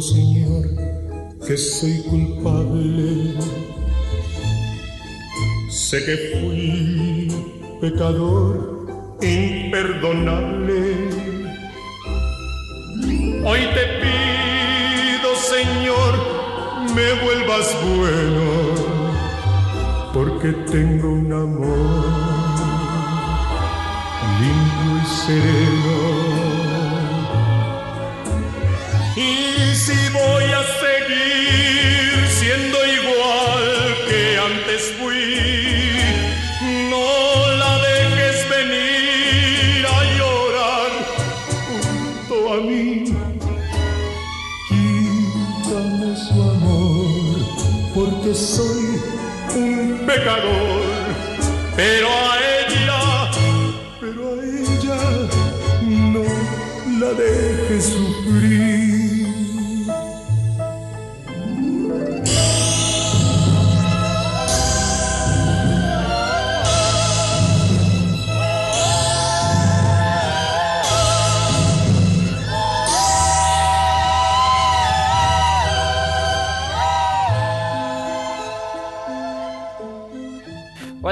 Señor, que soy culpable. Sé que fui pecador imperdonable. Hoy te pido, Señor, me vuelvas bueno, porque tengo un amor limpio y sereno. Pero a ella, pero a ella no la dejes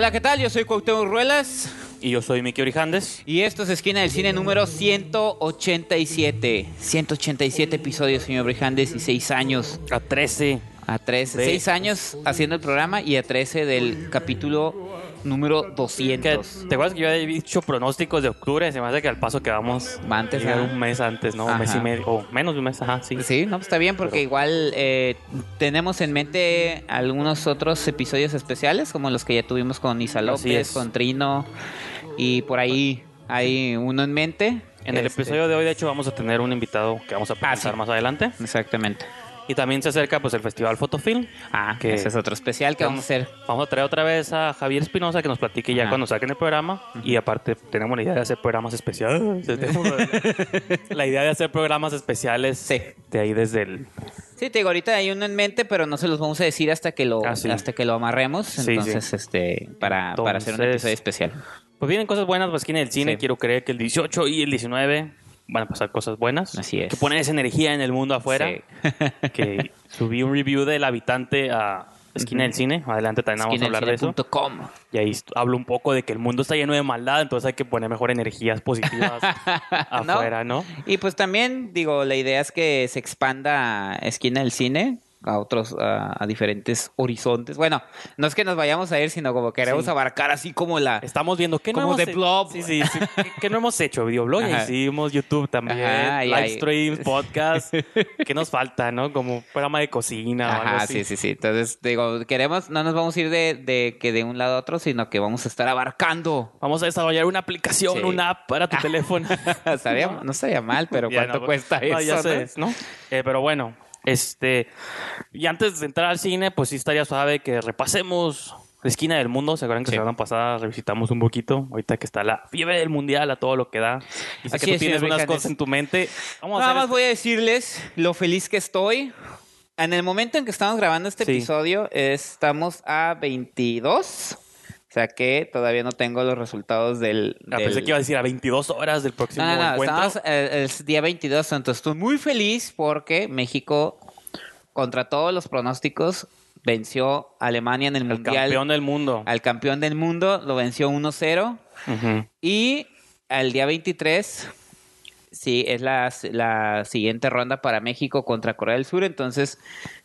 Hola, ¿qué tal? Yo soy Cuauhtémoc Ruelas Y yo soy Miki Orijandes. y esto es Esquina del Cine número 187. 187 episodios, señor Brijandes, y 6 años A 13. a 13. Sí. 6 años haciendo el programa y a 13 del capítulo número Que, 200. ¿Te acuerdas que yo había dicho pronósticos de octubre? Se me hace que al paso que vamos. Va antes, ajá. un mes antes, ¿no? Un mes y medio. O menos de un mes, ajá, sí. Sí, no, pues está bien porque igual eh, tenemos en mente algunos otros episodios especiales como los que ya tuvimos con Isa López, con Trino y por ahí hay uno en mente. En el Este, episodio de hoy, de hecho, vamos a tener un invitado que vamos a presentar sí. más adelante. Exactamente. Y también se acerca pues el Festival Fotofilm. Ah, Que- ese es otro especial que vamos a hacer. Vamos a traer otra vez a Javier Espinosa que nos platique ya cuando saquen el programa. Y aparte, tenemos la idea de hacer programas especiales. La idea de hacer programas especiales Sí. de ahí desde el. Sí, te digo, ahorita hay uno en mente, pero no se los vamos a decir hasta que lo, Ah, sí. hasta que lo amarremos. Sí, Entonces, este, para, para hacer un Entonces- episodio especial. Pues vienen cosas buenas, pues aquí en el cine. Quiero creer que el 18 y el 19 van a pasar cosas buenas. Así es. Que ponen esa energía en el mundo afuera. Sí. que subí un review del habitante a Esquina del Cine. Adelante también vamos a hablar de eso. Y ahí hablo un poco de que el mundo está lleno de maldad, entonces hay que poner mejor energías positivas afuera, ¿no? Y pues también, digo, la idea es que se expanda Esquina del Cine a otros, a, a diferentes horizontes. Bueno, no es que nos vayamos a ir, sino como queremos Sí. abarcar así como la... Estamos viendo que no Como hemos hecho- Blob. Sí, sí, sí. ¿Qué, no hemos hecho? Videoblog, Ajá. hicimos YouTube también, Ajá, live streams, podcast. ¿Qué nos falta, no? Como programa de cocina o algo Ajá, así. sí, sí, sí. Entonces, digo, queremos, no nos vamos a ir de, de que de un lado a otro, sino que vamos a estar abarcando. Vamos a desarrollar una aplicación, Sí. una app para tu teléfono. Estaría- no estaría mal, pero Ya, ¿cuánto no, cuesta no, eso? ya no? sé, ¿no? Eh, pero bueno, este. Y antes de entrar al cine, pues sí estaría suave que repasemos la esquina del mundo. ¿Se acuerdan que Sí. la semana pasada revisitamos un poquito? Ahorita que está la fiebre del mundial a todo lo que da. Y sé Así que tú es, tienes unas cosas en tu mente. Vamos Nada más este- voy a decirles lo feliz que estoy. En el momento en que estamos grabando este Sí. episodio, estamos a 22. O sea que todavía no tengo los resultados del. Ah, del- Pensé que iba a decir a 22 horas del próximo No, no, no, encuentro. estamos eh, el día 22, entonces estoy muy feliz porque México, contra todos los pronósticos, venció a Alemania en el, Mundial. campeón del mundo. Al campeón del mundo, lo venció 1-0. Ujú. Y al día 23, sí, es la, la siguiente ronda para México contra Corea del Sur. Entonces,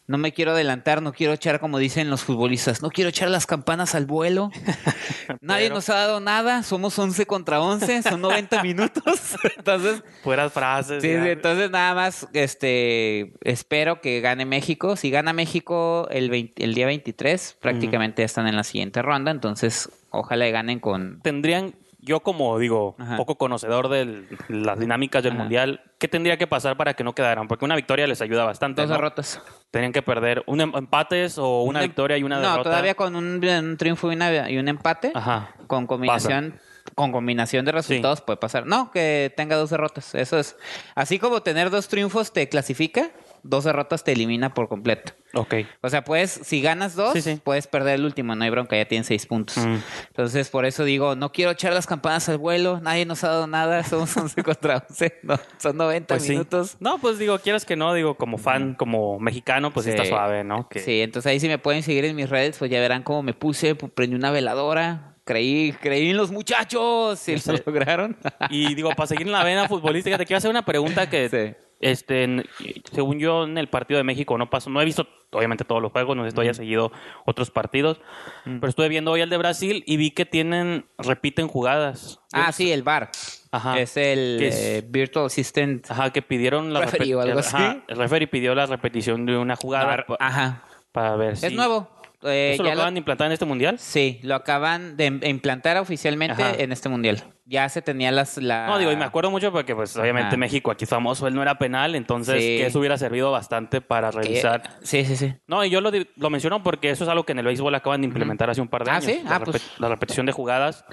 no me quiero adelantar, no quiero echar, como dicen los futbolistas, no quiero echar las campanas al vuelo. Nadie Pero- nos ha dado nada, somos 11 contra 11, son 90 minutos. Entonces, Fueras frases. Sí, ya. entonces nada más este espero que gane México. Si gana México el, 20 el día 23, prácticamente están en la siguiente ronda. Entonces, ojalá ganen con. tendrían, yo como digo, Ajá. poco conocedor de las dinámicas del Ajá. mundial, ¿qué tendría que pasar para que no quedaran? Porque una victoria les ayuda bastante. Dos ¿no? derrotas. Tenían que perder un em- empates o una Un em- victoria y una no, derrota. todavía con un, un triunfo y, una- y un empate. Ajá. Con combinación. Con combinación de resultados puede pasar. No, que tenga dos derrotas. Eso es. Así como tener dos triunfos te clasifica. Dos derrotas te elimina por completo. Ok. O sea, puedes, si ganas dos, Sí, sí. puedes perder el último, no hay bronca, ya tienes seis puntos. Mm. Entonces, por eso digo, no quiero echar las campanas al vuelo, nadie nos ha dado nada, somos 11 contra 11, no, son 90 Pues sí. minutos. No, pues digo, quieras que no, digo, como fan, como mexicano, pues sí está suave, ¿no? Que- Sí, entonces ahí si me pueden seguir en mis redes, pues ya verán cómo me puse, pues, prendí una veladora, creí, creí en los muchachos, y Sí. lo lograron. Y digo, para seguir en la vena futbolística, te quiero hacer una pregunta que, Sí. Este, según yo, en el partido de México no pasó, no he visto obviamente todos los juegos, no sé si tú hayas seguido otros partidos, pero estuve viendo hoy el de Brasil y vi que tienen, repiten jugadas. Ah, sí, el bar. Ajá. Es el eh, Virtual Assistant. Ajá, que pidieron la Referee o algo ajá, así. el referee pidió la repetición de una jugada Ajá. para ver si... Es nuevo. Eh, ¿Eso lo ya lo- acaban de implantar en este mundial? Sí, lo acaban de im- implantar oficialmente Ajá. en este mundial. Ya se tenía las... La... No, digo, y me acuerdo mucho porque, pues, obviamente. México aquí es famoso, él no era penal, entonces Sí. que eso hubiera servido bastante para revisar. Sí, sí, sí. No, y yo lo, lo menciono porque eso es algo que en el béisbol acaban de implementar hace un par de Ah, años. ¿sí? La, Ah, pues. la repetición de jugadas.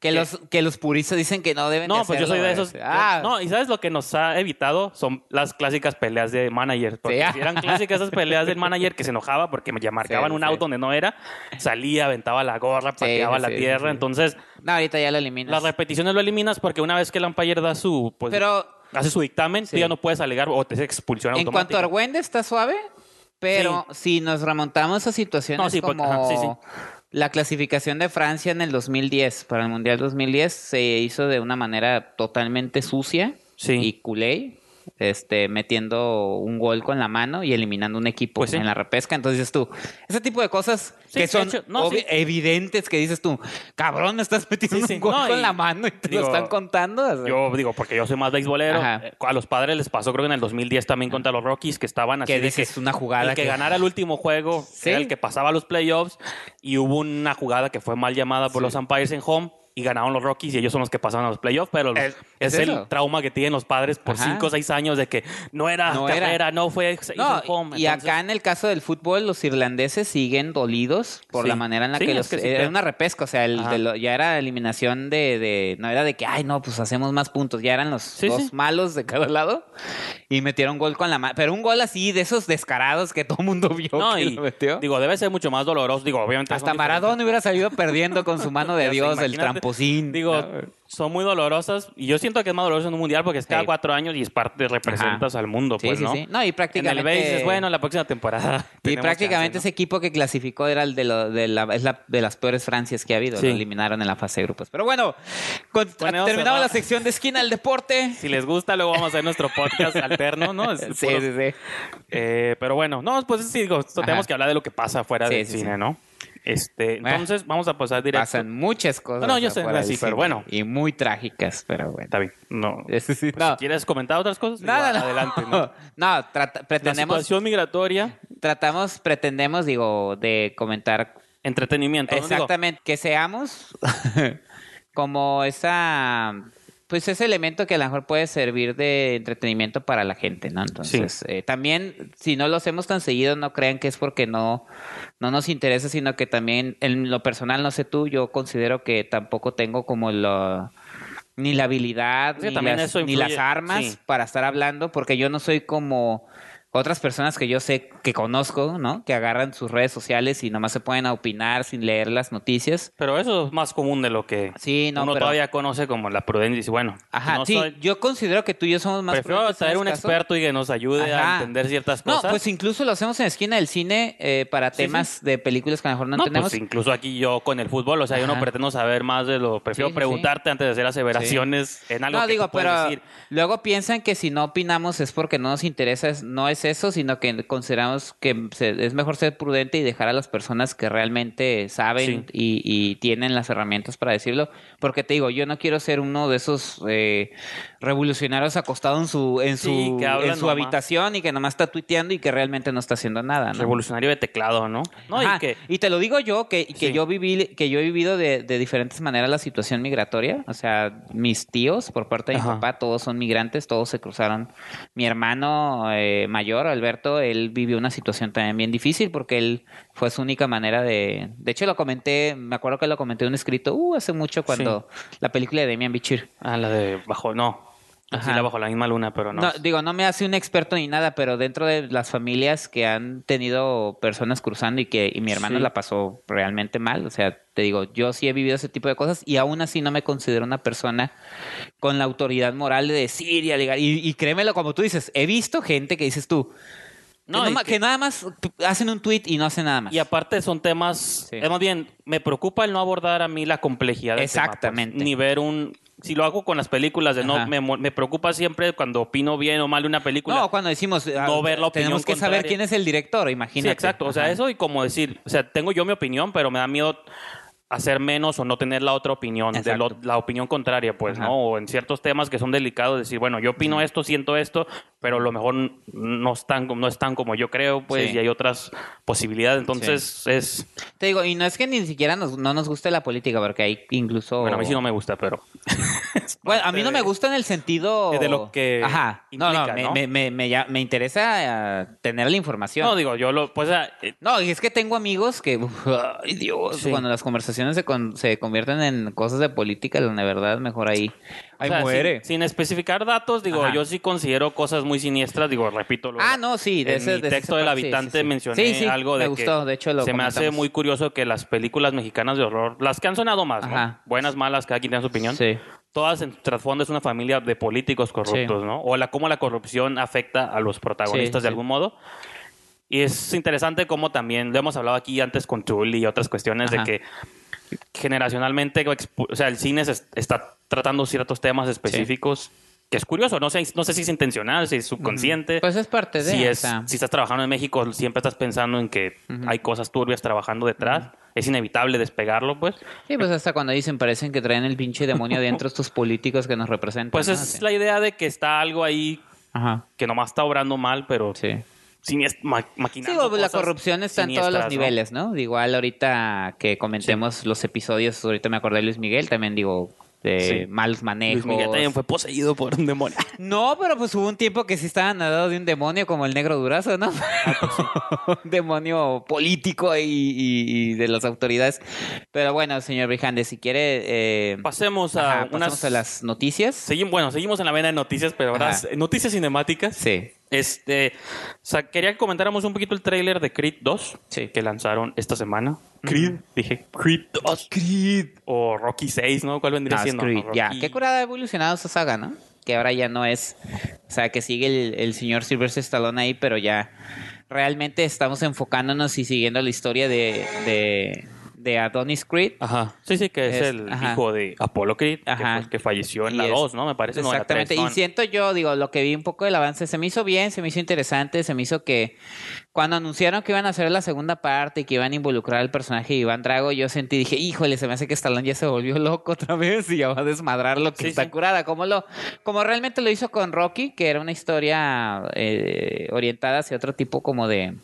Que los, que los puristas dicen que no deben No, de pues yo soy de esos. Ah, No, y ¿sabes lo que nos ha evitado? Son las clásicas peleas de manager. Porque Sí. si eran clásicas esas peleas del manager que se enojaba porque ya marcaban un auto donde no era, salía, aventaba la gorra, pateaba la tierra. Entonces, no, ahorita ya lo eliminas. las repeticiones lo eliminas porque una vez que el umpire da su. Pues, Pero hace su dictamen, tú Sí. ya no puedes alegar o te expulsión en cuanto a. Argüende está suave, pero si nos remontamos a situaciones No, sí, porque- como ajá, sí, sí. la clasificación de Francia en el 2010, para el Mundial 2010, se hizo de una manera totalmente sucia y culé. Este, metiendo un gol con la mano y eliminando un equipo Pues sí. en la repesca. Entonces tú, ese tipo de cosas Sí, que son hecho, no, obvi- sí. evidentes que dices tú, cabrón, estás metiendo un gol No, con la mano y te digo, lo están contando. O sea, Yo digo, porque yo soy más beisbolero. Ajá. eh, A los padres les pasó, creo que en el 2010 también contra los Rockies, que estaban así. que de una jugada el que, ganara el último juego era el que pasaba a los playoffs. Y hubo una jugada que fue mal llamada por los umpires en home. Y ganaron los Rockies y ellos son los que pasaron a los playoffs. Pero Es- es, es el trauma que tienen los padres por Ajá. 5 o 6 años de que no era No era. carrera, no fue No, home. y Entonces, acá en el caso del fútbol, los irlandeses siguen dolidos por Sí. la manera en la Sí, que los. que sí era una repesca, o sea, el de lo- ya era eliminación de, de. No era de que, ay, no, pues hacemos más puntos. Ya eran los dos malos de cada lado. Y metieron gol con la mano. Pero un gol así, de esos descarados que todo el mundo vio No, que y lo metió. digo, debe ser mucho más doloroso. Digo, obviamente. Hasta Maradona hubiera salido perdiendo con su mano de Dios, el imagínate. Digo, son muy dolorosas. Y yo siento que es más doloroso en un mundial porque es cada Sí. cuatro años y es parte, representas al mundo, Sí, pues, sí, ¿no? sí. No, y En el prácticamente. base es bueno, la próxima temporada. Y tenemos prácticamente chance, ese equipo que clasificó era el de, lo, de, la, es la, de las peores Francias que ha habido. Sí. Lo eliminaron en la fase de grupos. Pero bueno, con- Bueno, terminamos va. la sección de esquina del deporte. ¿no? Si les gusta, luego vamos a hacer nuestro podcast alterno, ¿no? Es Sí, puro- sí, sí. Eh, pero bueno, no, pues sí, digo, esto Ajá. tenemos que hablar de lo que pasa fuera Sí, del sí, cine, sí. ¿no? Este, entonces vamos a pasar directo. Pasan muchas cosas. No, no, yo sé, afuera del sí, pero bueno. Y muy trágicas, pero bueno. Está bien. No. Sí, Pues, no. si ¿Quieres comentar otras cosas? No, no. Adelante, ¿no? No, trata- La pretendemos, situación migratoria, tratamos, pretendemos, digo, de comentar entretenimiento. Exactamente, que seamos como esa, pues ese elemento que a lo mejor puede servir de entretenimiento para la gente, ¿no? Entonces, eh, también, si no lo hacemos tan seguido, no crean que es porque no, no nos interesa, sino que también, en lo personal, no sé tú, yo considero que tampoco tengo como lo ni la habilidad, Sí, ni, también las, ni las armas sí. para estar hablando, porque yo no soy como otras personas que yo sé que conozco, ¿no? Que agarran sus redes sociales y nomás se pueden a opinar sin leer las noticias. Pero eso es más común de lo que Sí, no, uno pero- todavía conoce como la prudencia. Bueno, Ajá, no sí, soy- yo considero que tú y yo somos más prefiero traer un caso. experto y que nos ayude Ajá. a entender ciertas No, cosas. pues incluso lo hacemos en esquina del cine eh, para Sí, temas de películas que a lo mejor no, No, entendemos. pues incluso aquí yo con el fútbol, o sea, yo no pretendo saber más de lo. Prefiero Sí, preguntarte antes de hacer aseveraciones en algo no, que digo, tú pero decir. luego piensan que si no opinamos es porque no nos interesa, es- no es eso, sino que consideramos que se- es mejor ser prudente y dejar a las personas que realmente saben Sí. y, y tienen las herramientas para decirlo, porque te digo, yo no quiero ser uno de esos eh, revolucionarios acostado en su en Sí, su, en su habitación y que nomás está tuiteando y que realmente no está haciendo nada, ¿no? Revolucionario de teclado, ¿no? No, y que. y te lo digo yo, que, que Sí. yo viví, que yo he vivido de, de diferentes maneras la situación migratoria. O sea, mis tíos, por parte de mi papá, todos son migrantes, todos se cruzaron. Mi hermano eh, mayor, Alberto, él vivió una situación también bien difícil porque él fue su única manera de. De hecho, lo comenté, me acuerdo que lo comenté en un escrito, uh, hace mucho cuando la película de Demian Bichir. Ah, la de bajo, no. La bajo la misma luna, pero no. No, digo, no me hace un experto ni nada, pero dentro de las familias que han tenido personas cruzando y que y mi hermano Sí. la pasó realmente mal, o sea, te digo, yo sí he vivido ese tipo de cosas y aún así no me considero una persona con la autoridad moral de decir y alegar. Y, y créemelo, como tú dices, he visto gente que dices tú, que, No, nada más hacen un tweet y no hacen nada más. Y aparte son temas, Sí. es más bien, me preocupa el no abordar a mí la complejidad del tema, pues. Exactamente. Ni ver un, si lo hago con las películas, de no, Ajá. me, me preocupa siempre cuando opino bien o mal de una película. no, cuando decimos, ah, no ver la opinión tenemos que saber quién es el director, imagínate. Sí, exacto. O sea, Ajá. eso y como decir, o sea, tengo yo mi opinión, pero me da miedo hacer menos o no tener la otra opinión, de lo- la opinión contraria, pues, Ajá. ¿no? O en ciertos temas que son delicados, decir, bueno, yo opino esto, siento esto, pero a lo mejor no están, no están como yo creo, pues, Sí. y hay otras posibilidades. Entonces, es, Te digo, y no es que ni siquiera nos, no nos guste la política, porque hay incluso... bueno, a mí sí no me gusta, pero... Bueno, a mí no me gusta en el sentido... de lo que Ajá. no, no, implica, me, ¿no? Me, me, me, ya- me interesa eh, tener la información. No, digo, yo lo, pues, eh, No, y es que tengo amigos que, ay Dios, Sí. cuando las conversaciones se, con- se convierten en cosas de política, la verdad, mejor ahí, o ahí sea, muere. Sin, sin especificar datos, digo, Ajá. yo sí considero cosas muy siniestras, digo, repito. lo- Ah, no, sí, de en ese- mi de ese texto del sí, habitante sí, sí. mencioné Sí, sí, algo de me que gustó, de hecho, lo se me hace muy curioso que las películas mexicanas de horror, las que han sonado más, ¿no? Buenas, malas, cada quien tiene su opinión, Sí. todas en trasfondo es una familia de políticos corruptos, Sí. ¿no? O la cómo la corrupción afecta a los protagonistas Sí, de sí. algún modo. Y es interesante cómo también, lo hemos hablado aquí antes con Tully y otras cuestiones Ajá. de que generacionalmente, o sea, el cine se está tratando ciertos temas específicos, que es curioso, no sé, no sé si es intencional, si es subconsciente. Pues es parte de... si, es, si estás trabajando en México, siempre estás pensando en que hay cosas turbias trabajando detrás. Es inevitable despegarlo, pues. Sí, pues hasta cuando dicen, parecen que traen el pinche demonio adentro estos políticos que nos representan. Pues es la idea de que está algo ahí Ajá, que nomás está obrando mal, pero sí. Ma- Sí, maquinando pues, la cosas corrupción está en todos los niveles, ¿no? Igual ahorita que comentemos los episodios, ahorita me acordé de Luis Miguel, también digo, de Sí. malos manejos. Luis Miguel también fue poseído por un demonio. No, pero pues hubo un tiempo que sí estaban nadados de un demonio como el negro durazo, ¿no? un demonio político y, y- y de las autoridades. Pero bueno, señor Brijande, si quiere... eh, Pasemos a ajá, unas... pasemos a las noticias. Seguimos, bueno, seguimos en la vena de noticias, pero ahora noticias cinemáticas. Sí. Este, o sea, quería que comentáramos un poquito el tráiler de Creed 2 Sí. que lanzaron esta semana. Creed, dije Creed 2. Creed. O Rocky 6, ¿no? ¿Cuál vendría No, siendo? Creed. No, Ya, qué curada ha evolucionado esa saga, ¿no? Que ahora ya no es... O sea, que sigue el, el señor Sylvester Stallone ahí, pero ya realmente estamos enfocándonos y siguiendo la historia de, de, de Adonis Creed. Ajá. Sí, sí, que es, Es- el ajá. hijo de Apollo Creed, que, Ajá. fue el que falleció en Y la es- 2, ¿no? Me parece. no, en la Exactamente. 3, y ¿no? siento yo, digo, lo que vi un poco del avance, se me hizo bien, se me hizo interesante, se me hizo que cuando anunciaron que iban a hacer la segunda parte y que iban a involucrar al personaje de Iván Drago, yo sentí, dije, híjole, se me hace que Stallone ya se volvió loco otra vez y ya va a desmadrar lo que Sí, está sí. curada. Como, lo, como realmente lo hizo con Rocky, que era una historia eh, orientada hacia otro tipo como de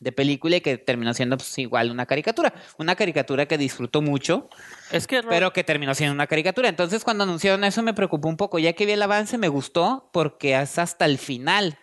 de película y que terminó siendo pues, igual una caricatura. Una caricatura que disfrutó mucho, Es que pero que terminó siendo una caricatura. Entonces, cuando anunciaron eso, me preocupó un poco. Ya que vi el avance, me gustó porque es hasta el final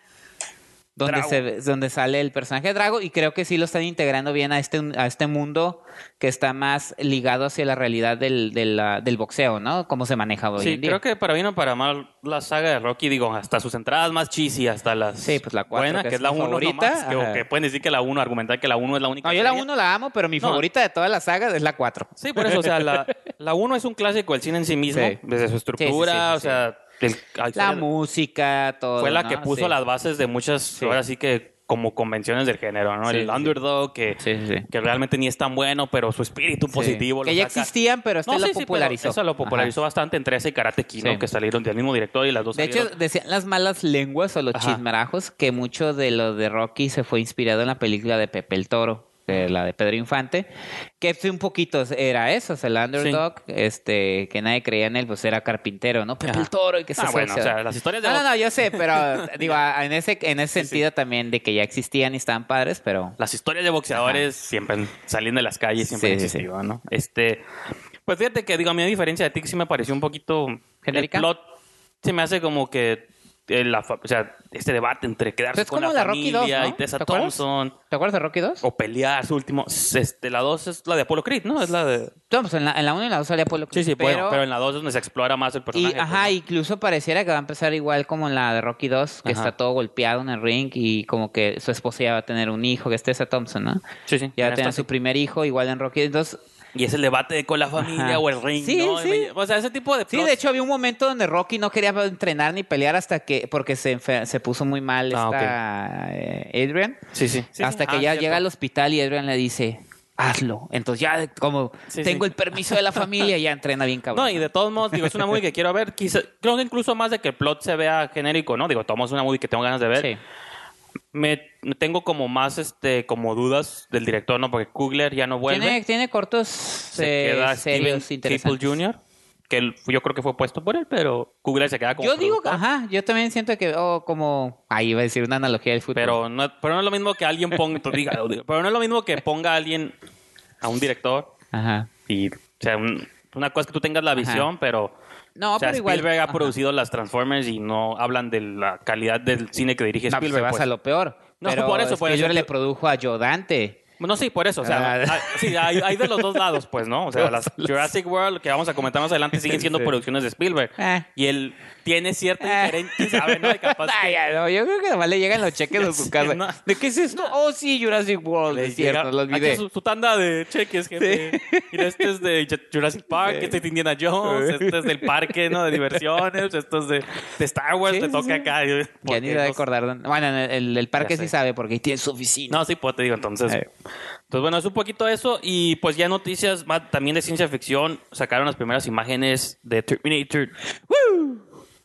donde, se, donde sale el personaje de Drago y creo que sí lo están integrando bien a este, a este mundo que está más ligado hacia la realidad del, del, del boxeo, ¿no? Cómo se maneja hoy Sí, en día. creo que para bien o para mal, la saga de Rocky, digo, hasta sus entradas más cheesy, hasta las. Sí, pues la cuatro, buena, que que, es la mi 1 favorita, nomás, que, que pueden decir que la 1, argumentar que la 1 es la única. No, yo la serie. 1 la amo, pero mi No. favorita de todas las sagas es la 4. Sí, por eso, o sea, la, la 1 es un clásico del cine en sí mismo, Sí. desde su estructura, sí, o sea, el- La música, todo. fue la ¿no? que puso Sí. las bases de muchas, ahora sí que como convenciones del género, ¿no? Sí, el sí. underdog, que, Sí, sí, sí. que realmente ni es tan bueno, pero su espíritu positivo Que lo ya saca. existían, pero este No, lo sí, sí, popularizó. eso lo popularizó bastante entre ese y Karate Kid, ¿no? Sí. que salieron del mismo director y las dos De hecho, decían las malas lenguas o los Ajá. chismerajos que mucho de lo de Rocky se fue inspirado en la película de Pepe el Toro, que la de Pedro Infante, que sí, un poquito era eso, o sea, el underdog, este, que nadie creía en él, pues era carpintero, ¿no? Pepe Ajá. el Toro y que se Ah, bueno, o sea, las historias de No, no, no, yo sé, pero digo, en ese, en ese sentido también de que ya existían y estaban padres, pero... las historias de boxeadores siempre salen de las calles, siempre Sí, sí, sí. existido, ¿no? Este, pues fíjate que, digo, a mí a diferencia de ti, sí me pareció un poquito... ¿Genérica? El plot se me hace como que la fa- o sea, este debate entre quedarse Es con como la, la Rocky familia 2, ¿no? y Tessa ¿Te? Thompson ¿Te acuerdas de Rocky 2? o pelear su último este la 2 es la de Apollo Creed, ¿no? Es la de No, pues en la, en la 1 y en la 2 salía Apolo Sí, sí, pero, bueno, pero en la 2 es donde se explora más el y, personaje. pues, ajá, ¿no? incluso pareciera que va a empezar igual como en la de Rocky 2, que Ajá. está todo golpeado en el ring y como que su esposa ya va a tener un hijo, que es Tessa Thompson, ¿no? Sí, sí. Ya va a tener su primer hijo, igual en Rocky. Entonces, Y es el debate de con la familia Ajá. o el ring, Sí, ¿no? sí. O sea, ese tipo de sí, plots- de hecho había un momento donde Rocky no quería entrenar ni pelear hasta que, porque se, se puso muy mal Ah, esta eh, Adrian. Sí, sí. Sí, hasta sí. que Ah, ya cierto. llega al hospital y Adrian le dice, hazlo. Entonces ya como Sí, tengo sí. el permiso de la familia, ya entrena bien cabrón. No, y de todos modos, digo, es una movie que quiero ver. Quizá, creo que incluso más de que el plot se vea genérico, ¿no? Digo, modos es una movie que tengo ganas de ver. Sí. Me tengo como más, este, como dudas del director, ¿no? Porque Kugler ya no vuelve. Tiene, tiene cortos se eh, queda serios interesantes. Jr., que yo creo que fue puesto por él, pero Kugler se queda como Yo digo, ajá, yo también siento que, oh, como, ahí iba a decir una analogía del fútbol. Pero no, pero no es lo mismo que alguien ponga, diga, pero no es lo mismo que ponga a alguien, a un director, Ajá. y, o sea, un- una cosa es que tú tengas la Ajá. visión, pero... No, o sea, pero igual. Spielberg ha ajá. producido las Transformers y no hablan de la calidad del cine que dirige No, pues Spielberg. te vas pues. a lo peor. No, pero por eso, por eso. Spielberg le produjo a Joe Dante. No, sí, por eso. O sea, Ah. hay- sí, hay, hay de los dos lados, pues, ¿no? O sea, las Jurassic World, que vamos a comentar más adelante, siguen siendo Sí. producciones de Spielberg. Ah. Y él tiene cierta Ah. diferencia, ¿sabe? ¿no? Y capaz Ay, que- ya, no, yo creo que nomás le llegan los cheques de su sé, casa. no. ¿De qué es esto? Oh, sí, Jurassic World. Es cierto, llega- lo aquí olvidé. Su, su tanda de cheques, jefe. Mira, este es de Ju- Jurassic Park, este es de Indiana Jones, este es del parque, ¿no? De diversiones, esto es de, de Star Wars, Sí, te sí, toca sí. acá. Ya ni a acordar. Bueno, en el, parque sí sabe porque ahí tiene su oficina. No, sí, pues te digo, entonces. Entonces, bueno, es un poquito eso. Y pues ya noticias más también de ciencia ficción. Sacaron las primeras imágenes de Terminator.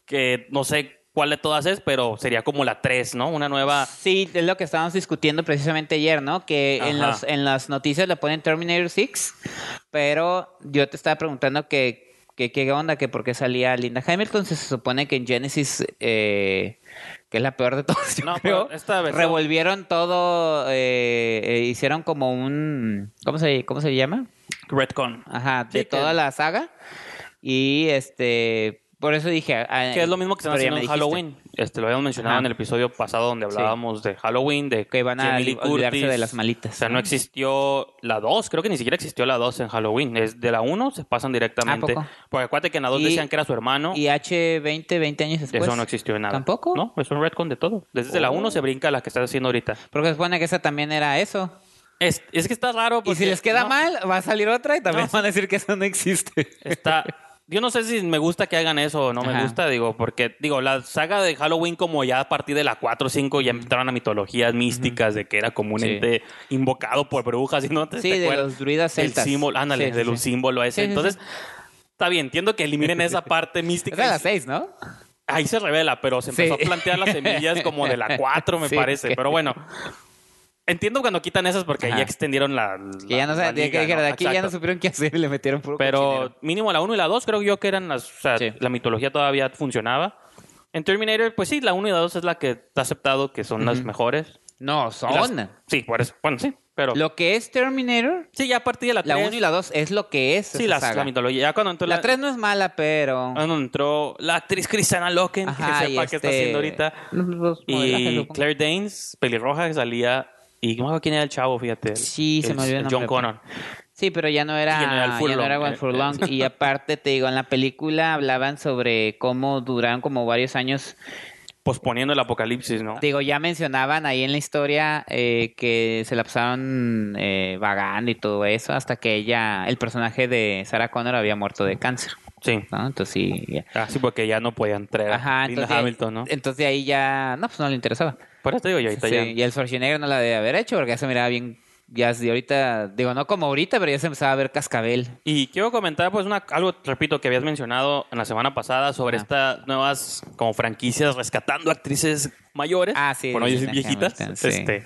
Que no sé cuál de todas es, pero sería como la 3, ¿no? Una nueva. Sí, es lo que estábamos discutiendo precisamente ayer, ¿no? Que en, los, en las noticias le ponen Terminator 6, pero yo te estaba preguntando que, qué onda, que por qué salía Linda Hamilton, se supone que en Genesis, eh, que es la peor de todas, yo No, creo, pero esta versión- revolvieron todo, eh, eh, hicieron como un, ¿cómo se, cómo se llama? Redcon. Ajá, de que- toda la saga, y este, por eso dije... ah, Que es lo mismo que están haciendo en. Halloween. Este, lo habíamos mencionado Ajá. en el episodio pasado donde hablábamos de Halloween, de Que van a Jamie Lee olvidarse Curtis. de las malitas. O sea, no existió la 2, creo que ni siquiera existió la 2 en Halloween. Es de la 1 se pasan directamente. ¿A poco? Porque acuérdate que en la 2 Y- decían que era su hermano. Y H20, 20 años después. eso no existió en nada. ¿Tampoco? No, es un retcon de todo. Desde la Oh. 1 se brinca a la que estás haciendo ahorita. Porque se supone que esa también era eso. Es, es que está raro. Y Porque, si les queda no, mal, va a salir otra y también No, van a decir que eso no existe. Está. Yo no sé si me gusta que hagan eso o no me gusta, digo, porque, digo, la saga de Halloween, como ya a partir de la 4 o 5, ya entraron a mitologías místicas de que era como un Sí. ente invocado por brujas y no te, Sí, te de acuerdas? los druidas celtas. símbolo, ándale, Sí, sí, del sí. símbolo ese. Entonces, está bien, entiendo que eliminen esa parte Es mística. de y las 6, ¿no? Ahí se revela, pero se empezó a plantear las semillas como de la 4, me parece. que- Pero bueno, entiendo cuando quitan esas porque Ajá. ya extendieron la. Que ya no la liga, que ¿no? de aquí ya no Exacto. supieron qué hacer y le metieron puro Pero cochinero. mínimo la 1 y la 2 creo yo que eran las. O sea, Sí. la mitología todavía funcionaba. En Terminator, pues sí, la 1 y la 2 es la que está aceptado que son las mejores. No, son. las- sí, por eso. Bueno, sí, pero. Lo que es Terminator, sí, ya a partir de la 3. la 1 y la 2 es lo que es. Sí, esa las- saga. la mitología. Ya cuando entró La 3 no es mala, pero. cuando entró la actriz Christiana Loken, Ajá, que sepa qué está este- haciendo ahorita. los modelajes, Y. Claire Danes, pelirroja, que salía. Y no me acuerdo quién era el chavo, fíjate. Sí, se me olvidó el John. Connor. Sí, pero ya no era, ya no era ya no Furlong. era One Furlong. Y aparte, te digo, en la película hablaban sobre cómo duraron como varios años. Posponiendo el apocalipsis, ¿no? Digo, ya mencionaban ahí en la historia eh, que se la pasaron eh, vagando y todo eso hasta que ella, el personaje de Sarah Connor había muerto de cáncer, Sí. ¿no? Entonces sí, ya. Ah, sí, porque ya no podían traer Ajá, a Linda entonces, Hamilton, ¿no? entonces de ahí ya, no, pues no le interesaba. Por eso te digo yo, ahorita Sí, ya. y el Schwarzenegger no la debe haber hecho porque ya se miraba bien, ya de ahorita, digo, no como ahorita, pero ya se empezaba a ver cascabel. Y quiero comentar, pues, una, algo, repito, que habías mencionado en la semana pasada sobre estas nuevas, como franquicias, rescatando actrices mayores. Ah, sí, Por no decir viejitas. sí. Este,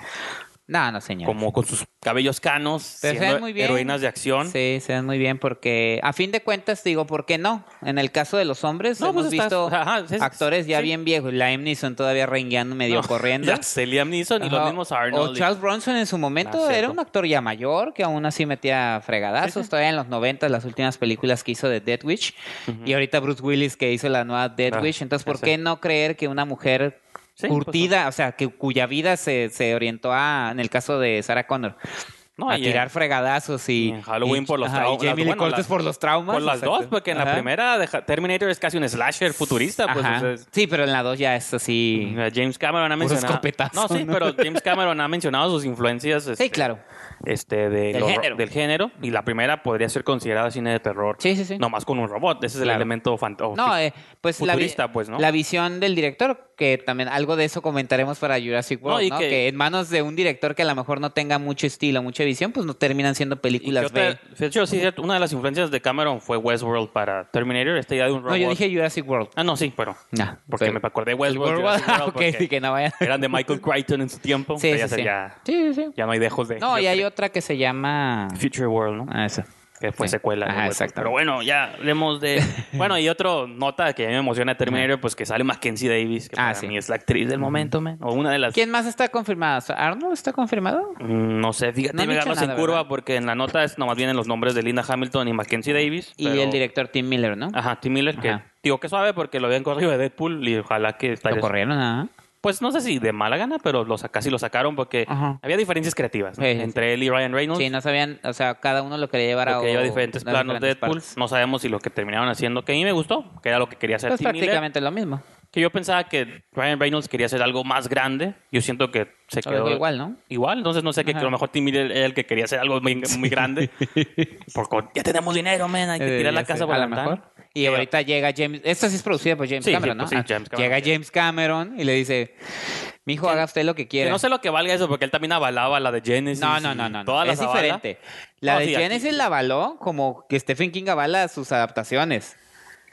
No, no, señor. como con sus cabellos canos, Pero se siendo ven muy bien. heroínas de acción. Sí, se ven muy bien porque a fin de cuentas digo, ¿por qué no? En el caso de los hombres No, hemos pues estás- visto ajá, actores ya sí. bien viejos, la Neeson todavía rengueando medio corriendo. Ya sé, Liam Neeson y los Ajá. mismos Arnold. O Charles Bronson en su momento Ah, era cierto. un actor ya mayor que aún así metía fregadazos. Sí, sí. Todavía en los 90 las últimas películas que hizo de Dead Witch. Y ahorita Bruce Willis que hizo la nueva Dead Ah, Witch. Entonces, ya ¿por sé. qué no creer que una mujer Sí, curtida, o sea, que cuya vida se, se orientó a, en el caso de Sarah Connor, No, a tirar en- fregadazos y, en Halloween y- por los ajá, y traumas. Jamie Lee Bueno, Curtis por los traumas. Por las exacto. dos, porque en la Ajá. primera de Ja- Terminator es casi un slasher futurista, pues. Ajá. o sea, es- Sí, pero en la dos ya es así. Eh, James Cameron ha mencionado. No, sí, ¿no? pero James Cameron ha mencionado sus influencias. este, Sí, claro. Este, de Del lo- género. del género. Y la primera podría ser considerada cine de terror. Sí, sí, sí. Nomás con un robot. Ese es el Claro. elemento fantástico. No, eh, pues la, futurista, pues, ¿no? la visión del director, que también algo de eso comentaremos para Jurassic World, No, ¿no? que- Que... en manos de un director que a lo mejor no tenga mucho estilo, mucha visión, pues no terminan siendo películas B. De hecho, sí, una de las influencias de Cameron fue Westworld para Terminator. Esta idea de un robot. No, yo dije Jurassic World. Ah, no, sí, pero. No, Porque fue- me acordé de Westworld. World, Jurassic World, ok, sí, que no vayan. Eran de Michael Crichton en su tiempo. Sí, ya, sí, ya, Sí, sí, sí. ya no hay dejos de. No, y hay de otra que se llama... Future World, ¿no? Ah, eso. que fue Sí. secuela. Ajá, exactamente. Pero bueno, ya hablemos de... bueno, y otro nota que a mí me emociona Terminator, pues que sale Mackenzie Davis, que Ah, para sí. mí es la actriz del momento, man. O una de las... ¿Quién más está confirmado? ¿Arnold está confirmado? Mm, No sé, fíjate, No me en curva ¿verdad? porque en la nota es, nomás vienen los nombres de Linda Hamilton y Mackenzie Davis. Y el director Tim Miller, ¿no? Ajá, Tim Miller, que Ajá. digo que suave porque lo habían corrido de Deadpool y ojalá que Lo corrieron, ¿ah? Pues no sé si de mala gana, pero lo casi lo sacaron porque Ajá. había diferencias creativas ¿no? Sí, sí, entre él y Ryan Reynolds. Sí, no sabían, o sea, cada uno lo quería llevar a... Porque lleva diferentes a planos diferentes Deadpool. partes. No sabemos si lo que terminaron haciendo, que a mí me gustó, que era lo que quería hacer Pues Tim Miller. prácticamente lo mismo. Que yo pensaba que Ryan Reynolds quería hacer algo más grande. Yo siento que se Lo quedó igual, ¿no? Igual, entonces no sé, que a lo mejor Tim Miller era el que quería hacer algo muy, muy grande. Porque ya tenemos dinero, man, hay que Eh, tirar la casa por la ventana. mejor. Y ahorita llega James, esta sí es producida por James Sí, Cameron, ¿no? pues sí, Ah, James Cameron. Llega James Cameron y le dice, mijo, haga usted lo que Que quiera. no sé lo que valga eso, porque él también avalaba la de Genesis. No, no, no, no, no. Es avala. diferente. La No, de sí, aquí- Genesis la avaló como que Stephen King avala sus adaptaciones,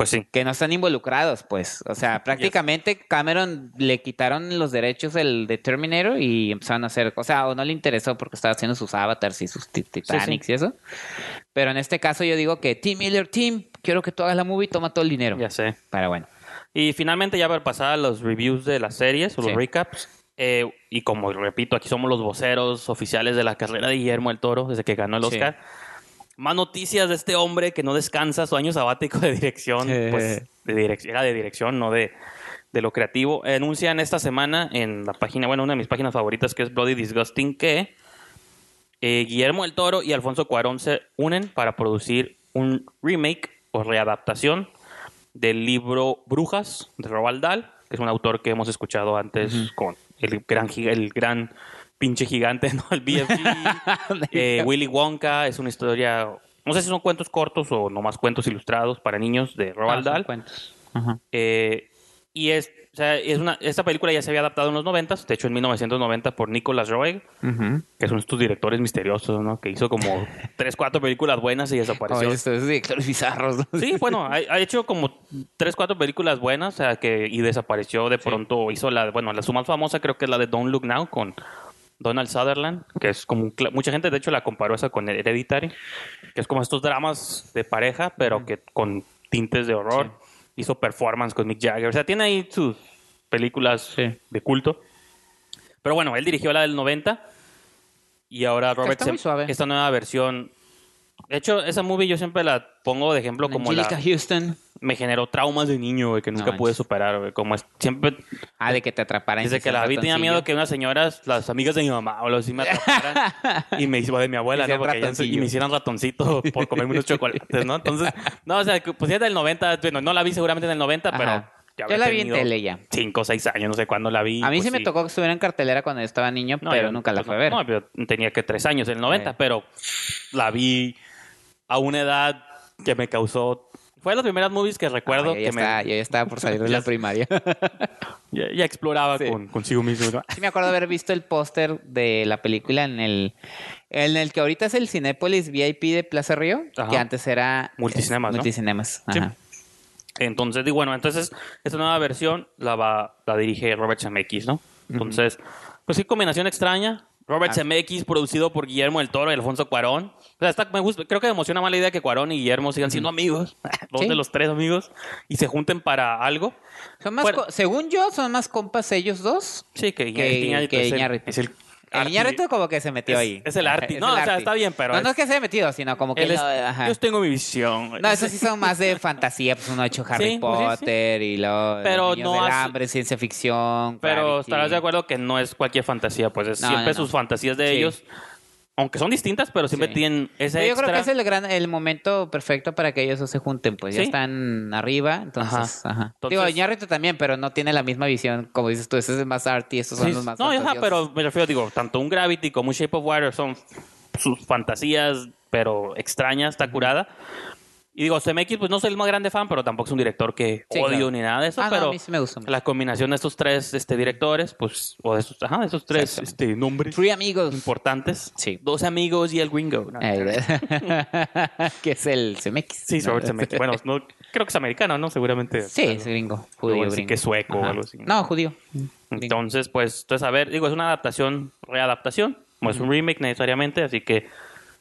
Pues sí. que no están involucrados, pues. O sea, prácticamente Cameron le quitaron los derechos del, de Terminator y empezaron a hacer, o sea, o no le interesó porque estaba haciendo sus avatars y sus ti- Titanics y eso. Pero en este caso yo digo que Tim Miller, Tim, quiero que tú hagas la movie, toma todo el dinero. Ya sé. Pero bueno. Y finalmente, ya para pasar a los reviews de las series o los Sí. recaps. eh, y como repito, aquí somos los voceros oficiales de la carrera de Guillermo del Toro desde que ganó el Sí. Oscar. Más noticias de este hombre que no descansa su año sabático de dirección. Sí. Pues de dirección, era de dirección, no de, de lo creativo. Anuncian esta semana en la página, bueno, una de mis páginas favoritas que es Bloody Disgusting, que eh, Guillermo del Toro y Alfonso Cuarón se unen para producir un remake o readaptación del libro Brujas de Roald Dahl, que es un autor que hemos escuchado antes con el gran, el gran pinche gigante, ¿no? El BFG, eh, Willy Wonka, es una historia, no sé si son cuentos cortos o nomás cuentos ilustrados para niños de Roald Ah, son Dahl. cuentos. Ajá. Eh, y es, o sea, es una, esta película ya se había adaptado en los 90, de hecho en 1990 por Nicolas Roeg, Ujú. que son estos directores misteriosos, ¿no? Que hizo como tres, cuatro películas buenas y desapareció. Oye, estos directores bizarros. ¿no? Sí, bueno, ha, ha hecho como tres, cuatro películas buenas, o sea, que y desapareció de pronto. Hizo la, bueno, la su más famosa creo que es la de Don't Look Now con Donald Sutherland, que es como un mucha gente de hecho la comparó esa con Hereditary, que es como estos dramas de pareja, pero que con tintes de horror. Hizo performance con Mick Jagger, o sea, tiene ahí sus películas Sí. de culto. Pero bueno, él dirigió la del 90 y ahora Robert esta nueva versión. De hecho, esa movie yo siempre la pongo de ejemplo como la Angelica Houston. Me generó traumas de niño, güey, que nunca No pude superar, güey. Como es, siempre, Ah, de que te atraparan. desde que la vi tenía miedo que unas señoras, las amigas de mi mamá o algo así me atraparan y me hizo de mi abuela, ¿no? Porque ellas- y me hicieran ratoncito por comerme unos chocolates, ¿no? Entonces, no, o sea, pues ya del 90, bueno, no la vi seguramente en el 90, pero Ajá. ya Yo la vi en tele ya. Cinco o seis años, no sé cuándo la vi. A mí pues sí me tocó que estuviera en cartelera cuando yo estaba niño, No, pero yo- nunca la pues fui a no, ver. No, yo tenía que tres años en el 90, Eh. pero la vi a una edad que me causó... Fue de las primeras movies que recuerdo Ah, ya que estaba, me, yo ya estaba por salir de la primaria. ya, ya exploraba Sí. con, consigo mismo. Sí me acuerdo haber visto el póster de la película en el en el que ahorita es el Cinépolis VIP de Plaza Río, Ajá. que antes era Multicinemas, eh, ¿no? Multicinemas. Sí. Entonces, y bueno, entonces esta nueva versión la va la dirige Robert Zemeckis, ¿no? Entonces, pues sí, combinación extraña. Robert. Zemeckis, producido por Guillermo del Toro y Alfonso Cuarón. O sea, está- me gusta, creo que me emociona más la idea que Cuarón y Guillermo sigan siendo amigos, dos Sí. de los tres amigos, y se junten para algo. Son más Bueno. según yo, son más compas ellos dos. Sí, que, Que- que el- Iñárritu. es el El Iñárritu como que se metió Es- ahí. es el arti. No, o sea, está bien, pero No, no es- que se haya metido, sino como que... Él es- no, yo tengo mi visión. No, esos sí son más de fantasía, pues uno ha hecho Harry Sí, pues sí, sí. Potter y luego Pero Los Niños no del hambre, ciencia ficción. Pero Gravity. estarás de acuerdo que no es cualquier fantasía, pues es No, siempre sus fantasías de ellos, aunque son distintas, pero siempre Sí. tienen ese Pero yo extra. creo que es el gran el momento perfecto para que ellos se junten, pues ya están arriba, entonces, ajá. Entonces- Digo, Iñárritu también, pero no tiene la misma visión, como dices tú, ese es más arty, estos son Sí, los más no, ajá, pero me refiero, digo, tanto un Gravity como un Shape of Water son sus fantasías, pero extrañas, está curada. Y digo, CMX, pues no soy el más grande fan, pero tampoco es un director que Sí, odio claro. ni nada de eso, Ah, no, pero a mí sí me gusta mucho. la combinación de estos tres este, directores, pues, o de esos, ajá, de esos tres este, nombres Free amigos. importantes. Sí. Dos amigos y el gringo. ¿no? Que es el CMX. Sí, Robert Zemeckis. Bueno, no, creo que es americano, ¿no? Seguramente. Sí, es gringo, judío, gringo. que es sueco o algo así. No, judío. Entonces, pues, entonces, a ver, digo, es una adaptación, readaptación, no es un remake necesariamente, así que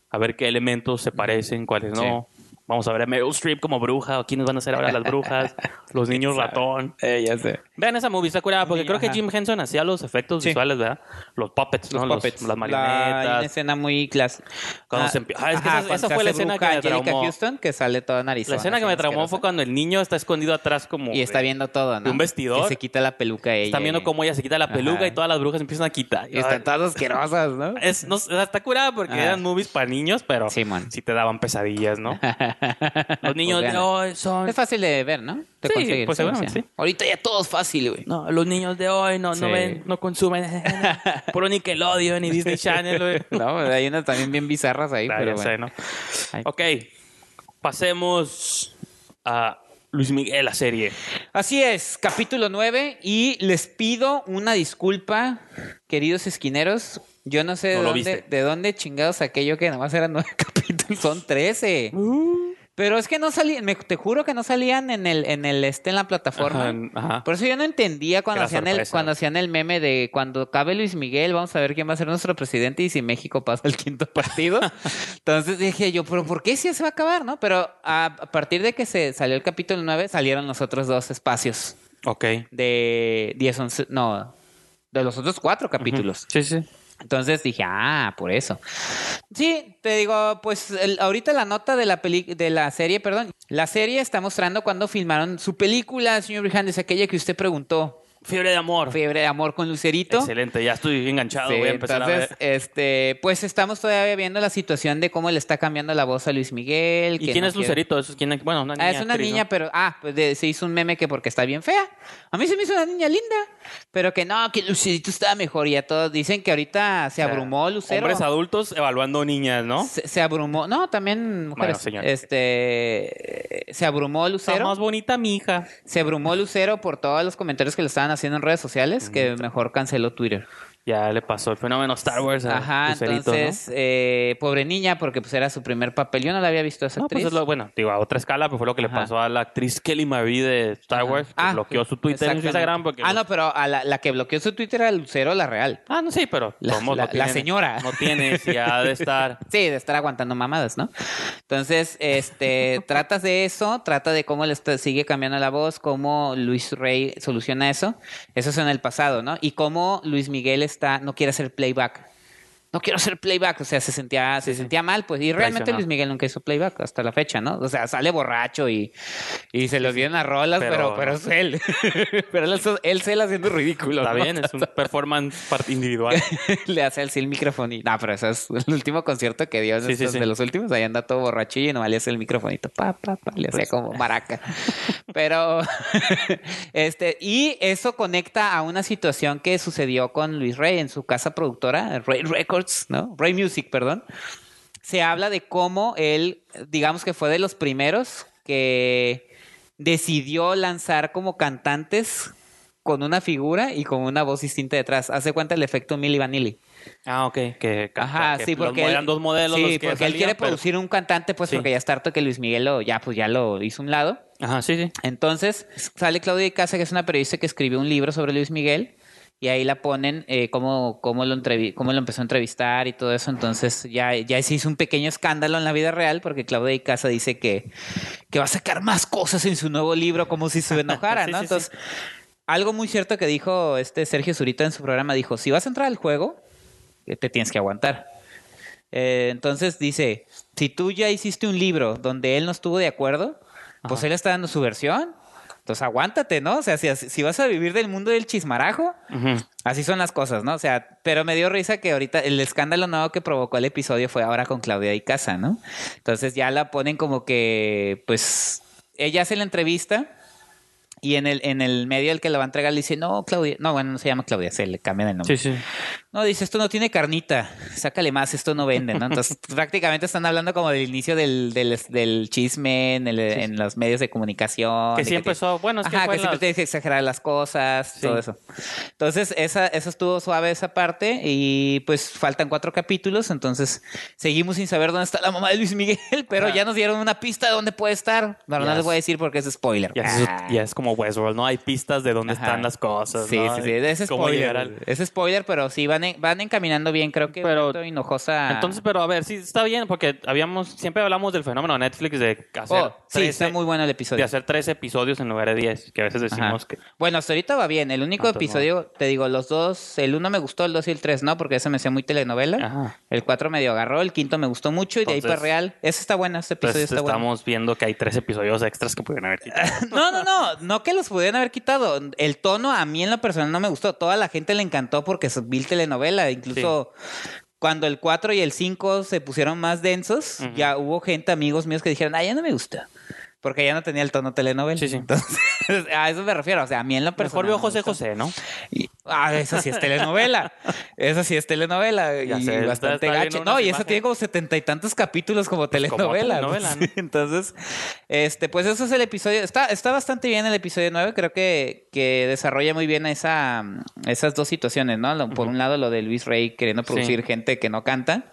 a ver qué elementos se parecen, cuáles no. Vamos a ver a Meryl Streep como bruja, o quiénes van a ser ahora las brujas, los niños ratón. Eh, ya sé. Vean esa movie, está curada, porque Sí, creo que. Jim Henson hacía los efectos Sí. visuales, ¿verdad? Los puppets, Los ¿no? Los- puppets. las La- marionetas. una escena muy clásica. Cuando se empie- Ah, es que esa- fue la escena que me Angelica traumó. Houston, que sale toda narizona. La escena que me traumó fue cuando el niño está escondido atrás como... Y está viendo todo, ¿no? de un vestidor. Que se quita la peluca ella. Están viendo cómo ella se quita la peluca y todas las brujas empiezan a quitar. Y están todas asquerosas, ¿no? Es, no, está curada porque eran movies para niños, pero sí te daban pesadillas, ¿no? Los niños Pues de vean. hoy son... Es fácil de ver, ¿no? Sí, conseguir, pues seguramente sí. Ahorita ya todo es fácil, güey. No, los niños de hoy no, no ven, no consumen puro Nickelodeon ni Disney Channel, güey. No, hay unas también bien bizarras ahí, Ah, pero bueno. sé, ¿no? Ok, pasemos a Luis Miguel, la serie. Así es, capítulo 9 y les pido una disculpa, queridos esquineros. Yo no sé de, No dónde, de dónde chingados aquello que nomás eran nueve capítulos, son 13. Pero es que no salían, me- te juro que no salían en el, en el este en la plataforma. Ajá, ajá. Por eso yo no entendía cuando Era hacían el, cuando hacían el meme de cuando cabe Luis Miguel, vamos a ver quién va a ser nuestro presidente y si México pasa el quinto partido. Entonces dije yo, pero ¿por qué si se va a acabar, no? Pero a, a partir de que se salió el capítulo 9, salieron los otros dos espacios Ok. de 10, 11, no, de los otros cuatro capítulos. Sí, sí. Entonces dije, ah, por eso. Sí, te digo, pues el- ahorita la nota de la peli de la serie, perdón, la serie está mostrando cuando filmaron su película, señor Brijandes, aquella que usted preguntó, Fiebre de amor. Fiebre de amor con Lucerito. Excelente, ya estoy enganchado. Sí, voy a empezar entonces, a ver. este, pues estamos todavía viendo la situación de cómo le está cambiando la voz a Luis Miguel. ¿Y quién no es quiere- Lucerito? Eso es quién, bueno, una niña. Ah, es una actriz, niña, ¿no? pero. Ah, pues de- se hizo un meme que porque está bien fea. A mí se me hizo una niña linda. Pero que no, que Lucerito estaba mejor. Y a todos dicen que ahorita se O sea, abrumó Lucero. Hombres adultos evaluando niñas, ¿no? Se, se abrumó. No, también mujeres. señor. Este. Se abrumó Está Lucero. más bonita mi hija. Se abrumó Lucero por todos los comentarios que le estaban haciendo en redes sociales. Que mejor canceló Twitter. Ya le pasó el fenómeno Star Wars a Ajá, Lucerito, entonces, eh, pobre niña, porque pues era su primer papel. Yo no la había visto a esa pues actriz. es lo, bueno, digo, a otra escala, pues fue lo que le pasó a la actriz Kelly Marie de Star Wars, que Ah, bloqueó su Twitter y su exactamente. Instagram porque... Ah, no, pero a la, la que bloqueó su Twitter era Lucero, la real. Ah, no, sí, pero... La- todos modos la- no tiene- la señora. No tiene, si ha de estar... Sí, de estar aguantando mamadas, ¿no? Entonces, este, tratas de eso, trata de cómo le está- sigue cambiando la voz, cómo Luis Rey soluciona eso. Eso es en el pasado, ¿no? Y cómo Luis Miguel está, no quiere hacer playback. No quiero hacer playback, o sea, se sentía, se Sí, sí. sentía mal, pues, y realmente. Luis Miguel nunca hizo playback hasta la fecha, ¿no? O sea, sale borracho y, y se los vienen a rolas, Pero pero, pero, es él. pero él, él se la haciendo ridículo. Está ¿no? bien, es un performance individual. le hace así el microfonito. No, pero eso es el último concierto que dio Sí, sí, sí. de los últimos. Ahí anda todo borrachillo y nomás le hace el microfonito. Pa, pa, pa, le hacía Pues. como maraca. Pero, este, y eso conecta a una situación que sucedió con Luis Rey en su casa productora, Rey Records, ¿no? Rey Music, perdón. Se habla de cómo él, digamos que fue de los primeros que decidió lanzar como cantantes con una figura y con una voz distinta detrás. Hace cuenta el efecto Milli Vanilli. Ah, ok. Que, Ajá, que sí, porque él, eran dos modelos sí, los que porque él quiere pero- producir un cantante, pues Sí. porque ya está harto que Luis Miguel lo, ya, pues ya lo hizo a un lado. Ajá, sí, sí. Entonces sale Claudia Casa, que es una periodista que escribió un libro sobre Luis Miguel. Y ahí la ponen eh, cómo, cómo, lo cómo lo empezó a entrevistar y todo eso. Entonces ya, ya se hizo un pequeño escándalo en la vida real porque Claudia y Casa dice que, que va a sacar más cosas en su nuevo libro como si se enojara, Sí, ¿no? sí, sí. Entonces, algo muy cierto que dijo este Sergio Zurita en su programa, dijo, si vas a entrar al juego, eh, te tienes que aguantar. Eh, entonces dice, si tú ya hiciste un libro donde él no estuvo de acuerdo, pues él está dando su versión. Entonces aguántate, ¿no? O sea, si, si vas a vivir del mundo del chismarajo, así son las cosas, ¿no? O sea, pero me dio risa que ahorita el escándalo nuevo que provocó el episodio fue ahora con Claudia y Casa, ¿no? Entonces ya la ponen como que, pues, ella hace la entrevista y en el, en el medio el que la va a entregar le dice, no, Claudia, no, bueno, no se llama Claudia, se le cambian el nombre. Sí, sí. No, dice, esto no tiene carnita, sácale más, esto no vende, ¿no? Entonces, prácticamente están hablando como del inicio del, del, del chisme en, el- en los medios de comunicación. Que de sí empezó, bueno, es que Ajá, fue que siempre tienes que exagerar las cosas, Sí. todo eso. Entonces, esa, eso estuvo suave esa parte y pues faltan cuatro capítulos, entonces seguimos sin saber dónde está la mamá de Luis Miguel, pero ya nos dieron una pista de dónde puede estar. Bueno, no les es- voy a decir porque es spoiler. Ah. ya es como Westworld, ¿no? Hay pistas de dónde Ajá. están las cosas. Sí, ¿no? sí, sí. Es spoiler. al- Es spoiler, pero sí van, en- van encaminando bien. Creo que Pero- Hinojosa. Entonces, pero a ver, sí, está bien, porque habíamos, siempre hablamos del fenómeno de Netflix de hacer, Oh, sí, 13 está muy bueno el de episodio. hacer tres episodios en lugar de 10, que a veces decimos Ajá. que... Bueno, hasta ahorita va bien. El único Ah, episodio, te digo, los dos, el uno me gustó, el dos y el tres no, porque ese me hacía muy telenovela. Ajá. El cuatro medio agarró, el quinto me gustó mucho y de ahí para real. Ese está bueno, ese episodio Entonces está bueno. estamos viendo que hay tres episodios extras que pudieron haber quitado. No, no, no, no que los pudieran haber quitado. El tono a mí en lo personal no me gustó. Toda la gente le encantó porque es vil telenovela. Incluso cuando el 4 y el 5 se pusieron más densos, ya hubo gente, amigos míos, que dijeron, ah, ya no me gusta. Porque ya no tenía el tono telenovela. Sí, sí. Entonces, a eso me refiero. O sea, a mí en lo personal. Mejor veo José. José, ¿no? Y- ah, esa sí es telenovela. esa sí es telenovela. Ya y sé, bastante viendo No, y imágenes. tiene como setenta y tantos capítulos como Pues como telenovela. telenovela, Sí. Entonces, este, pues eso es el episodio. Está, está bastante bien el episodio 9. Creo que, que desarrolla muy bien esa, esas dos situaciones, ¿no? Por un lado, lo de Luis Rey queriendo producir Sí. gente que no canta.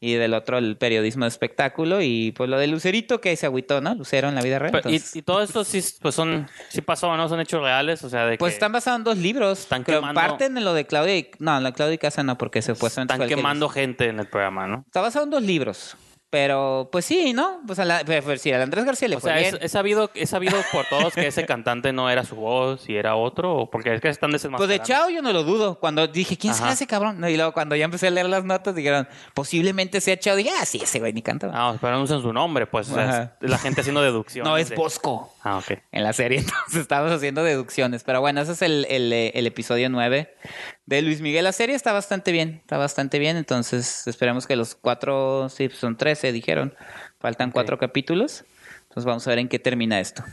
Y del otro, el periodismo de espectáculo. Y pues lo de Lucerito, que se agüitó, ¿no? Lucero en la vida real. Pero- y, Entonces, y todo esto sí, pues son, sí pasó, ¿no? Son hechos reales, o sea, de pues que están basados en dos libros. Están Creo, quemando- Parten en lo de Claudia y... No, la Claudia y Casa no, porque supuestamente están quemando gente en el programa, ¿no? Está basado en dos libros. Pero, pues sí, ¿no? Pues a la, pues, pues, sí, al Andrés García le O fue sea, bien. es, es sabido, es sabido por todos que ese cantante no era su voz y era otro, porque es que están Pues desenmascarando. de Chao yo no lo dudo. Cuando dije, ¿quién será ese cabrón? No, y luego cuando ya empecé a leer las notas, dijeron, posiblemente sea Chao. Dije, ah, sí, ese güey ni canta. Ah, pero no usan su nombre, pues. o sea, es la gente haciendo deducciones. no, es de- Bosco Ah, ok. en la serie. Entonces estamos haciendo deducciones. Pero bueno, ese es el, el, eh, el episodio 9 de Luis Miguel. La serie está bastante bien. Está bastante bien. Entonces esperemos que los cuatro, sí, son 13, dijeron. Faltan cuatro capítulos. Entonces vamos a ver en qué termina esto.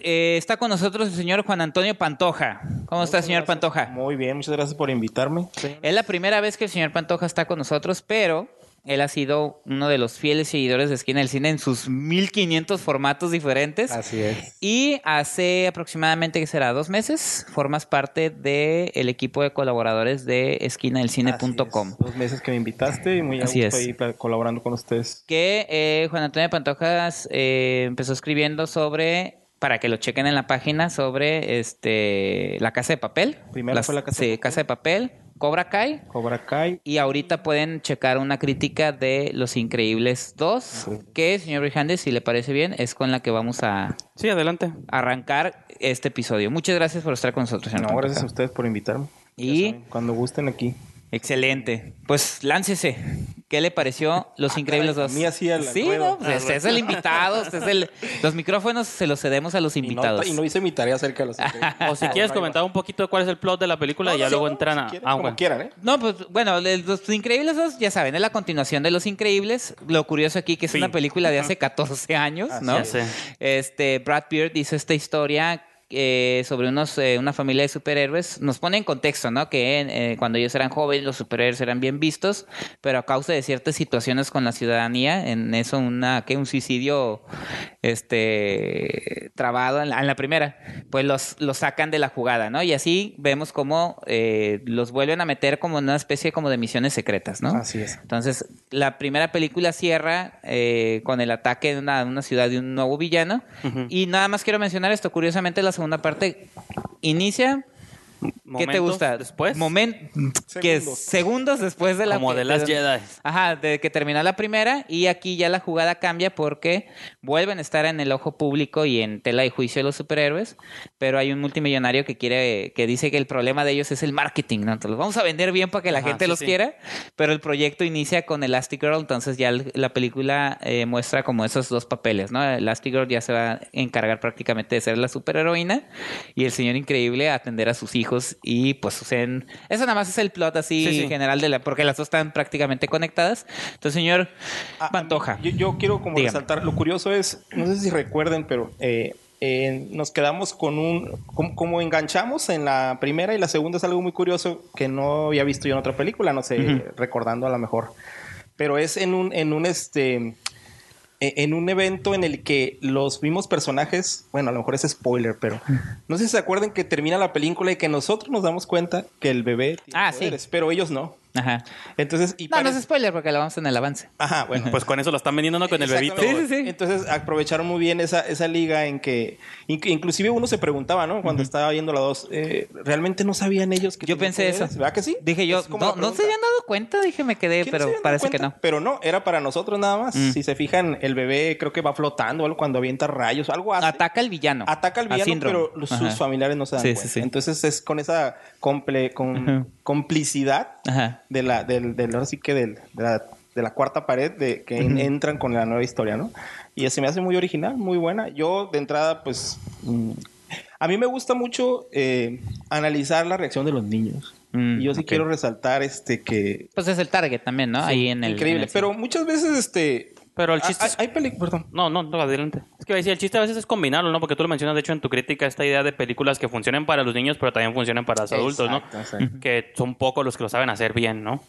Eh, está con nosotros el señor Juan Antonio Pantoja. ¿Cómo está, señor gracias. Pantoja? Muy bien, muchas gracias por invitarme. Es la primera vez que el señor Pantoja está con nosotros, pero él ha sido uno de los fieles seguidores de Esquina del Cine en sus 1500 formatos diferentes. Así es. Y hace aproximadamente, ¿qué será? ¿Dos meses? Formas parte del equipo de colaboradores de esquinadelcine.com. Así es. Dos meses que me invitaste y muy a Así gusto es. ahí colaborando con ustedes. Que eh, Juan Antonio Pantojas eh, empezó escribiendo sobre, para que lo chequen en la página, sobre este La Casa de Papel. Primero fue La Casa de sí, Papel. Casa de Papel, Cobra Kai. Cobra Kai. Y ahorita pueden checar una crítica de Los Increíbles 2, Sí. que, señor Brijandes, si le parece bien, es con la que vamos a Sí, adelante. arrancar este episodio. Muchas gracias por estar con nosotros. señor No, Pantoja. gracias a ustedes por invitarme. Y- saben, cuando gusten aquí. Excelente. Pues láncese. ¿Qué le pareció Los Increíbles caray, 2? a mí así al Sí, no, pues, usted es el invitado. usted es el... Los micrófonos se los cedemos a los Y no, invitados. y no hice mi tarea acerca de los O si quieres comentar un poquito de cuál es el plot de la película y ya luego entran a... ah, como bueno. quieran, ¿eh? No, pues bueno, Los Increíbles 2, ya saben, es la continuación de Los Increíbles. Lo curioso aquí que es Sí. una película de hace 14 años, Así ¿no? Sé. Este, Brad Pitt hizo esta historia eh, sobre unos, eh, una familia de superhéroes. Nos pone en contexto, ¿no? Que eh, cuando ellos eran jóvenes, los superhéroes eran bien vistos, pero a causa de ciertas situaciones con la ciudadanía, en eso una, que un suicidio, este, trabado en la, en la primera, pues los, los sacan de la jugada, ¿no? Y así vemos cómo eh, los vuelven a meter como en una especie como de misiones secretas, ¿no? Así es. Entonces, la primera película cierra eh, con el ataque de una, una ciudad de un nuevo villano. Y nada más quiero mencionar esto. Curiosamente, la segunda parte. Inicia ¿Qué te gusta? después. Momen- que Segundos. segundos después de la Como de las Jedi. Ajá, de que terminó la primera y aquí ya la jugada cambia porque vuelven a estar en el ojo público y en tela de juicio los superhéroes, pero hay un multimillonario que quiere que dice que el problema de ellos es el marketing, ¿no? Entonces los vamos a vender bien para que la Ajá, gente sí, los sí. quiera, pero el proyecto inicia con Elastigirl, entonces ya la película eh, muestra como esos dos papeles, ¿no? Elastigirl ya se va a encargar prácticamente de ser la superheroína y el señor increíble a atender a sus hijos y pues suceden eso nada más es el plot así Sí, sí. general de la porque las dos están prácticamente conectadas entonces señor A- a Pantoja Yo, yo quiero como Dígame. resaltar, lo curioso es, no sé si recuerden, pero eh, eh, nos quedamos con un, como, como enganchamos en la primera y la segunda es algo muy curioso que no había visto yo en otra película, no sé, recordando a lo mejor. Pero es en un, en un este, en un evento en el que los mismos personajes, bueno, a lo mejor es spoiler, pero no sé si se acuerdan que termina la película y que nosotros nos damos cuenta que el bebé tiene Ah, sí. pero ellos no. Ajá Entonces, y no no es spoiler porque lo vamos en el avance Ajá, bueno, Pues con eso lo están vendiendo, ¿no? Con el bebito. Sí, sí, sí. Entonces aprovecharon muy bien esa, esa liga en que inc- inclusive uno se preguntaba, ¿no? Cuando estaba viendo la dos, eh, realmente no sabían ellos que yo pensé eso ¿Verdad que sí? dije yo no, no se habían dado cuenta dije me quedé ¿Quién se pero parece que no Pero no, era para nosotros nada más. Mm. Si se fijan, el bebé creo que va flotando o algo cuando avienta rayos o algo hace. ataca al villano Ataca al villano, pero Ajá. sus familiares no se dan Sí, sí, cuenta. sí. Entonces es con esa comple- con-. Complicidad Ajá. de la, del, del- ahora sí que del- de, la, de la cuarta pared de que en- entran con la nueva historia, ¿no? Y se me hace muy original, muy buena. Yo, de entrada, pues. mm, a mí me gusta mucho eh, analizar la reacción de los niños. Mm, y yo sí quiero resaltar este que. pues es el target también no ahí en el increíble. en el- Pero muchas veces, este. Pero el hay- chiste Hay, es- hay peli- Perdón. No, no, no, adelante. Es que iba a decir, el chiste a veces es combinarlo, ¿no? Porque tú lo mencionas, de hecho, en tu crítica, esta idea de películas que funcionen para los niños, pero también funcionen para los adultos, Exacto, ¿no? exacto. Que son pocos los que lo saben hacer bien, ¿no?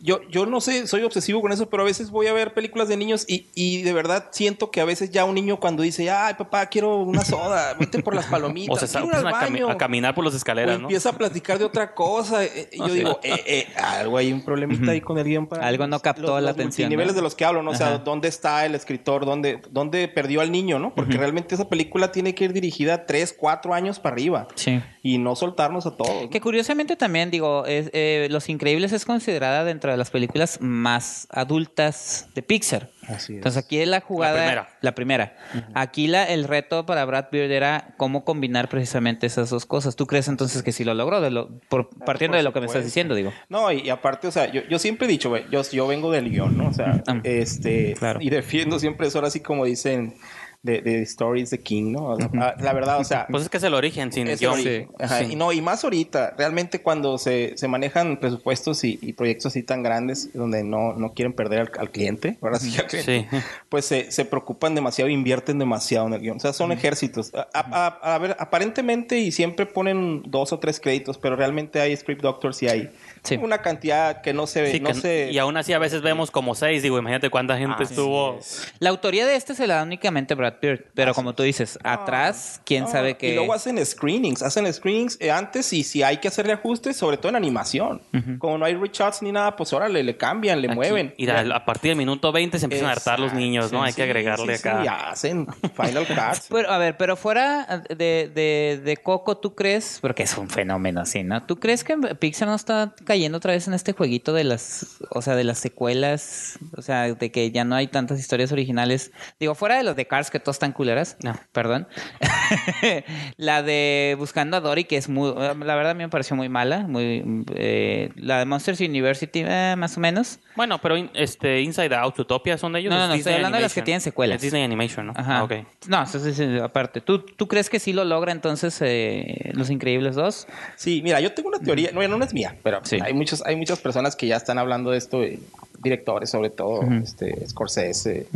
Yo, yo no sé, soy obsesivo con eso, pero a veces voy a ver películas de niños y, y de verdad siento que a veces ya un niño cuando dice, ay papá, quiero una soda, vete por las palomitas, O se al empiezan a, cami- baño". a caminar por las O escaleras, ¿no? empieza a platicar de otra cosa. eh, y yo Ah, sí. digo, eh, eh, algo hay un problemita ahí con el guion para Algo no los- captó los- la los atención, multiniveles ¿no? de los que hablo, ¿no? O sea, Ajá. ¿dónde está el escritor? ¿Dónde, ¿Dónde perdió al niño, no? Porque realmente esa película tiene que ir dirigida tres, cuatro años para arriba. sí Y no soltarnos a todos. ¿no? Que curiosamente también, digo, es, eh, Los Increíbles es considerada dentro de las películas más adultas de Pixar. Así es. Entonces aquí es la jugada... La primera. la primera. Aquí la, el reto para Brad Bird era cómo combinar precisamente esas dos cosas. ¿Tú crees entonces que sí lo logró? De lo, por, partiendo por de lo que me estás diciendo, digo. No, y, y aparte, o sea, yo, yo siempre he dicho, güey, yo, yo vengo del guion, ¿no? O sea, Ah, este, claro. y defiendo siempre eso, ahora así como dicen, de, de Stories the King, ¿no? Ah, La verdad, o sea, Pues es que es el origen, sin es el origen. Ajá, Sí. Y no, y más ahorita, realmente cuando se, se manejan presupuestos y, y proyectos así tan grandes, donde no, no quieren perder al, al cliente, ahora sí al cliente, Sí. pues se, se preocupan demasiado, invierten demasiado en el guion. O sea, son ejércitos. A, a- a- a ver, aparentemente y siempre ponen dos o tres créditos, pero realmente hay script doctors y hay Sí. una cantidad que no se ve. Sí, no se... Y aún así a veces vemos como seis, digo, imagínate cuánta gente estuvo. es. La autoría de este se la da únicamente Brad Bird. Pero como tú dices, atrás, quién No, sabe qué... Y luego hacen screenings, hacen screenings eh, antes y si hay que hacerle ajustes, sobre todo en animación. Como no hay reshots ni nada, pues órale, le cambian, le aquí. mueven. Y a, a partir del minuto 20 se empiezan a hartar los niños, ¿no? Hay que agregarle sí, sí, acá. y hacen Final Cut. Pero, a ver, pero fuera de, de, de Coco, ¿tú crees? Porque es un fenómeno así, ¿no? ¿Tú crees que Pixar no está cayendo otra vez en este jueguito de las, o sea, de las secuelas? O sea, de que ya no hay tantas historias originales. Digo, fuera de los de Cars, que todas están culeras. No. Perdón. la de Buscando a Dory, que es muy, la verdad a mí me pareció muy mala. Muy, eh, la de Monsters University, eh, más o menos. Bueno, pero in- este Inside Out, Utopia son de ellos. No, ¿O no, es no, estoy Disney hablando de las que Animation? tienen secuelas. Es Disney Animation, ¿no? Ajá. Ah, ok. No, eso sí, sí, aparte. ¿Tú, ¿Tú crees que sí lo logra entonces eh, Los Increíbles 2? Sí, mira, yo tengo una teoría, no, no es mía, pero Sí. Hay, muchos, hay muchas personas que ya están hablando de esto, eh, directores sobre todo, este, Scorsese.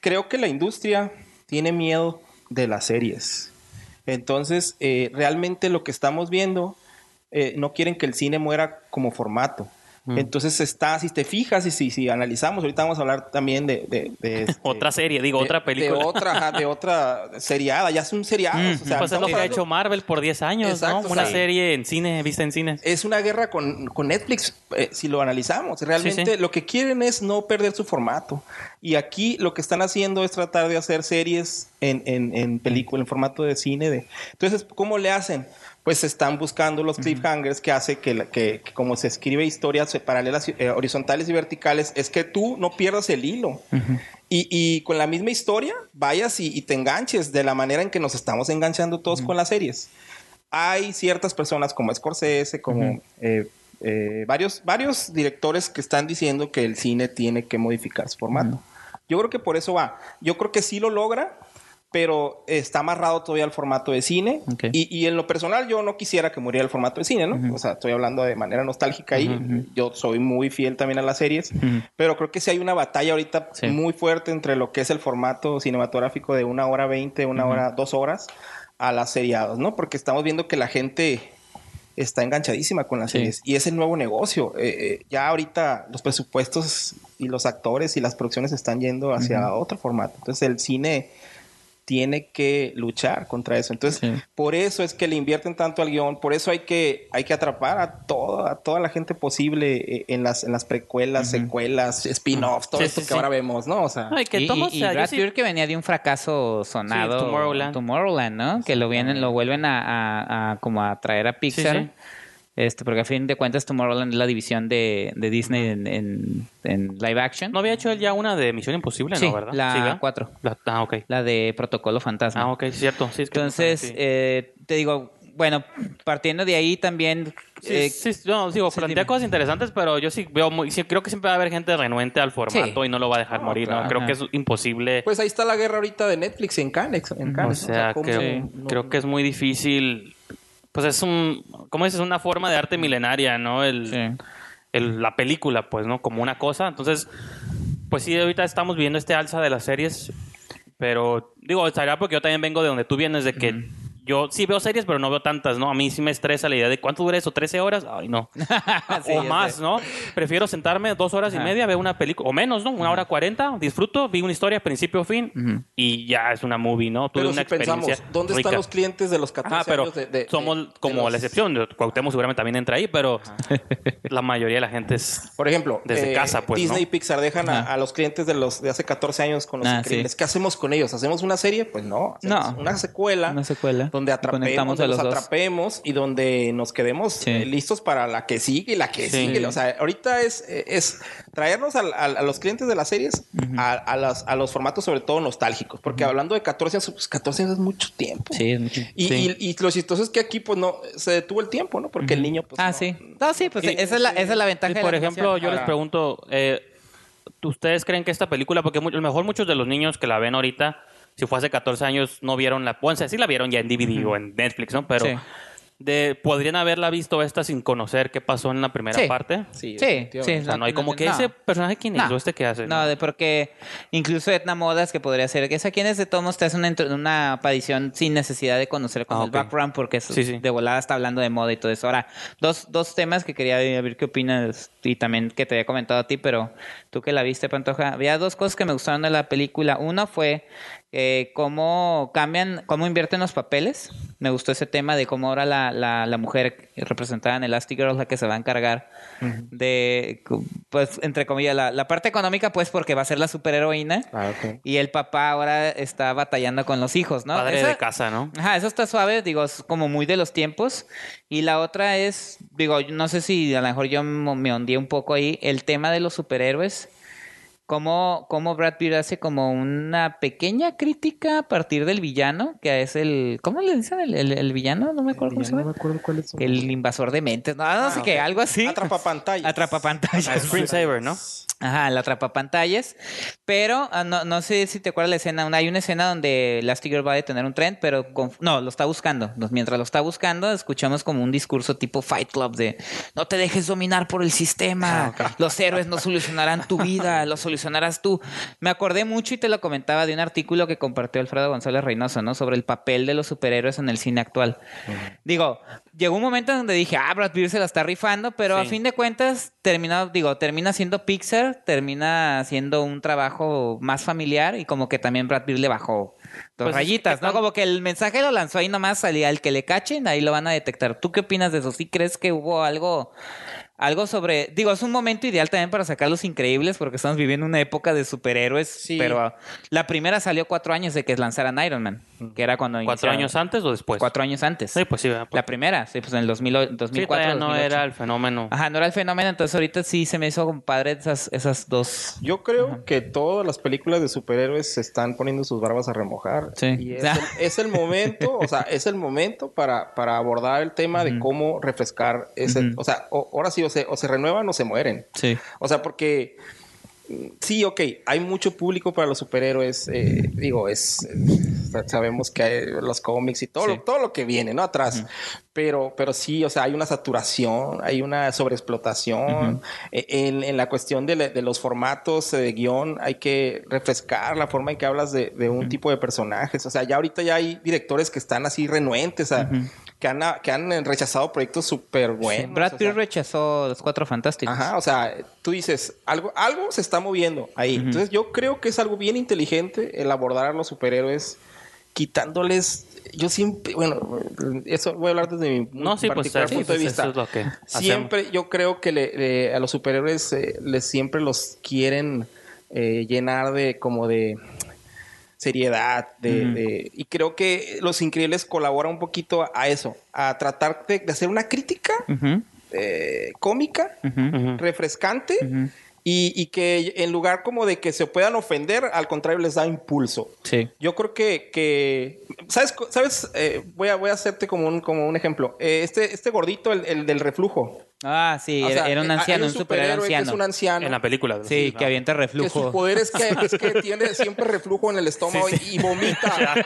Creo que la industria tiene miedo de las series. Entonces, eh, realmente lo que estamos viendo, eh, no quieren que el cine muera como formato. Entonces está, si te fijas y si, si analizamos, ahorita vamos a hablar también de... de- de, este, Otra serie, digo, otra película. De otra, ajá, de otra seriada, ya es un seriado. o sea, pues es lo que ha hecho Marvel por 10 años, Exacto, ¿no? Una sí. serie en cine, vista en cine. es una guerra con, con Netflix, eh, si lo analizamos. Realmente Sí, sí. lo que quieren es no perder su formato. Y aquí lo que están haciendo es tratar de hacer series en, en, en película, en formato de cine. De... Entonces, ¿cómo le hacen? Pues están buscando los cliffhangers que hace que, que- que como se escribe historias paralelas, eh, horizontales y verticales, es que tú no pierdas el hilo. Y, y con la misma historia, vayas y, y te enganches de la manera en que nos estamos enganchando todos con las series. Hay ciertas personas como Scorsese, como eh, eh, varios, varios directores que están diciendo que el cine tiene que modificar su formato. Yo creo que por eso va. Yo creo que sí lo logra, pero está amarrado todavía al formato de cine. Y, y en lo personal, yo no quisiera que muriera el formato de cine, ¿no? O sea, estoy hablando de manera nostálgica ahí. Yo soy muy fiel también a las series, pero creo que sí hay una batalla ahorita Sí. muy fuerte entre lo que es el formato cinematográfico de una hora veinte, una hora, dos horas, a las seriados, ¿no? Porque estamos viendo que la gente está enganchadísima con las Sí. series y es el nuevo negocio. Eh, eh, ya ahorita los presupuestos y los actores y las producciones están yendo hacia otro formato. Entonces el cine tiene que luchar contra eso. Entonces, Sí. por eso es que le invierten tanto al guion, por eso hay que, hay que atrapar a toda, a toda la gente posible eh, en las, en las precuelas, secuelas, spin-offs, todo Sí, esto sí, que sí. ahora vemos, ¿no? O sea, Ay, que y, tomo, y- o y sea, yo Brad sí- Bird que venía de un fracaso sonado. Sí, Tomorrowland. Tomorrowland, ¿no? Que lo vienen, lo vuelven a, a- a como a traer a Pixar. Sí, sí. Este, porque a fin de cuentas Tomorrowland es la división de, de Disney en, en- en live action. ¿No había hecho él ya una de Misión Imposible, Sí, no, verdad? la Sí, ¿verdad? cuatro. La- ah, ok. La de Protocolo Fantasma. Ah, ok, cierto. Sí, es que Entonces, sí. eh, te digo, bueno, partiendo de ahí también... Sí, eh, sí, no, digo, sí, plantea dime. cosas interesantes, pero yo sí veo muy, sí, creo que siempre va a haber gente renuente al formato Sí. y no lo va a dejar morir, ¿no? Creo Ajá. que es imposible. pues ahí está la guerra ahorita de Netflix en Cannes. En o Cannes, sea, ¿cómo- creo, no- creo que es muy difícil. Pues es un, ¿cómo dices? Una forma de arte milenaria, ¿no? El, Sí. el- la película, pues, ¿no? Como una cosa. Entonces, pues sí, ahorita estamos viendo este alza de las series, pero digo, estaría porque yo también vengo de donde tú vienes, de que yo sí veo series, pero no veo tantas, ¿no? A mí sí me estresa la idea de cuánto dura eso, 13 horas, ay, no. Sí, o más, sé. ¿no? Prefiero sentarme dos horas y Ajá. media, veo una película, o menos, ¿no? Una hora cuarenta, disfruto, vi una historia principio fin y ya es una movie, ¿no? Tuve Pero una si pensamos, experiencia ¿dónde rica. están los clientes de los 14 Ajá, pero años de, de- somos de- como los- la excepción. Cuauhtémoc seguramente también entra ahí, pero la mayoría de la gente es... Por ejemplo, Desde eh, casa, pues, Disney ¿no? y Pixar dejan a, los clientes de los de hace 14 años con los Ah, increíbles. sí. ¿Qué hacemos con ellos? ¿Hacemos una serie? Pues no. No. Una secuela. Una secuela. Donde atrapemos, Conectamos a donde dos. atrapemos y donde nos quedemos Sí. eh, listos para la que sigue y la que Sí. sigue. O sea, ahorita es, es traernos a, los clientes de las series a, a las- a los formatos sobre todo nostálgicos. Porque hablando de 14 años, pues 14 años es mucho tiempo. Sí, es mucho. Y, Sí. y- y lo chistoso es que aquí pues no se detuvo el tiempo, ¿no? Porque el niño pues ah, no- sí. No, sí, pues Y- esa, es la, esa es la ventaja Y de por la ejemplo, yo les pregunto, eh, ¿ustedes creen que esta película, porque a lo mejor muchos de los niños que la ven ahorita, si fue hace 14 años, no vieron la... Bueno, sí la vieron ya en DVD o en Netflix, ¿no? Pero Sí. de, podrían haberla visto esta sin conocer qué pasó en la primera Sí. parte. Sí, Sí, sí. O sea, no hay como que no. ese personaje quién es No. o este qué hace. No, de porque incluso Etna Modas, que podría ser, que esa quién es de todos te hace una, una aparición sin necesidad de conocer como Ah, el background, porque es- Sí, sí. de volada está hablando de moda y todo eso. Ahora, dos, dos temas que quería ver qué opinas y también que te había comentado a ti, pero tú que la viste, Pantoja, había dos cosas que me gustaron de la película. Una fue eh, cómo cambian, cómo invierten los papeles. Me gustó ese tema de cómo ahora la, la, la mujer representada en Elastigirl es la que se va a encargar de, pues, entre comillas, la, la parte económica, pues, porque va a ser la superheroína. Ah, ok. Y el papá ahora está batallando con los hijos, ¿no? Padre Esa- de casa, ¿no? Ajá, eso está suave, digo, es como muy de los tiempos. Y la otra es, digo, no sé si a lo mejor yo me hundí un poco ahí, el tema de los superhéroes. Cómo, cómo Brad Pitt hace como una pequeña crítica a partir del villano, que es el... ¿Cómo le dicen el, el- el villano? No me acuerdo cómo se no me llama. acuerdo cuál es. El invasor de mentes. No, no sé Ah, qué, algo así. Atrapa pantallas. Atrapa pantallas. Screensaver, ¿no? Ajá, el atrapapantallas. Pero ah, no, no sé si te acuerdas la escena. Hay una escena donde Elastigirl va a detener un tren, pero con- no, lo está buscando. Mientras lo está buscando, escuchamos como un discurso tipo Fight Club de no te dejes dominar por el sistema. Los héroes no solucionarán tu vida, lo solucionarás tú. Me acordé mucho y te lo comentaba de un artículo que compartió Alfredo González Reynoso, ¿no? Sobre el papel de los superhéroes en el cine actual. Digo, llegó un momento donde dije, ah, Brad Pitt se la está rifando, pero a fin de cuentas termina, digo, termina siendo Pixar, termina siendo un trabajo más familiar y como que también Brad Pitt le bajó dos Pues es rayitas, que ¿no? tan- Como que el mensaje lo lanzó ahí nomás, salía el que le cachen, ahí lo van a detectar. ¿Tú qué opinas de eso? ¿Sí crees que hubo algo algo sobre, digo, es un momento ideal también para sacar los increíbles porque estamos viviendo una época de superhéroes, Sí. pero la primera salió cuatro años de que lanzaran Iron Man, que era cuando ¿Cuatro iniciaron- años antes o después? Cuatro años antes. Sí, pues sí. ¿verdad? La primera, sí, pues en el 2000, Sí, 2004. todavía no 2008. era el fenómeno. Ajá, no era el fenómeno, entonces ahorita sí se me hizo compadre esas, esas dos. Yo creo que todas las películas de superhéroes se están poniendo sus barbas a remojar. Sí. Y es, el, es el momento, o sea, es el momento para, para abordar el tema de cómo refrescar ese. Ujú. O sea, o- ahora sí, o se, o se renuevan o se mueren. Sí. O sea, porque sí, ok, hay mucho público para los superhéroes. eh, digo, es sabemos que hay los cómics y todo, lo, todo lo que viene, ¿no? Atrás. Pero, pero sí, o sea, hay una saturación, hay una sobreexplotación. E- en, en la cuestión de, los formatos de guion, hay que refrescar la forma en que hablas de, de un tipo de personajes. O sea, ya ahorita ya hay directores que están así renuentes, sea, que, han, que han rechazado proyectos súper buenos. Brad o Pitt sea, rechazó los cuatro fantásticos. Ajá, o sea, tú dices, algo, algo se está moviendo ahí. Entonces yo creo que es algo bien inteligente el abordar a los superhéroes quitándoles, yo siempre, bueno, eso voy a hablar desde mi No, sí, pues, particular sí, punto de pues, vista. eso es lo que hacemos. siempre yo creo que le- le- a los superhéroes eh, les siempre los quieren eh, llenar de como de seriedad de, de- y creo que Los Increíbles colabora un poquito a eso, a tratar de, de hacer una crítica eh, cómica refrescante y, y que en lugar como de que se puedan ofender, al contrario les da impulso. Sí. Yo creo que, que ¿sabes? ¿Sabes? Eh, voy, a, voy a hacerte como un, como un ejemplo. Eh, este, este gordito, el, el del reflujo. Ah, sí, O era, sea, era un eh, anciano, hay un superhéroe superhéroe que anciano. es un anciano. En la película. Sí, que ¿no? avienta que su reflujo. poder es que, es que tiene siempre reflujo en el estómago Sí, y vomita.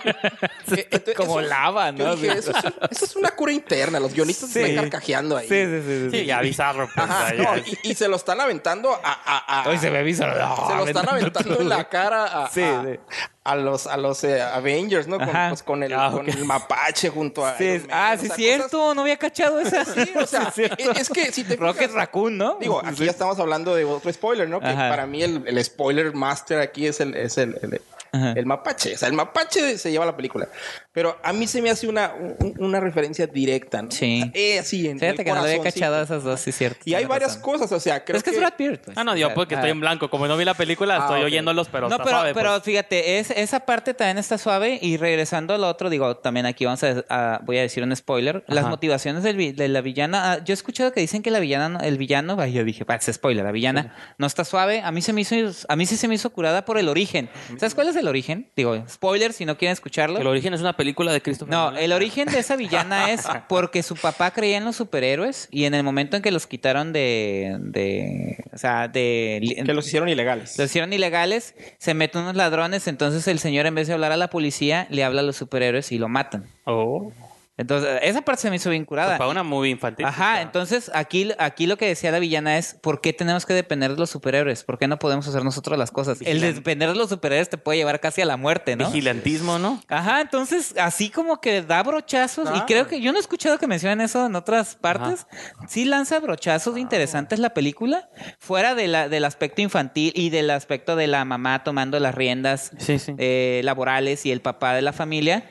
Eh, entonces, Como lava, yo ¿no? dije, eso es, un- eso es una cura interna. Los guionistas Sí. están carcajeando ahí. Sí, sí, sí. sí, Sí, ya bizarro. Pues, Ajá, no, y, y se lo están aventando a... a, a- Hoy se ve bizarro. se lo están aventando en la cara a, Sí, a, sí. A los, a los eh, Avengers, ¿no? Con, pues, con, el, Ah, con el mapache junto a. Sí, Iron Man, ah, sí, sea, cierto. No había cachado esa. Sí, o sea, Sí, es que si te Rocket fijas- Raccoon, ¿no? Digo, aquí ya estamos hablando de otro spoiler, ¿no? Que Ajá. para mí el, el spoiler master aquí es el, es el, el, Ajá. el mapache. O sea, el mapache se lleva la película. Pero a mí se me hace una, un- una referencia directa, ¿no? Sí. Eh, así, en Fíjate que no había cachado esas dos, sí, cierto. Y hay varias cosas, o sea, creo es que, es Brad Pitt. pues. Ah, no, yo porque estoy en blanco. Como no vi la película, Ah, estoy ok. oyéndolos, pero no, está pero, suave, pero pues. fíjate, es, esa parte también está suave. Y regresando a lo otro, digo, también aquí vamos a, a- voy a decir un spoiler. Las motivaciones del de la villana. ah, yo he escuchado que dicen que la villana, no- el villano, ay, yo dije, "Bah, es spoiler, la villana no está suave. A mí se me hizo, a mí sí se me hizo curada por el origen. ¿Sabes cuál es el origen? Digo, spoiler si no quieren escucharlo. El origen es una película de Christopher No, Nolan. el origen de esa villana es porque su papá creía en los superhéroes y en el momento en que los quitaron de, de o sea, de que los hicieron ilegales. los hicieron ilegales, se meten unos ladrones, entonces el señor en vez de hablar a la policía, le habla a los superhéroes y lo matan. Oh. Entonces, esa parte se me hizo bien curada. Pues para una movie infantil. Ajá, entonces aquí, aquí lo que decía la villana es ¿por qué tenemos que depender de los superhéroes? ¿Por qué no podemos hacer nosotros las cosas? El depender de los superhéroes te puede llevar casi a la muerte, ¿no? Vigilantismo, ¿no? Ajá, entonces así como que da brochazos y creo que yo no he escuchado que mencionen eso en otras partes. Sí lanza brochazos interesantes la película, fuera de la, del aspecto infantil y del aspecto de la mamá tomando las riendas Sí, sí. eh, laborales y el papá de la familia.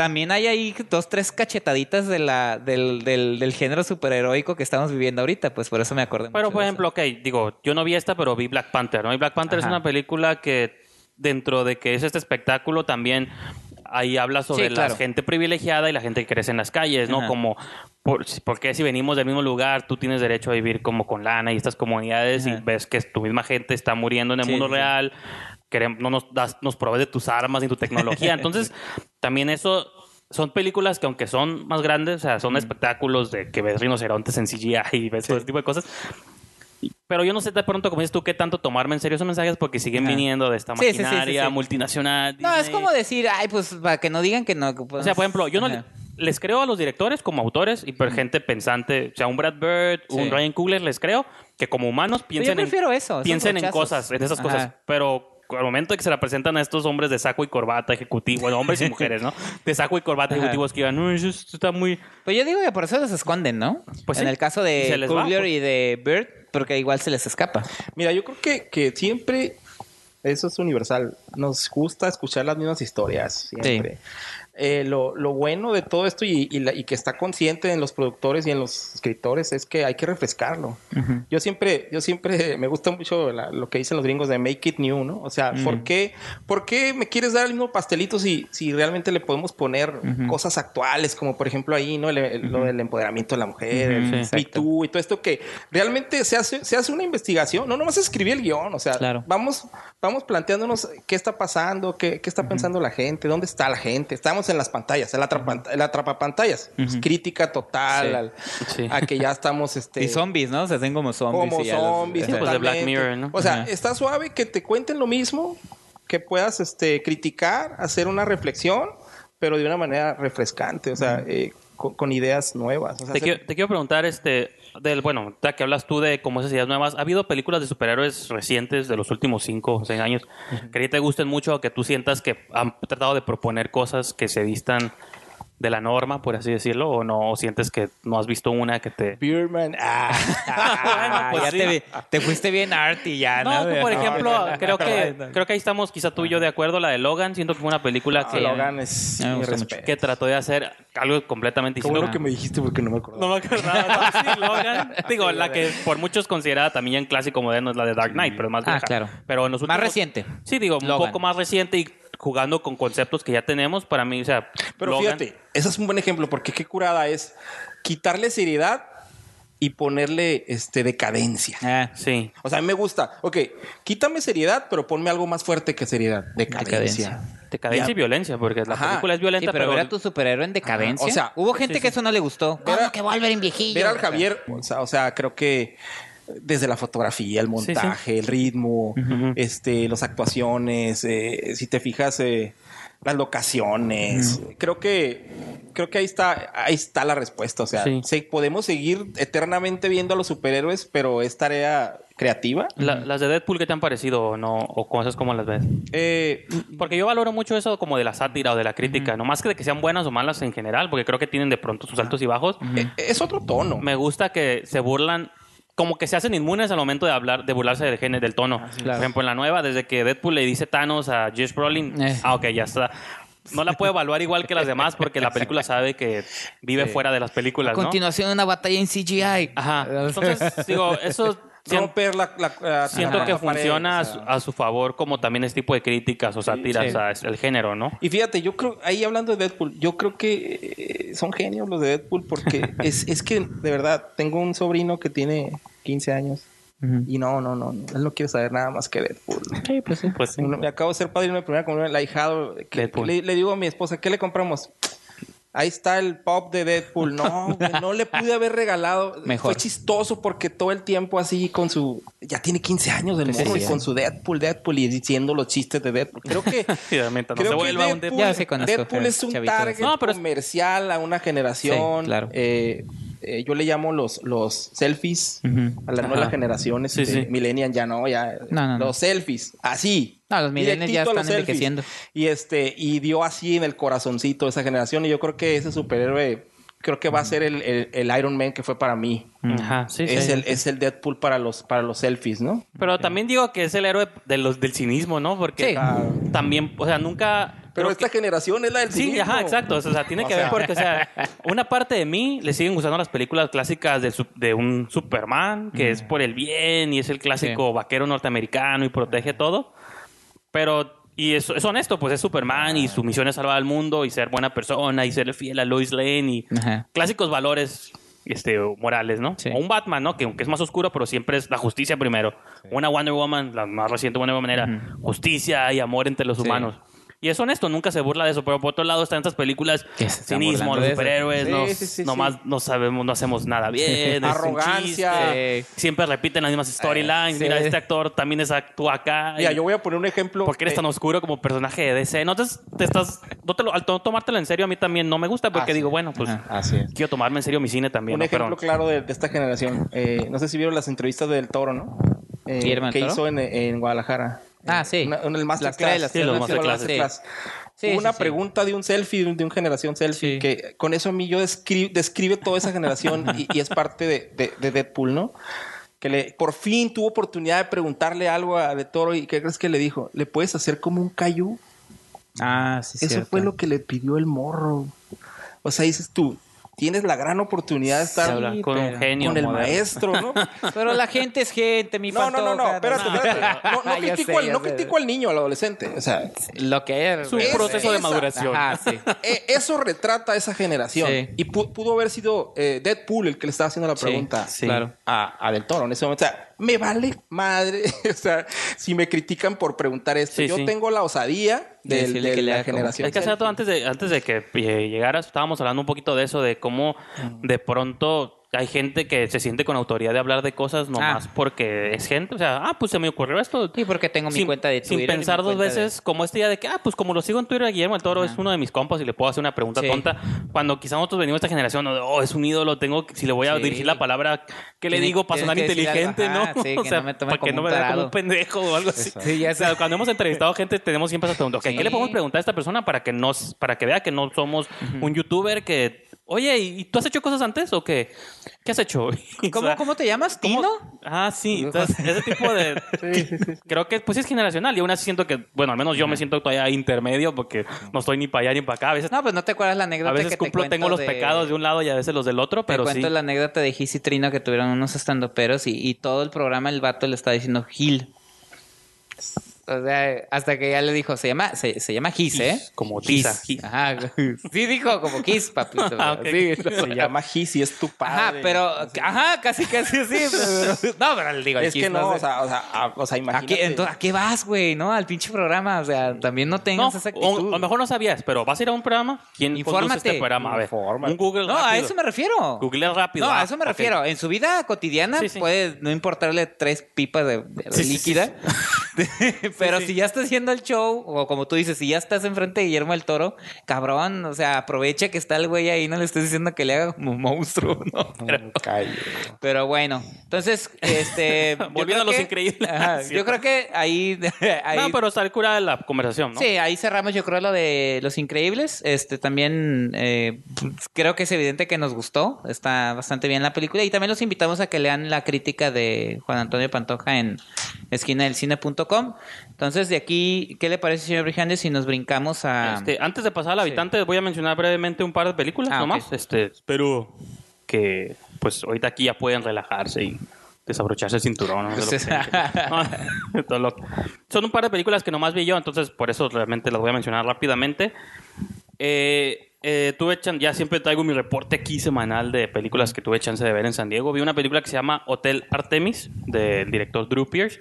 También hay ahí dos, tres cachetaditas de la, del, del, del género superheroico que estamos viviendo ahorita, pues por eso me acordé. Pero, mucho por de ejemplo, ok, digo, yo no vi esta, pero vi Black Panther, ¿no? Y Black Panther Ajá. es una película que, dentro de que es este espectáculo, también ahí habla sobre Sí, claro. la gente privilegiada y la gente que crece en las calles, ¿no? Ajá. Como, por, porque si venimos del mismo lugar, tú tienes derecho a vivir como con lana y estas comunidades y ves que tu misma gente está muriendo en el Sí, mundo sí. real, queremos, no nos, das, nos provees de tus armas y tu tecnología. Entonces, también eso son películas que aunque son más grandes, o sea, son espectáculos de que ves rinocerontes en CGI y ves todo ese tipo de cosas. Pero yo no sé de pronto, como dices tú, qué tanto tomarme en serio esos mensajes porque siguen Ajá. viniendo de esta sí, sí, maquinaria multinacional. No, es como decir, ay, pues para que no digan que no. que O podemos- sea, por ejemplo, yo no le- les creo a los directores como autores y por gente pensante, o sea, un Brad Bird, un. Ryan Coogler, les creo que como humanos piensen, prefiero en, eso, piensen en cosas, en esas Ajá. cosas. Pero al momento de que se la presentan a estos hombres de saco y corbata ejecutivo, bueno, hombres y mujeres, ¿no? De saco y corbata Ajá. ejecutivos que iban, no, eso está muy... Pues yo digo que por eso los esconden, ¿no? Pues en sí. el caso se de Coogler pues. y de Bird, porque igual se les escapa. Mira, yo creo que, que siempre, eso es universal, nos gusta escuchar las mismas historias, siempre. Eh, lo, lo bueno de todo esto y, y la- y que está consciente en los productores y en los escritores es que hay que refrescarlo. Yo siempre, yo siempre me gusta mucho la- lo que dicen los gringos de make it new, ¿no? O sea, ¿por, qué, ¿por qué me quieres dar el mismo pastelito si, si realmente le podemos poner cosas actuales, como por ejemplo ahí, ¿no? El- el- Lo del empoderamiento de la mujer, el. Too y todo esto que realmente se hace, se hace una investigación, no nomás escribir el guion, o sea, Claro. vamos, vamos planteándonos qué está pasando, qué, qué está pensando la gente, dónde está la gente. Estamos en las pantallas, el atrapa, el atrapapantallas. Es crítica total Sí. al- Sí. a que ya estamos este, Y zombies, ¿no? Se hacen como zombies. como y ya los- zombies. Sí, pues, de Black. Mirror, ¿no? O sea, está suave que te cuenten lo mismo, que puedas este, criticar, hacer una reflexión, pero de una manera refrescante, o sea, eh, con, con ideas nuevas. O sea, Te hacer- quiero, te quiero preguntar, este, del, bueno, ya que hablas tú de como esas ideas nuevas, ¿ha habido películas de superhéroes recientes de los últimos cinco o seis años que a ti te gusten mucho o que tú sientas que han tratado de proponer cosas que se vistan de la norma, por así decirlo, o no o sientes que no has visto una que te... Beerman. Ah, Ah, pues ya sí. te, fuiste bien arty ya, ¿no? No, por ejemplo, no, creo que no. creo que ahí estamos quizá tú y yo de acuerdo, la de Logan, siento que fue una película que, Logan es que trató de hacer algo completamente distinto. que me dijiste porque no me acordaba. No me acordaba. No, sí, Logan. Digo, la que por muchos considerada también clásico moderno es la de Dark Knight, pero es más Ah, vieja. claro. Pero en los Más últimos- reciente. Sí, digo, un poco más reciente y jugando con conceptos que ya tenemos para mí, o sea, Pero Logan- fíjate, ese es un buen ejemplo porque qué curada es quitarle seriedad y ponerle este decadencia. Ah, Sí. O sea, a mí me gusta. Ok, quítame seriedad, pero ponme algo más fuerte que seriedad. Decadencia. Decadencia. Decadencia y violencia, porque la Ajá. película es sí, violenta, pero, pero, era tu superhéroe en decadencia. Ajá, o sea, hubo gente sí, que eso no le gustó. Ver ¿Cómo a- que Wolverine viejillo? Ver al Javier, o sea, o sea, creo que desde la fotografía, el sí. montaje, el ritmo, este, las actuaciones, eh, si te fijas, eh, las locaciones, creo que creo que ahí está ahí está la respuesta. O sea, Sí. se- podemos seguir eternamente viendo a los superhéroes, pero es tarea creativa. la- las de Deadpool, ¿qué te han parecido o no? ¿O cosas como las ves? Eh, Porque yo valoro mucho eso como de la sátira o de la crítica, no más que de que sean buenas o malas en general, porque creo que tienen de pronto sus altos y bajos. es otro tono. Me gusta que se burlan, como que se hacen inmunes al momento de hablar, de burlarse del género, del tono. Por ejemplo, en la nueva, desde que Deadpool le dice Thanos a Josh Brolin, Eh. ah, ok, ya está. No la puede evaluar igual que las demás porque la película sabe que vive fuera de las A películas, ¿no? continuación, una batalla en CGI. Ajá. Entonces, digo, eso Romper la, la- la- siento la que pared, funciona o sea. a, su, a su favor como también este tipo de críticas o sátiras sí. a el género, ¿no? Y fíjate, yo creo, ahí hablando de Deadpool, yo creo que eh, son genios los de Deadpool porque es, es que, de verdad, tengo un sobrino que tiene 15 años y no, no, no, no, él no quiere saber nada más que Deadpool. Sí, pues sí. Pues sí. Me acabo de ser padrino de primera comunión, el ahijado, que, Deadpool. le, le digo a mi esposa, ¿qué le compramos? Ahí está el pop de Deadpool. No, güey, no le pude haber regalado. Mejor. Fue chistoso porque todo el tiempo así con su... Ya tiene 15 años del Sí, morro sí, y sí. con su Deadpool, Deadpool y diciendo los chistes de Deadpool. Creo que... Sí, realmente, no creo se que vuelva un Deadpool, Ya sé, conozco, Deadpool eh, es un chavitos. target No, pero es- comercial a una generación. Sí, claro. Eh, eh, yo le llamo los, los selfies a las nuevas generaciones. Sí, este, sí. Millennial ya no, ya. No, no, no. los selfies, así. No, los millennials ya están envejeciendo. Y este, y dio así en el corazoncito esa generación. Y yo creo que ese superhéroe, creo que va a ser el, el- el Iron Man que fue para mí. Ajá, sí, es, sí. el, es el Deadpool para los, para los selfies, ¿no? Pero también digo que es el héroe de los, del cinismo, ¿no? Porque Sí. Claro. también, o sea, nunca... Pero esta que- generación es la del Sí, cinismo. ajá, exacto. O sea, tiene O que sea. ver porque, o sea, una parte de mí le siguen gustando las películas clásicas del sup- de un Superman que es por el bien y es el clásico vaquero norteamericano y protege todo. Pero, y es, es honesto, pues es Superman y su misión es salvar al mundo y ser buena persona y ser fiel a Lois Lane y Ajá. clásicos valores este, morales, ¿no? Sí. O un Batman, ¿no? Que aunque es más oscuro, pero siempre es la justicia primero. Una Wonder Woman, la más reciente Wonder Woman era justicia y amor entre los Sí. humanos. Y es honesto, nunca se burla de eso, pero por otro lado están estas películas cinismo, los superhéroes, Sí, nos- sí, sí, nomás sí. no sabemos, no hacemos nada bien, es un Arrogancia. siempre repiten las mismas storylines, sí. mira, este actor también es actúa acá. Mira, y- yo voy a poner un ejemplo. ¿Por qué eres eh, tan oscuro como personaje de DC? No te, te estás, no te lo- al to- tomártelo en serio a mí también no me gusta porque digo, bueno, pues Ajá. Así es. quiero tomarme en serio mi cine también. Un ¿no? ejemplo Pero- claro de, de esta generación. Eh, no sé si vieron las entrevistas del Toro, ¿no? Eh, que Toro? hizo en, en Guadalajara. Ah, sí. Una- en el Las Masterclass. Sí. Sí, sí, una sí. pregunta de un selfie, de un generación selfie, Sí. que con eso a mí yo descri- describe toda esa generación y, y es parte de, de- de Deadpool, ¿no? Que le, por fin tuvo oportunidad de preguntarle algo a De Toro y ¿qué crees que le dijo? ¿Le puedes hacer como un Caillou? Ah, sí, Eso cierto. fue lo que le pidió el morro. O sea, dices tú, tienes la gran oportunidad de estar con un genio. con el moderno. maestro, ¿no? Pero la gente es gente, mi No, no, no, no, espérate, espérate. No, critico, sé, al, ya no sé. critico al niño, al adolescente. O sea, Lo que es. Su Es- proceso de maduración. Ajá, sí. eh, eso retrata a esa generación. Sí. Y pu- pudo haber sido eh, Deadpool el que le estaba haciendo la pregunta claro. a, a Del Toro en ese momento. O sea, me vale madre. o sea, si me critican por preguntar esto, Sí, yo sí. tengo la osadía De del- la generación. Es que hace rato antes de, antes de que eh, llegaras, estábamos hablando un poquito de eso, de cómo de pronto hay gente que se siente con autoridad de hablar de cosas nomás Ah. porque es gente. O sea, ah, pues se me ocurrió esto. Sí, porque tengo mi sin, cuenta de sin Twitter. y mi pensar dos de- veces, como este día de que, ah, pues como lo sigo en Twitter, Guillermo el Toro es uno de mis compas y le puedo hacer una pregunta Sí. tonta. Cuando quizá nosotros venimos de esta generación, oh, es un ídolo, tengo si le voy a Sí. dirigir la palabra, ¿qué le digo para sonar inteligente, ajá, no? sí, o sea, no para que no me vea como un pendejo o algo así. Sí, ya O sea, cuando hemos entrevistado gente, tenemos siempre esa pregunta. ok, ¿Qué le podemos preguntar a esta persona para que nos, para que vea que no somos un youtuber que, oye, ¿y tú has hecho cosas antes o qué? ¿Qué has hecho? O ¿Cómo, sea, ¿Cómo te llamas? ¿cómo- ¿Tino? Ah, sí. Entonces, ese tipo de... Creo que pues es generacional. Y aún así siento que, bueno, al menos yo me siento todavía intermedio porque no estoy ni para allá ni para acá. A veces, No, pues no te acuerdas la anécdota a veces que te cumplo, tengo los de- pecados de un lado y a veces los del otro, Te pero sí. cuento la anécdota de Gis y Trino que tuvieron unos estandoperos y, y todo el programa el vato le está diciendo Gil. O sea, hasta que ya le dijo, se llama, se, se llama Gis, ¿eh? como Gis. Ajá. Sí dijo como Gis, papito. Ah, ok. Sí. Se llama Gis y es tu padre. Ajá, pero, ajá, casi, casi así. pero- no, pero le digo, Es Gis, que no, sé. o sea, o sea, a- o sea, ¿A imagínate. qué, entonces, ¿A qué vas, güey? ¿No? Al pinche programa. O sea, también no No, tengas esa o, actitud. a lo mejor no sabías, pero vas a ir a un programa. ¿Quién conduce Infórmate. este programa? A ver, Infórmate. un Google No, a rápido. eso me refiero. Google rápido. No, Ah, a eso me refiero. En su vida cotidiana Sí, sí. puede no importarle tres pipas de, de Sí, sí, líquida. Pero sí. si ya estás haciendo el show, o como tú dices, si ya estás enfrente de Guillermo del Toro, cabrón, o sea, aprovecha que está el güey ahí, no le estés diciendo que le haga como un monstruo, ¿no? Pero, pero bueno, entonces, este. Volviendo a Los que- Increíbles. Ajá, yo creo que ahí. ahí No, pero está cura la conversación, ¿no? Sí, ahí cerramos yo creo lo de Los Increíbles. Este también eh, pues, creo que es evidente que nos gustó. Está bastante bien la película. Y también los invitamos a que lean la crítica de Juan Antonio Pantoja en esquinadelcine.com. Entonces, de aquí, ¿qué le parece, señor Brijandes, si nos brincamos a... Este, antes de pasar al habitante, voy a mencionar brevemente un par de películas Ah, nomás. Este, espero que pues ahorita aquí ya pueden relajarse y desabrocharse el cinturón. ¿no? Lo- Son un par de películas que nomás vi yo, entonces por eso realmente las voy a mencionar rápidamente. Eh, eh, tuve chan- ya siempre traigo mi reporte aquí semanal de películas que tuve chance de ver en San Diego. Vi una película que se llama Hotel Artemis del director Drew Pierce,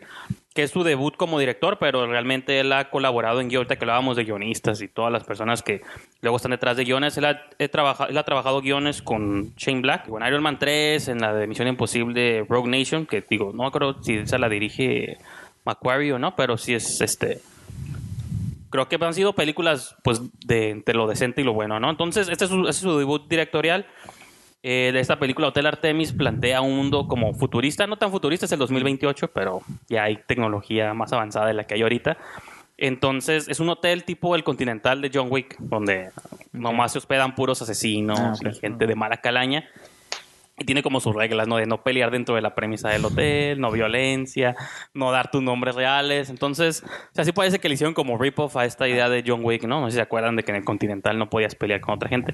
que es su debut como director, pero realmente él ha colaborado en guion, ahorita que hablábamos de guionistas y todas las personas que luego están detrás de guiones. Él ha, he él ha trabajado guiones con Shane Black, en Iron Man 3, en la de Misión Imposible Rogue Nation, que digo, no acuerdo si esa la dirige Macquarie o no, pero sí es este creo que han sido películas pues de entre lo decente y lo bueno, ¿no? Entonces, este es su, este es su debut directorial. Eh, de esta película Hotel Artemis plantea un mundo como futurista, no tan futurista, es el 2028, pero ya hay tecnología más avanzada de la que hay ahorita. Entonces, es un hotel tipo el Continental de John Wick, donde nomás se hospedan puros asesinos Ah, y gente de mala calaña. Y tiene como sus reglas, ¿no? De no pelear dentro de la premisa del hotel, no violencia, no dar tus nombres reales. Entonces, o sea, sí parece que le hicieron como rip-off a esta idea de John Wick, ¿no? No sé si se acuerdan de que en el Continental no podías pelear con otra gente.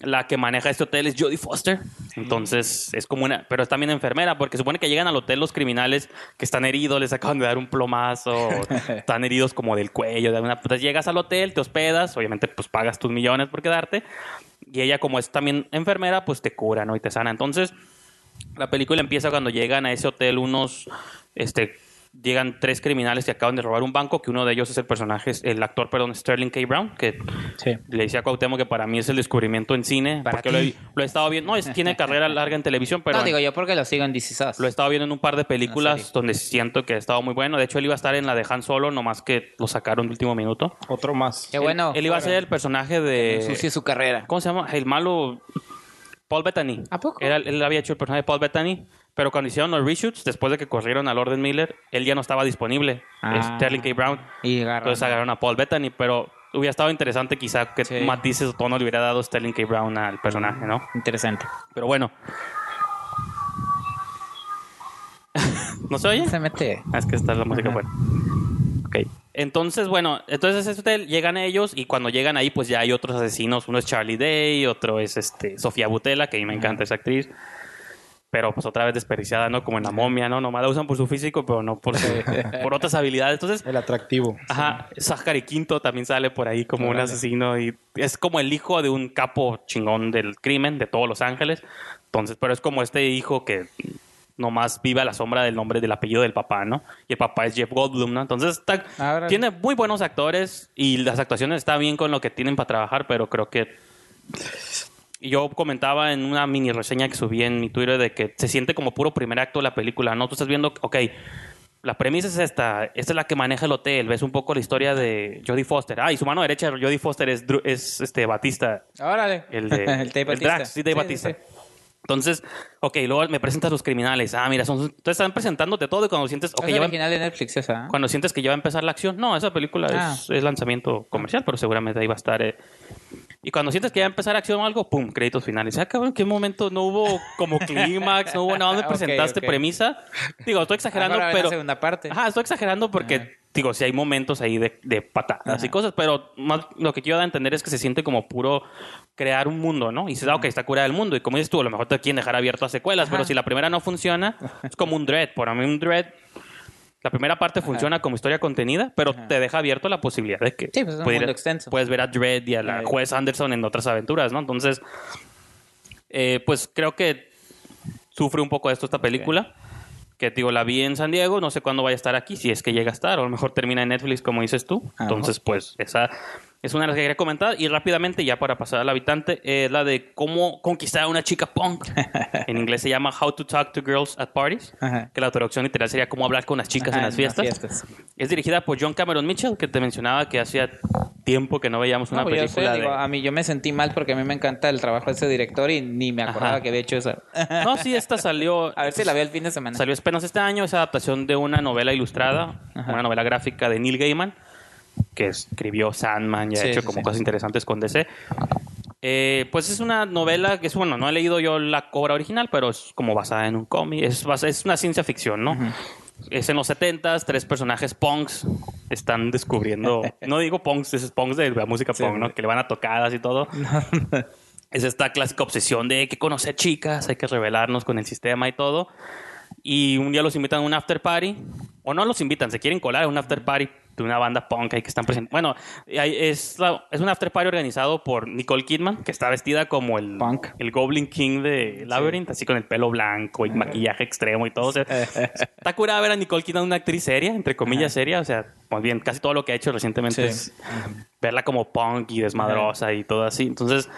La que maneja este hotel es Jodie Foster. Entonces, es como una... Pero es también enfermera, porque supone que llegan al hotel los criminales que están heridos, les acaban de dar un plomazo, están heridos como del cuello. De. Entonces, llegas al hotel, te hospedas, obviamente, pues pagas tus millones por quedarte. Y ella, como es también enfermera, pues te cura, ¿no? Y te sana. Entonces, la película empieza cuando llegan a ese hotel unos, este, llegan tres criminales que acaban de robar un banco, que uno de ellos es el personaje, el actor, perdón, Sterling K. Brown, que Sí. le decía a Cuauhtémoc que para mí es el descubrimiento en cine, Para porque lo he, ti. lo he estado viendo, no, es, tiene carrera larga en televisión, pero no, digo yo porque lo sigo en DC Sus. lo he estado viendo en un par de películas donde siento que ha estado muy bueno. De hecho, él iba a estar en la de Han Solo, nomás que lo sacaron de último minuto. Otro más. Qué bueno. Él, él iba a ser el personaje de... Su carrera. ¿Cómo se llama? El malo. Paul Bettany. ¿A poco? Era- él había hecho el personaje de Paul Bettany. Pero cuando hicieron los reshoots, después de que corrieron a Lorden Miller, él ya no estaba disponible. Ah. Sterling K. Brown. Y. Entonces agarraron a Paul Bettany. Pero hubiera estado interesante quizá que Sí. matices o tono le hubiera dado Sterling K. Brown al personaje, ¿no? Interesante. Pero bueno. ¿No se oye? Se mete. Ah, es que está la música fuera. Ok. Entonces, bueno, entonces ese hotel llegan ellos y cuando llegan ahí, pues ya hay otros asesinos. Uno es Charlie Day, otro es este Sofía Butela, que a mí me encanta esa actriz. Pero pues otra vez desperdiciada, ¿no? Como en la momia, ¿no? Nomás la usan por su físico, pero no por, su- por otras habilidades. Entonces, El atractivo. Ajá, Zachary Quinto también sale por ahí como un asesino y es como el hijo de un capo chingón del crimen de todos Los Ángeles. Entonces, pero es como este hijo que nomás vive a la sombra del nombre del apellido del papá, ¿no? Y el papá es Jeff Goldblum, ¿no? Entonces, está- Ah, tiene muy buenos actores y las actuaciones está bien con lo que tienen para trabajar, pero creo que yo comentaba en una mini reseña que subí en mi Twitter de que se siente como puro primer acto de la película, ¿no? Tú estás viendo, ok, la premisa es esta, esta es la que maneja el hotel, ves un poco la historia de Jodie Foster. Ah, y su mano derecha, Jodie Foster, es, Dru- es este Batista, Órale. el de el Dave Bautista. Drax, sí, Dave Sí, Batista. sí, sí. Entonces, ok, luego me presentas los criminales. Ah, mira, son, entonces están presentándote todo y cuando sientes, ok, es ya va- original de Netflix esa. ¿eh? cuando sientes que ya va a empezar la acción, no, esa película Ah. es, es lanzamiento comercial, pero seguramente ahí va a estar. eh. Y cuando sientes que ya va a empezar acción o algo, pum, créditos finales. Ah, cabrón, ¿en qué momento no hubo como clímax? No hubo nada Ok, presentaste premisa. Digo, estoy exagerando, Ahora ven la pero. segunda parte. Ajá, estoy exagerando porque, digo, sí hay momentos ahí de, de patadas y Ajá. cosas, pero más lo que quiero dar a entender es que se siente como puro crear un mundo, ¿no? Y dices, ah, ok, está curada el mundo. Y como dices tú, a lo mejor te quieren dejar abierto a secuelas, Ajá. pero si la primera no funciona, es como un Dread. Por mí, un Dread. La primera parte funciona como historia contenida, pero Ajá. te deja abierto la posibilidad de que Sí, pues es un pudiera- mundo extenso. puedes ver a Dredd y a la Ahí. juez Anderson en otras aventuras, ¿no? Entonces, eh, pues creo que sufre un poco de esto esta película. Que digo, la vi en San Diego, no sé cuándo vaya a estar aquí, si es que llega a estar, o a lo mejor termina en Netflix, como dices tú. Entonces, pues, esa es una de las que quería comentar. Y rápidamente, ya para pasar al habitante, es la de cómo conquistar a una chica punk. en inglés se llama How to Talk to Girls at Parties, Ajá. que la traducción literal sería cómo hablar con las chicas Ajá, en las fiestas. Es dirigida por John Cameron Mitchell, que te mencionaba que hacía tiempo que no veíamos una No, yo sé, película digo, de... a mí yo me sentí mal porque a mí me encanta el trabajo de ese director y ni me acordaba Ajá. que había hecho eso. No, sí, esta salió... A ver si la veo el fin de semana. Salió apenas este año, es adaptación de una novela ilustrada, una novela gráfica de Neil Gaiman, que escribió Sandman y ha Sí, hecho sí, como sí. cosas interesantes con DC. Eh, pues es una novela que es, bueno, no he leído yo la obra original, pero es como basada en un cómic, es, es una ciencia ficción, ¿no? Es en los 70s, tres personajes punks están descubriendo, no digo punks, es punks de la música punk, ¿no? Que le van a tocadas y todo. es esta clásica obsesión de hay que conocer chicas, hay que revelarnos con el sistema y todo. Y un día los invitan a un after party, o no los invitan, se quieren colar a un after party de una banda punk ahí que están presentes. Bueno, es, la- es un after party organizado por Nicole Kidman, que está vestida como el, Punk. el Goblin King de Labyrinth, así con el pelo blanco y maquillaje extremo y todo. O sea, está curada ver a Nicole Kidman, una actriz seria, entre comillas seria. O sea, más bien, casi todo lo que ha hecho recientemente Sí. es verla como punk y desmadrosa y todo así. Entonces,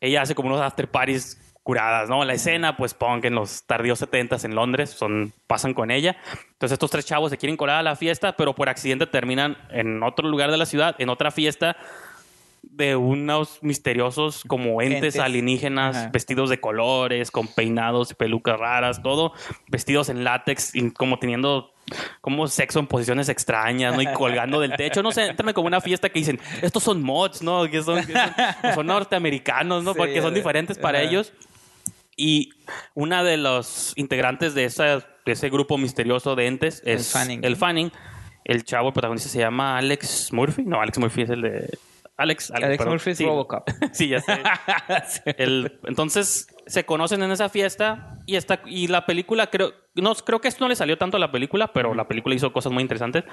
ella hace como unos after parties curadas, ¿no? La escena, pues punk en los tardíos 70 en Londres, son, pasan con ella. Entonces estos tres chavos se quieren colar a la fiesta, pero por accidente terminan en otro lugar de la ciudad, en otra fiesta de unos misteriosos como entes Gentes. alienígenas Ajá. vestidos de colores, con peinados y pelucas raras, todo vestidos en látex y como teniendo como sexo en posiciones extrañas, ¿no? Y colgando del techo, no sé, entran como una fiesta que dicen, estos son mods, ¿no? Que son, que son, son norteamericanos, ¿no? Sí, Porque son diferentes para ellos. Y una de los integrantes de, esa, de ese grupo misterioso de entes El es Fanning. el Fanning. El chavo, el protagonista se llama Alex Murphy. No, Alex Murphy es el de... Alex, Alex perdón. Murphy es Sí. Robocop. Sí, ya sé. El- entonces se conocen en esa fiesta y esta y la película creo no creo que esto no le salió tanto a la película, pero la película hizo cosas muy interesantes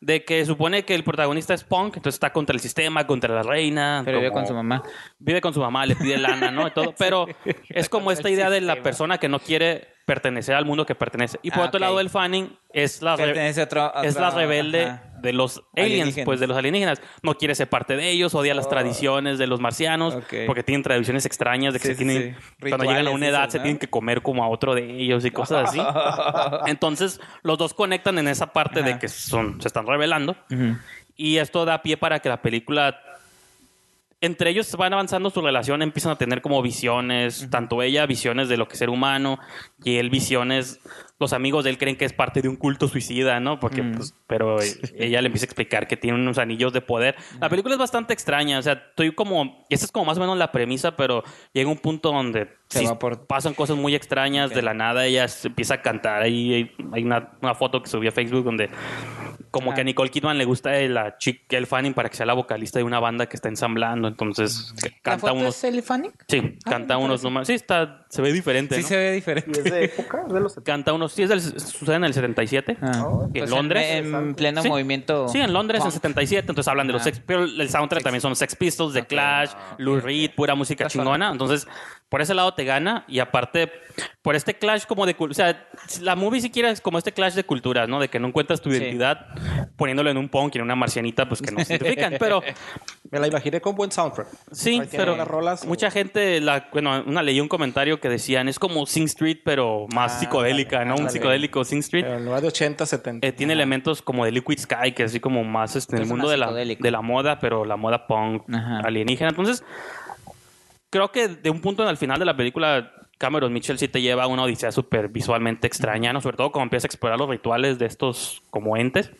de que supone que el protagonista es punk, entonces está contra el sistema, contra la reina, Pero vive con su mamá. vive con su mamá, le pide lana, ¿no? Y todo, pero es como esta idea de la persona que no quiere pertenecer al mundo que pertenece. Y por Ah, otro lado, el Fanning es la, Pertenece otro- es la rebelde ajá. de los aliens, pues de los alienígenas. No quiere ser parte de ellos, odia las Oh. tradiciones de los marcianos, porque tienen tradiciones extrañas de que Sí, se tienen, sí. cuando llegan a una edad se ¿no? tienen que comer como a otro de ellos y cosas así. Entonces, los dos conectan en esa parte de que son, se están revelando. Ujú. Y esto da pie para que la película. Entre ellos van avanzando su relación, empiezan a tener como visiones, tanto ella visiones de lo que es ser humano y él visiones. Los amigos de él creen que es parte de un culto suicida, ¿no? Porque, pues, pero ella le empieza a explicar que tiene unos anillos de poder. La película es bastante extraña, o sea, estoy como. Esa es como más o menos la premisa, pero llega un punto donde sí va por- pasan cosas muy extrañas. De la nada ella se empieza a cantar. Ahí hay, hay una, una foto que subí a Facebook donde como Ah. que a Nicole Kidman le gusta la chica El Fanning para que sea la vocalista de una banda que está ensamblando. Entonces ¿La canta foto unos... es Ellie Fanning? Sí, Ah, canta unos números. Sí, está, se ve diferente. Sí ¿no? se ve ¿Y diferente. es de época? ¿Es de los 70? Canta unos. Sí, es del, sucede en el 77. Ah, en pues Londres. En, pleno Sí. movimiento. Sí, en Londres en punk. 77, entonces hablan de los Ah. Sex pero el soundtrack también son Sex Pistols, The Clash, Lou Reed, pura música Casual. chingona, entonces por ese lado te gana y aparte por este clash como de o sea, la movie siquiera es como este clash de culturas, ¿no? De que no encuentras tu Sí. identidad poniéndolo en un punk y en una marcianita pues que no se identifican, pero Me la imaginé con buen soundtrack. sí, pero unas rolas. mucha gente la bueno, una leí un comentario que decían, es como Sing Street pero más Ah, psicodélica, ¿no? Un ándale. psicodélico Sing Street. Pero en lugar de 80, 70. Eh, tiene elementos como de Liquid Sky, que es así como más este, en el mundo de la, de la moda, pero la moda punk Ajá. alienígena. Entonces, creo que de un punto en el final de la película, Cameron Mitchell sí te lleva a una odisea súper visualmente extraña, ¿no? Sobre todo cuando empieza a explorar los rituales de estos como entes.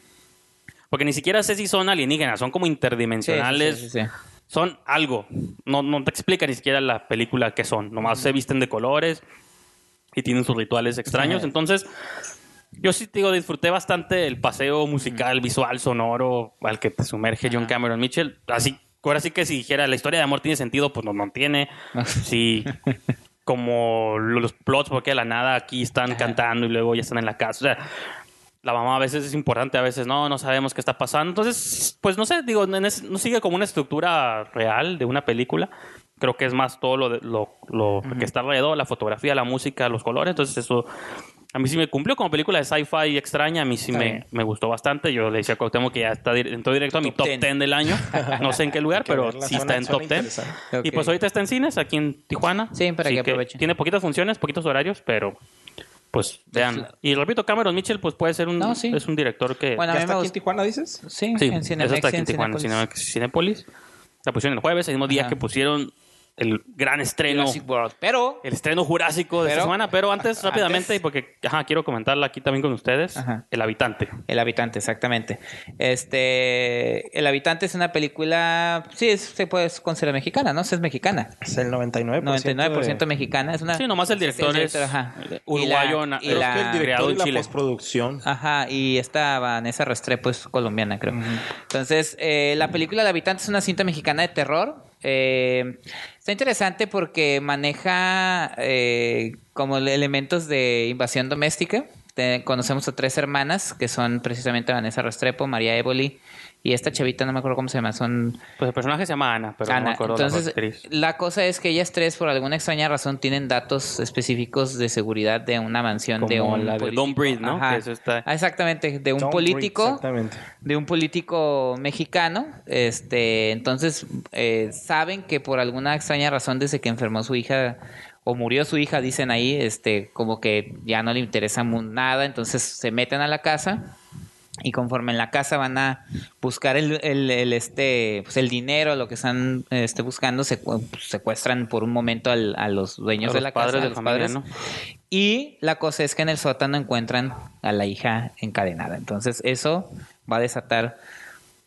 Porque ni siquiera sé si son alienígenas, son como interdimensionales. sí, sí, sí. Son algo. No, no te explica ni siquiera la película qué son. Nomás se visten de colores y tienen sus rituales extraños. Entonces, yo sí te digo, disfruté bastante el paseo musical, visual, sonoro al que te sumerge John Cameron Mitchell. Así, ahora sí que si dijera la historia de amor tiene sentido, pues no, no tiene. Sí. Como los plots, porque de la nada aquí están cantando y luego ya están en la casa. O sea, la mamá a veces es importante, a veces no, no sabemos qué está pasando. Entonces, pues no sé, digo, no sigue como una estructura real de una película. Creo que es más todo lo, de- lo, lo que está alrededor, la fotografía, la música, los colores. Entonces, eso a mí sí me cumplió como película de sci-fi extraña. A mí sí me, me gustó bastante. Yo le decía a Cuauhtémoc que ya está dir- entró directo a mi Top top 10. 10 del año. No sé en qué lugar, pero sí está en top 10. interesante. Y pues ahorita está en cines aquí en Tijuana. Sí, para que aprovechen. Tiene poquitas funciones, poquitos horarios, pero pues vean. Y repito, Cameron Mitchell pues puede ser un, No, sí. es un director que... Bueno, ¿Ya está aquí en. Tijuana, dices? Sí, sí, en Cinemex está aquí en Tijuana, Cinépolis. Cinemex- Cinépolis. La pusieron el jueves, el mismo día Ajá. que pusieron el gran estreno. Jurassic World. Pero El estreno jurásico de esta semana, pero antes, rápidamente, Antes- y porque ajá, quiero comentarla aquí también con ustedes, Ajá. El Habitante. El habitante, exactamente. Este, El habitante es una película, sí, es- se puede considerar mexicana, ¿no? Sí, es mexicana. Es el 99%. 99% de- mexicana. Es una, Sí, nomás el director es ajá. uruguayo, Y la, y el El director y la Chile. postproducción. Ajá, y esta Vanessa Restrepo es colombiana, creo. Entonces, eh, la película El Habitante es una cinta mexicana de terror. Eh, está interesante porque maneja eh, como elementos de invasión doméstica. Te- conocemos a tres hermanas que son precisamente Vanessa Restrepo, María Évoli y esta chavita, no me acuerdo cómo se llama, son Pues el personaje se llama Ana, pero no me Ana. acuerdo la Entonces, actriz. la cosa es que ellas tres, por alguna extraña razón, tienen datos específicos de seguridad de una mansión de un la de. Don't Breathe, ¿no? Ajá. Que eso está- Ah, Exactamente, de un Don't político Breathe, Exactamente. de un político mexicano. Este, entonces eh, saben que por alguna extraña razón desde que enfermó su hija o murió su hija, dicen ahí, este, como que ya no le interesa nada, entonces se meten a la casa y conforme en la casa van a buscar el, el- el, este pues el dinero, lo que están este, buscando, secu- secuestran por un momento al- a los dueños A de los la padres casa, a de los familia, padres. ¿no? Y la cosa es que en el sótano encuentran a la hija encadenada. Entonces eso va a desatar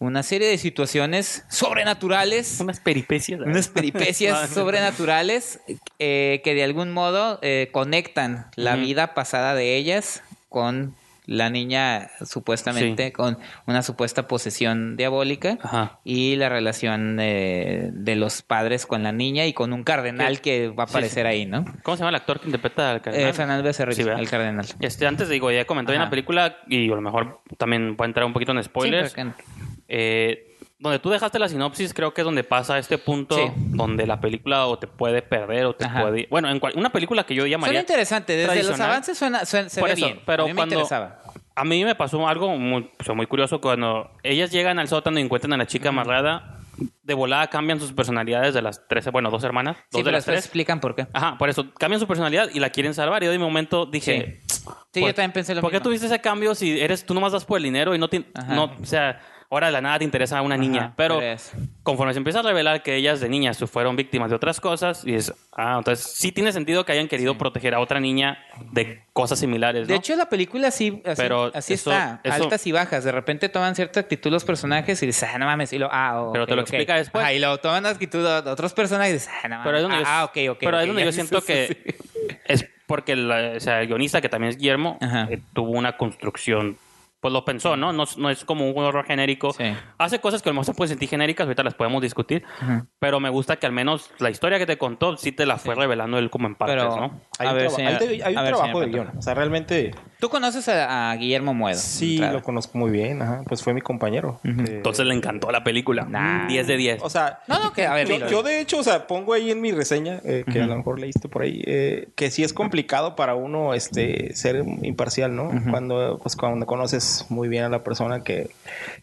una serie de situaciones sobrenaturales, Unas peripecias. unas peripecias sobrenaturales eh, que de algún modo eh, conectan la vida pasada de ellas con la niña supuestamente Sí. con una supuesta posesión diabólica Ajá. y la relación eh, de los padres con la niña y con un cardenal que va a aparecer sí. ahí, ¿no? ¿Cómo se llama el actor que interpreta al cardenal? Eh, Fernando Becerril, el cardenal. Este, antes digo, ya comenté en la película y a lo mejor también a entrar un poquito en spoilers. Eh, donde tú dejaste la sinopsis, creo que es donde pasa este punto Sí. donde la película o te puede perder o te Ajá. puede... Bueno, en cual- una película que yo Suena llamaría... interesante, desde los avances suena, suena- se Por ve eso, bien. pero a mí me cuando- interesaba. A mí me pasó algo muy, curioso cuando ellas llegan al sótano y encuentran a la chica amarrada. De volada cambian sus personalidades de las tres, bueno, dos hermanas, dos Sí, de pero las después tres. explican por qué. Ajá, por eso cambian su personalidad y la quieren salvar. Y yo de momento dije, Sí, ¿por- yo también pensé lo ¿por qué mismo. tuviste ese cambio si eres tú nomás das por el dinero y no, tien- Ajá. no o sea, ahora de la nada te interesa una niña. Ajá, pero conforme se empieza a revelar que ellas de niñas fueron víctimas de otras cosas, y es, ah, entonces sí tiene sentido que hayan querido proteger a otra niña de cosas similares, De hecho, la película sí, así, Pero así eso- está, eso- altas y bajas. De repente toman cierta actitud los personajes y dices, ah, no mames, y lo, ah, oh, Pero te lo explica después. Ajá, y lo toman actitud de otros personajes y dices, ah, no mames, Pero es donde ah, yo, ah, ok, ok. pero es donde yo siento que sí. es porque la- o sea, el guionista, que también es Guillermo, eh, tuvo una construcción, pues lo pensó, ¿no? No, no es como un horror genérico. Sí. Hace cosas que a lo mejor se pueden sentir genéricas, ahorita las podemos discutir, pero me gusta que al menos la historia que te contó sí te la fue revelando él como en partes, Pero- ¿no? Hay A un, ver, traba- hay un a trabajo de guion. O sea, realmente Tú conoces a, a Guillermo Muedo. sí lo conozco muy bien. Ajá. Pues fue mi compañero. Eh, Entonces le encantó la película. Nah. 10 de 10. O sea, No, no, que a ver, yo, dilo. yo de hecho, o sea, pongo ahí en mi reseña, eh, que a lo mejor leíste por ahí, eh, que sí es complicado para uno este ser imparcial, ¿no? Cuando, pues, cuando conoces muy bien a la persona que,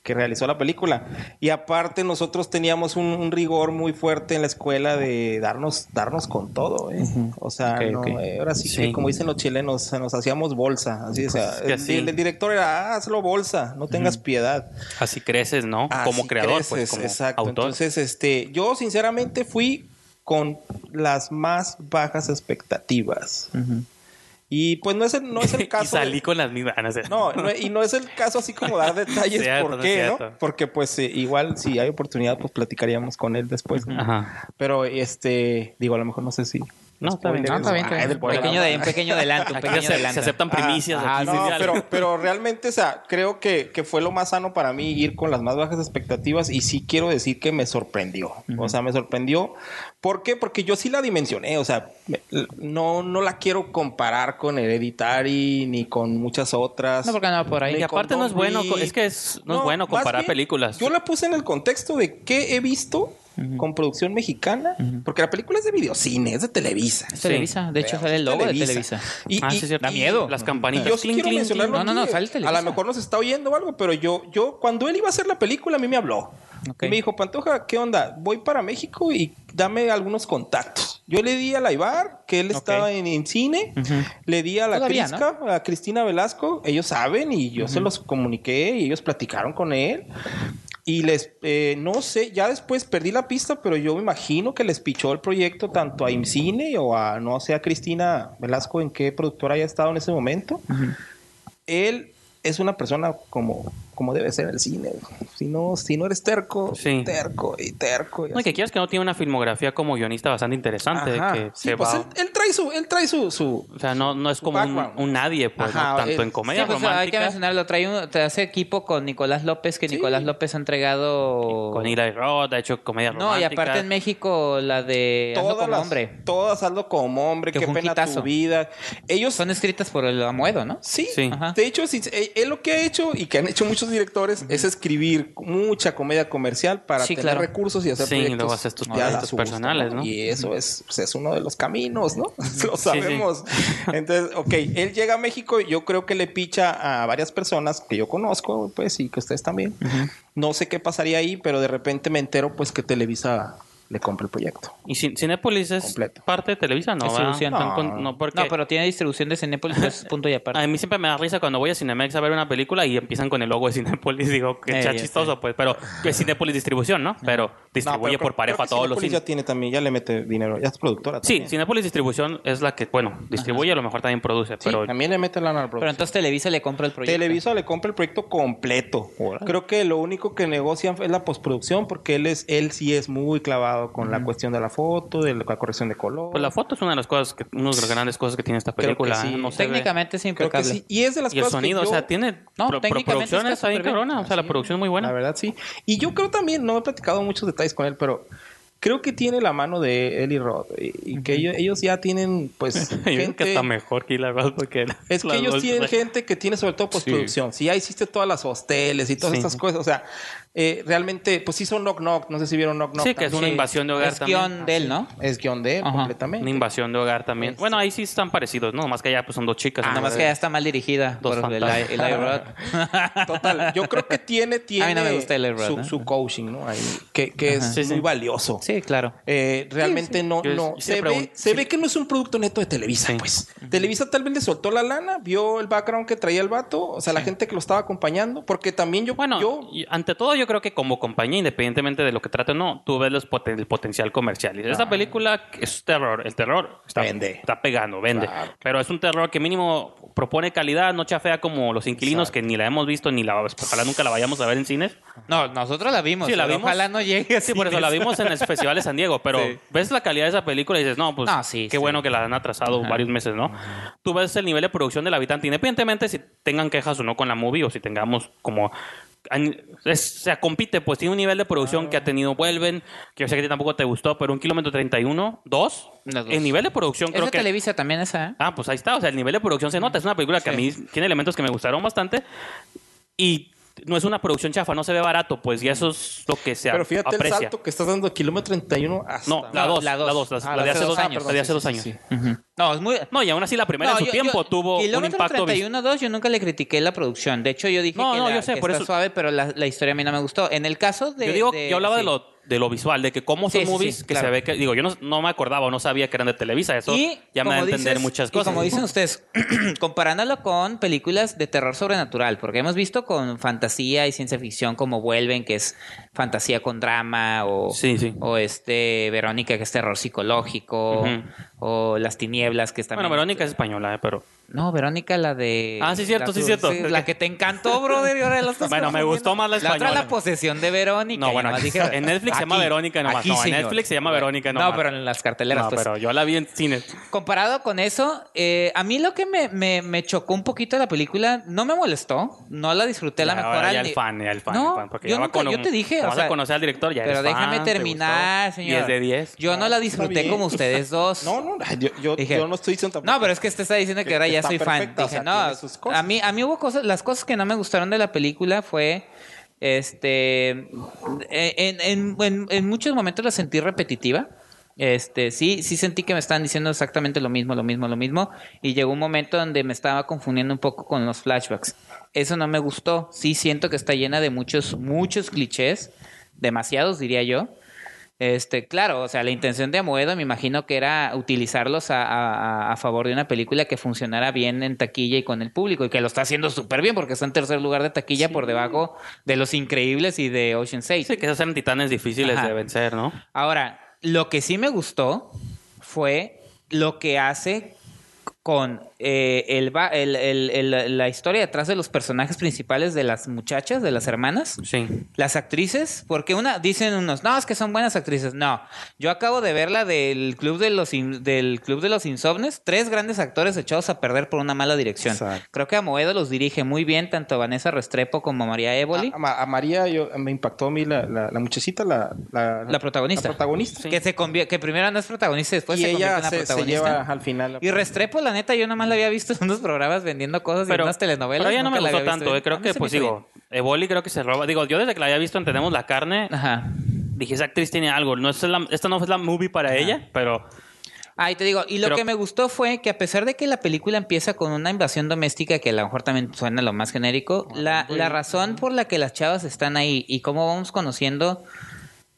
que realizó la película. Y aparte, nosotros teníamos un, un rigor muy fuerte en la escuela de darnos, darnos con todo, ¿eh? O sea, no, eh, ahora sí, Sí. que, como dicen los chilenos, nos hacíamos bolsa. Así, o sea, Pues el, sí. el- director era, "Ah, hazlo bolsa, no tengas piedad. Así creces, ¿no? como Así creador, pues, creces, como exacto. autor. Entonces, este, yo sinceramente fui con las más bajas expectativas. Ujú. Y pues no es el, no es el y caso. de- salí con las mismas. ah, no no, y no es el caso así como dar detalles Cierto, por qué, es ¿no? cierto. Porque pues eh, igual si hay oportunidad pues platicaríamos con él después. ¿no? Ajá. Pero este, digo, a lo mejor no sé si No, está bien. No, está bien, está bien. Un pequeño, de, un pequeño adelanto, un pequeño se, adelanto. se aceptan primicias. Ah, aquí, no, sí, sí, pero, pero realmente, o sea, creo que, que fue lo más sano para mí ir con las más bajas expectativas y sí quiero decir que me sorprendió. O sea, me sorprendió. ¿Por qué? Porque yo sí la dimensioné. O sea, no, no la quiero comparar con Hereditary ni con muchas otras. No, porque no va por ahí. Y aparte no es bueno, es que es, no, es bueno comparar bien, películas. Yo la puse en el contexto de qué he visto con producción mexicana, porque la película es de videocine, es de Televisa. Es Televisa. De hecho, sale el es logo de Televisa. Y, Ah, y- sí. Da miedo. Las campanitas. yo sí Clink, quiero clink. No, no, no, sale Televisa. A lo mejor nos está oyendo o algo, pero yo, yo, cuando él iba a hacer la película, a mí me habló. Y me dijo, Pantoja, ¿qué onda? Voy para México y dame algunos contactos. Yo le di a Laibar, que él estaba en, en cine. Le di a la Crisca, a Cristina Velasco. Ellos saben y yo se los comuniqué y ellos platicaron con él. Y les, eh, no sé, ya después perdí la pista, pero yo me imagino que les pichó el proyecto tanto a IMCINE o a, no sé, a Cristina Velasco en qué productora haya estado en ese momento. Él es una persona como, como debe ser el cine. Si no, si no eres terco, Sí. terco y terco. y No, que quieras que no tiene una filmografía como guionista bastante interesante. Ajá. Que Sí, se pues va- él, él trae su, él trae su, su, O sea, no, no es como un, nadie, pues, ¿no? Tanto él- en comedia Sí, pues hay que romántica. mencionarlo. Trae un, te hace equipo con Nicolás López, que Sí. Nicolás López ha entregado. Con Eli Roth, ha hecho comedia No, y aparte en México, la de todas como las, hombre. todas hazlo como hombre, Que qué pena hitazo. tu vida. Ellos Son escritas por el Amuedo, ¿no? Sí, Sí. Ajá. de hecho, sí, él, él lo que ha hecho y que han hecho muchos directores es escribir mucha comedia comercial para Sí, tener claro. recursos y hacer Sí, y proyectos luego haces tus proyectos personales, ¿no? Y eso es, pues, es uno de los caminos, ¿no? lo sabemos. Entonces, ok, él llega a México y yo creo que le picha a varias personas que yo conozco, pues, y que ustedes también. No sé qué pasaría ahí, pero de repente me entero, pues, que Televisa le compra el proyecto. ¿Y Cin- Cinépolis es Completo. parte de Televisa? No, Distribución. No. Con- no, porque No, pero tiene distribución de Cinépolis, es punto y aparte. a mí siempre me da risa cuando voy a Cinemex a ver una película y empiezan con el logo de Cinépolis. Digo, que Eh, chistoso, pues. Pero es Cinépolis Distribución, ¿no? Pero distribuye No, pero por creo- parejo creo a todos los Cinépolis cines. ya tiene también, ya le mete dinero, ya es productora. Sí, también. Cinépolis Distribución es la que, bueno, distribuye, a lo mejor también produce, Sí, pero también le mete lana al Pero entonces Televisa le compra el proyecto. Televisa le compra el proyecto completo. Creo que lo único que negocian es la postproducción porque él es él sí es muy clavado con la cuestión de la foto, de la corrección de color. pues la foto es una de las cosas, que, una de las grandes cosas que tiene esta película. sí. No. Técnicamente es impecable. sí. Y es de las Y el cosas sonido, que yo- o sea, tiene No, pro- producción está bien cabrona, o sea, la Sí, producción es muy buena. La verdad, sí. Y yo creo también, no he platicado muchos detalles con él, pero creo que tiene la mano de Eli Roth. Y, y que ellos, ellos ya tienen, pues, Yo creo que gente... está mejor que la verdad porque Es que ellos tienen gente que tiene sobre todo postproducción. Si ya hiciste todas las hosteles y todas Sí. estas cosas, o sea, eh, realmente, pues sí son Knock Knock. No sé si vieron Knock Knock. Sí, que es una invasión de hogar es también. guion de él, ¿no? Es guion de él Ajá. completamente. Una invasión de hogar también. Este. Bueno, ahí sí están parecidos, ¿no? Más que allá pues son dos chicas. Nada ¿no? más que ya está mal dirigida Dos por el, fantasmas. el. Total, yo creo que tiene, tiene A mí no me gusta Eli Roth, su, ¿eh? su coaching, ¿no? Ahí, que, que es Sí, sí. muy valioso. sí, claro. Eh, realmente no, Yo- no. yo Se, ve, se sí. ve que no es un producto neto de Televisa, Sí. pues. Televisa tal vez le soltó la lana, vio el background que traía el vato, o sea, la gente que lo estaba acompañando, porque también yo, Bueno, yo y ante todo yo creo que como compañía, independientemente de lo que trate o no, tú ves los poten- el potencial comercial. Y esta película es terror. El terror está, Vende. está pegando, vende. Claro. Pero es un terror que mínimo propone calidad, no chafea como Los Inquilinos, Exacto. que ni la hemos visto, ni la ojalá nunca la vayamos a ver en cines. No, nosotros la vimos. Sí, la vimos. Ojalá no llegue así. Sí, por eso la vimos en el Festival de San Diego, pero Sí. ves la calidad de esa película y dices, no, pues No, sí, qué sí. bueno que la han atrasado varios meses, ¿no? Tú ves el nivel de producción del habitante, independientemente si tengan quejas o no con la movie o si tengamos como... es- o sea, compite, pues tiene un nivel de producción que ha tenido Vuelven, que yo sé que a ti tampoco te gustó, pero un kilómetro 31, dos, dos. el nivel de producción Es creo de que... Televisa también esa, ¿eh? Ah, pues ahí está. O sea, el nivel de producción se nota. Es una película que a mí tiene elementos que me gustaron bastante. Y no es una producción chafa, no se ve barato, pues, y eso es lo que se Pero fíjate aprecia. el salto que estás dando kilómetro 31 hasta... No, la No, 2, la la dos. 2, Ah, la de hace dos años. perdón, La de hace sí, dos sí, años. sí. No, es muy... No, y aún así la primera No, en su yo- tiempo yo- tuvo un Kilómetro impacto vis- 31 2 yo nunca le critiqué la producción. De hecho, yo dije No, que, no, la- yo sé, que por está eso- suave, pero la, la historia a mí no me gustó. En el caso de... Yo digo, de- yo hablaba de sí. lo de lo visual, de que cómo son Sí, sí, movies sí, que claro. se ve que digo, yo no, no me acordaba o no sabía que eran de Televisa, eso ya me da a entender dices- muchas y cosas. como dicen ustedes, comparándolo con películas de terror sobrenatural, porque hemos visto con fantasía y ciencia ficción como Vuelven, que es fantasía con drama, o, o este Verónica, que es terror psicológico. O Las Tinieblas, que es también... Bueno, Verónica es española, eh, pero No, Verónica, la de... Ah, sí, cierto, la sí, cierto. la que te encantó, brother, y ahora Bueno, me gustó más la La otra española. la posesión de Verónica. No, bueno, aquí- en Netflix se llama Verónica nomás. aquí, No, en. Netflix se llama Verónica No, nomás. pero en las carteleras, no, pues. pero yo la vi en cine. Comparado con eso, eh, a mí lo que me, me, me chocó un poquito la película, no me molestó, no la disfruté la mejor. ahora al ya ni- el fan, ya el fan, No, el fan, porque yo, nunca- un- te dije, como o vas a sea, conocer al director, ya Pero déjame terminar, señor. 10 de 10. Yo no la disfruté como ustedes dos. No, no, yo, yo, Dije- yo no estoy diciendo tampoco. No, pero es que usted está diciendo que, que- ahora ya soy fan. o Dije, sea, no, tiene sus cosas. a mí, a mí hubo cosas, las cosas que no me gustaron de la película fue, este, en, en, en, en muchos momentos la sentí repetitiva. Este, sí, sí sentí que me estaban diciendo exactamente lo mismo, lo mismo, lo mismo. Y llegó un momento donde me estaba confundiendo un poco con los flashbacks. Eso no me gustó. Sí siento que está llena de muchos, muchos clichés. Demasiados, diría yo. Este, claro, o sea, la intención de Amoedo me imagino que era utilizarlos a, a- a favor de una película que funcionara bien en taquilla y con el público, y que lo está haciendo súper bien porque está en tercer lugar de taquilla por debajo de Los Increíbles y de Ocean's 8. Sí, que esos eran titanes difíciles Ajá. de vencer, ¿no? Ahora, lo que sí me gustó fue lo que hace con eh, el, va- el- el- el- la historia detrás de los personajes principales de las muchachas, de las hermanas. Sí. Las actrices, porque una dicen unos, no, es que son buenas actrices. No, yo acabo de ver la del club de los in- del club de los insomnes, tres grandes actores echados a perder por una mala dirección. Exacto. Creo que Amoedo los dirige muy bien, tanto Vanessa Restrepo como María Évoli. A, a Ma- a María yo, me impactó a mí la, la, la muchachita, la, la, La protagonista. La protagonista. Que se que primero no es protagonista y después y se convierte ella en la se, se protagonista. lleva al final. Y Restrepo, la neta, yo nomás la había visto en unos programas vendiendo cosas y en Pero, unas telenovelas. pero ella no me gustó tanto, eh. creo que, pues digo, Evoli creo que se roba. Digo, yo desde que la había visto en Tenemos la Carne. Ajá. dije, esa actriz tiene algo. No es la- esta no es la movie para ella, pero Ah, y te digo, y lo Pero- que me gustó fue que a pesar de que la película empieza con una invasión doméstica, que a lo mejor también suena lo más genérico, la, la razón por la que las chavas están ahí y cómo vamos conociendo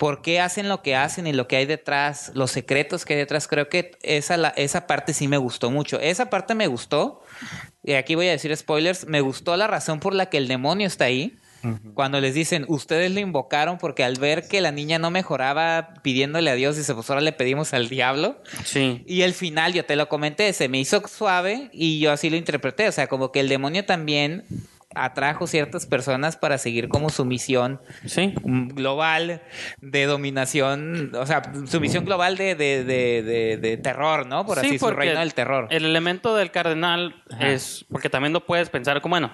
por qué hacen lo que hacen y lo que hay detrás, los secretos que hay detrás, creo que esa, la, esa parte sí me gustó mucho. Esa parte me gustó, y aquí voy a decir spoilers, me gustó la razón por la que el demonio está ahí. Cuando les dicen, ustedes le invocaron porque al ver que la niña no mejoraba pidiéndole a Dios, dice, pues ahora le pedimos al diablo. sí. Y el final, yo te lo comenté, se me hizo suave y yo así lo interpreté. O sea, como que el demonio también atrajo ciertas personas para seguir como su misión Sí. global de dominación, o sea, su misión global de, de, de, de- terror, ¿no? Por Sí, así, su reino del terror. El elemento del cardenal Ajá. es porque también no puedes pensar como, bueno,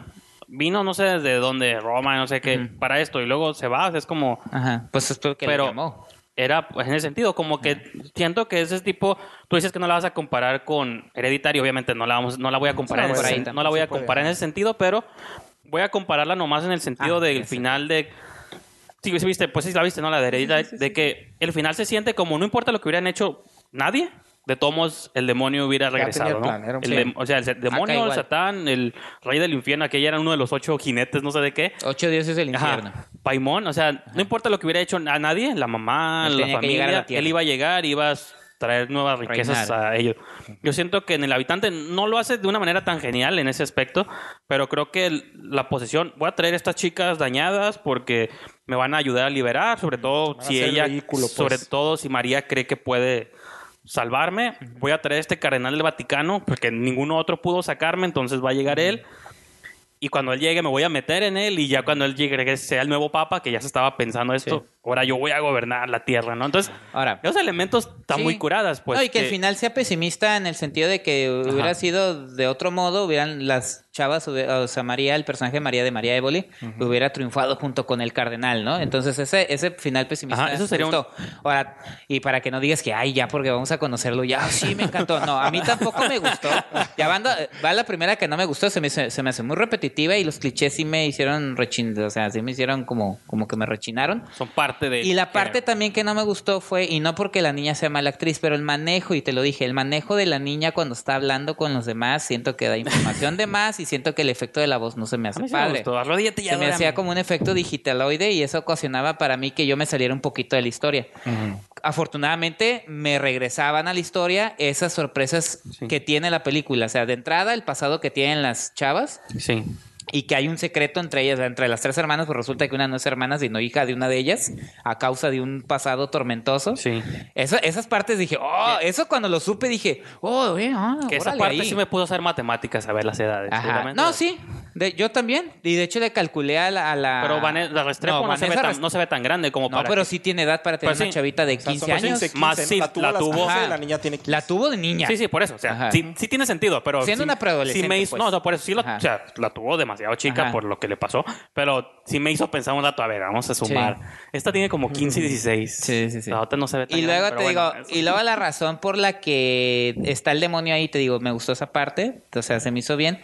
vino no sé desde dónde, Roma, no sé qué, para esto y luego se va, es como Ajá, pues es porque pero le llamó. era pues, en ese sentido como que siento que ese tipo tú dices que no la vas a comparar con Hereditario obviamente no la vamos no la voy a comparar No, en por ese, ahí sen- no la voy a puede, comparar en ese sentido pero voy a compararla nomás en el sentido Ah, del final de sí, viste pues sí la viste no la de Hereditario de que el final se siente como no importa lo que hubieran hecho nadie de todos modos, el demonio hubiera regresado, ¿no? plan, El dem- o sea, el demonio, el satán, el rey del infierno, aquella era uno de los ocho jinetes, no sé de qué. Ocho dioses del infierno. Ajá. Paimón, o sea, no importa lo que hubiera hecho a nadie, la mamá, Él la familia, la él iba a llegar, ibas traer nuevas riquezas Reinar. a ellos. Yo siento que en el habitante no lo hace de una manera tan genial en ese aspecto, pero creo que el- la posesión, voy a traer a estas chicas dañadas porque me van a ayudar a liberar, sobre todo si ella, pues. sobre todo si María cree que puede salvarme, voy a traer a este cardenal del Vaticano porque ninguno otro pudo sacarme, entonces va a llegar él. Y cuando él llegue me voy a meter en él y ya cuando él llegue sea el nuevo papa, que ya se estaba pensando esto, ahora yo voy a gobernar la tierra, ¿no? Entonces, Ahora, esos elementos están Sí. muy curadas, pues. no, y que al que- final sea pesimista en el sentido de que hubiera sido de otro modo, hubieran las chavas, o sea, María, el personaje de María de María Évoli, hubiera triunfado junto con el cardenal, ¿no? Entonces ese, ese final pesimista Ajá, eso sería un-. Ahora, y para que no digas que, ay, ya, porque vamos a conocerlo, ya, sí, me encantó. No, a mí tampoco me gustó. Ya van, va la primera que no me gustó, se me, se me hace muy repetitiva y los clichés sí me hicieron rechin, o sea, sí me hicieron como, como que me rechinaron. son parte de... Y la parte también que no me gustó fue, y no porque la niña sea mala actriz, pero el manejo, y te lo dije, el manejo de la niña cuando está hablando con los demás, siento que da información de más y siento que el efecto de la voz no se me A hace mí me padre. gustó. Arrodíllate y Se me hacía como un efecto digitaloide y eso ocasionaba para mí que yo me saliera un poquito de la historia. Afortunadamente me regresaban a la historia esas sorpresas Sí. que tiene la película. O sea, de entrada el pasado que tienen las chavas Sí. Y que hay un secreto entre ellas, entre las tres hermanas, pues resulta que una no es hermana, sino hija de una de ellas, a causa de un pasado tormentoso. Sí. Eso- esas partes dije, oh, eso cuando lo supe dije, oh, eh, ah, Que esa parte ahí. sí me pudo hacer matemáticas, a ver las edades. Ajá. seguramente. No, sí, de- yo también. Y de hecho le calculé a la... a la- Pero Vane- la Restrepo no, se ve Vanessa tan, Rest- no se ve tan grande como No, para... pero que- sí tiene edad para tener Pues una sí. chavita de O sea, 15 son años. 15, Más 15, sí, la tuvo, la tuvo. 15, Ajá. la niña tiene 15. La tuvo de niña. Sí, sí, por eso. O sea, sí, sí tiene sentido, pero... Siendo sí- una preadolescente, sí me hizo, pues. No, no, por eso sí, lo- Ajá. o sea, la tuvo demasiado chica Ajá. por lo que le pasó, pero sí me hizo pensar un rato, a ver, vamos a sumar. Esta tiene como 15 y 16. Sí, sí, sí. La otra no se ve tan Y luego grande, te digo, bueno, y luego la razón por la que está el demonio ahí, te digo, me gustó esa parte, o sea, se me hizo bien.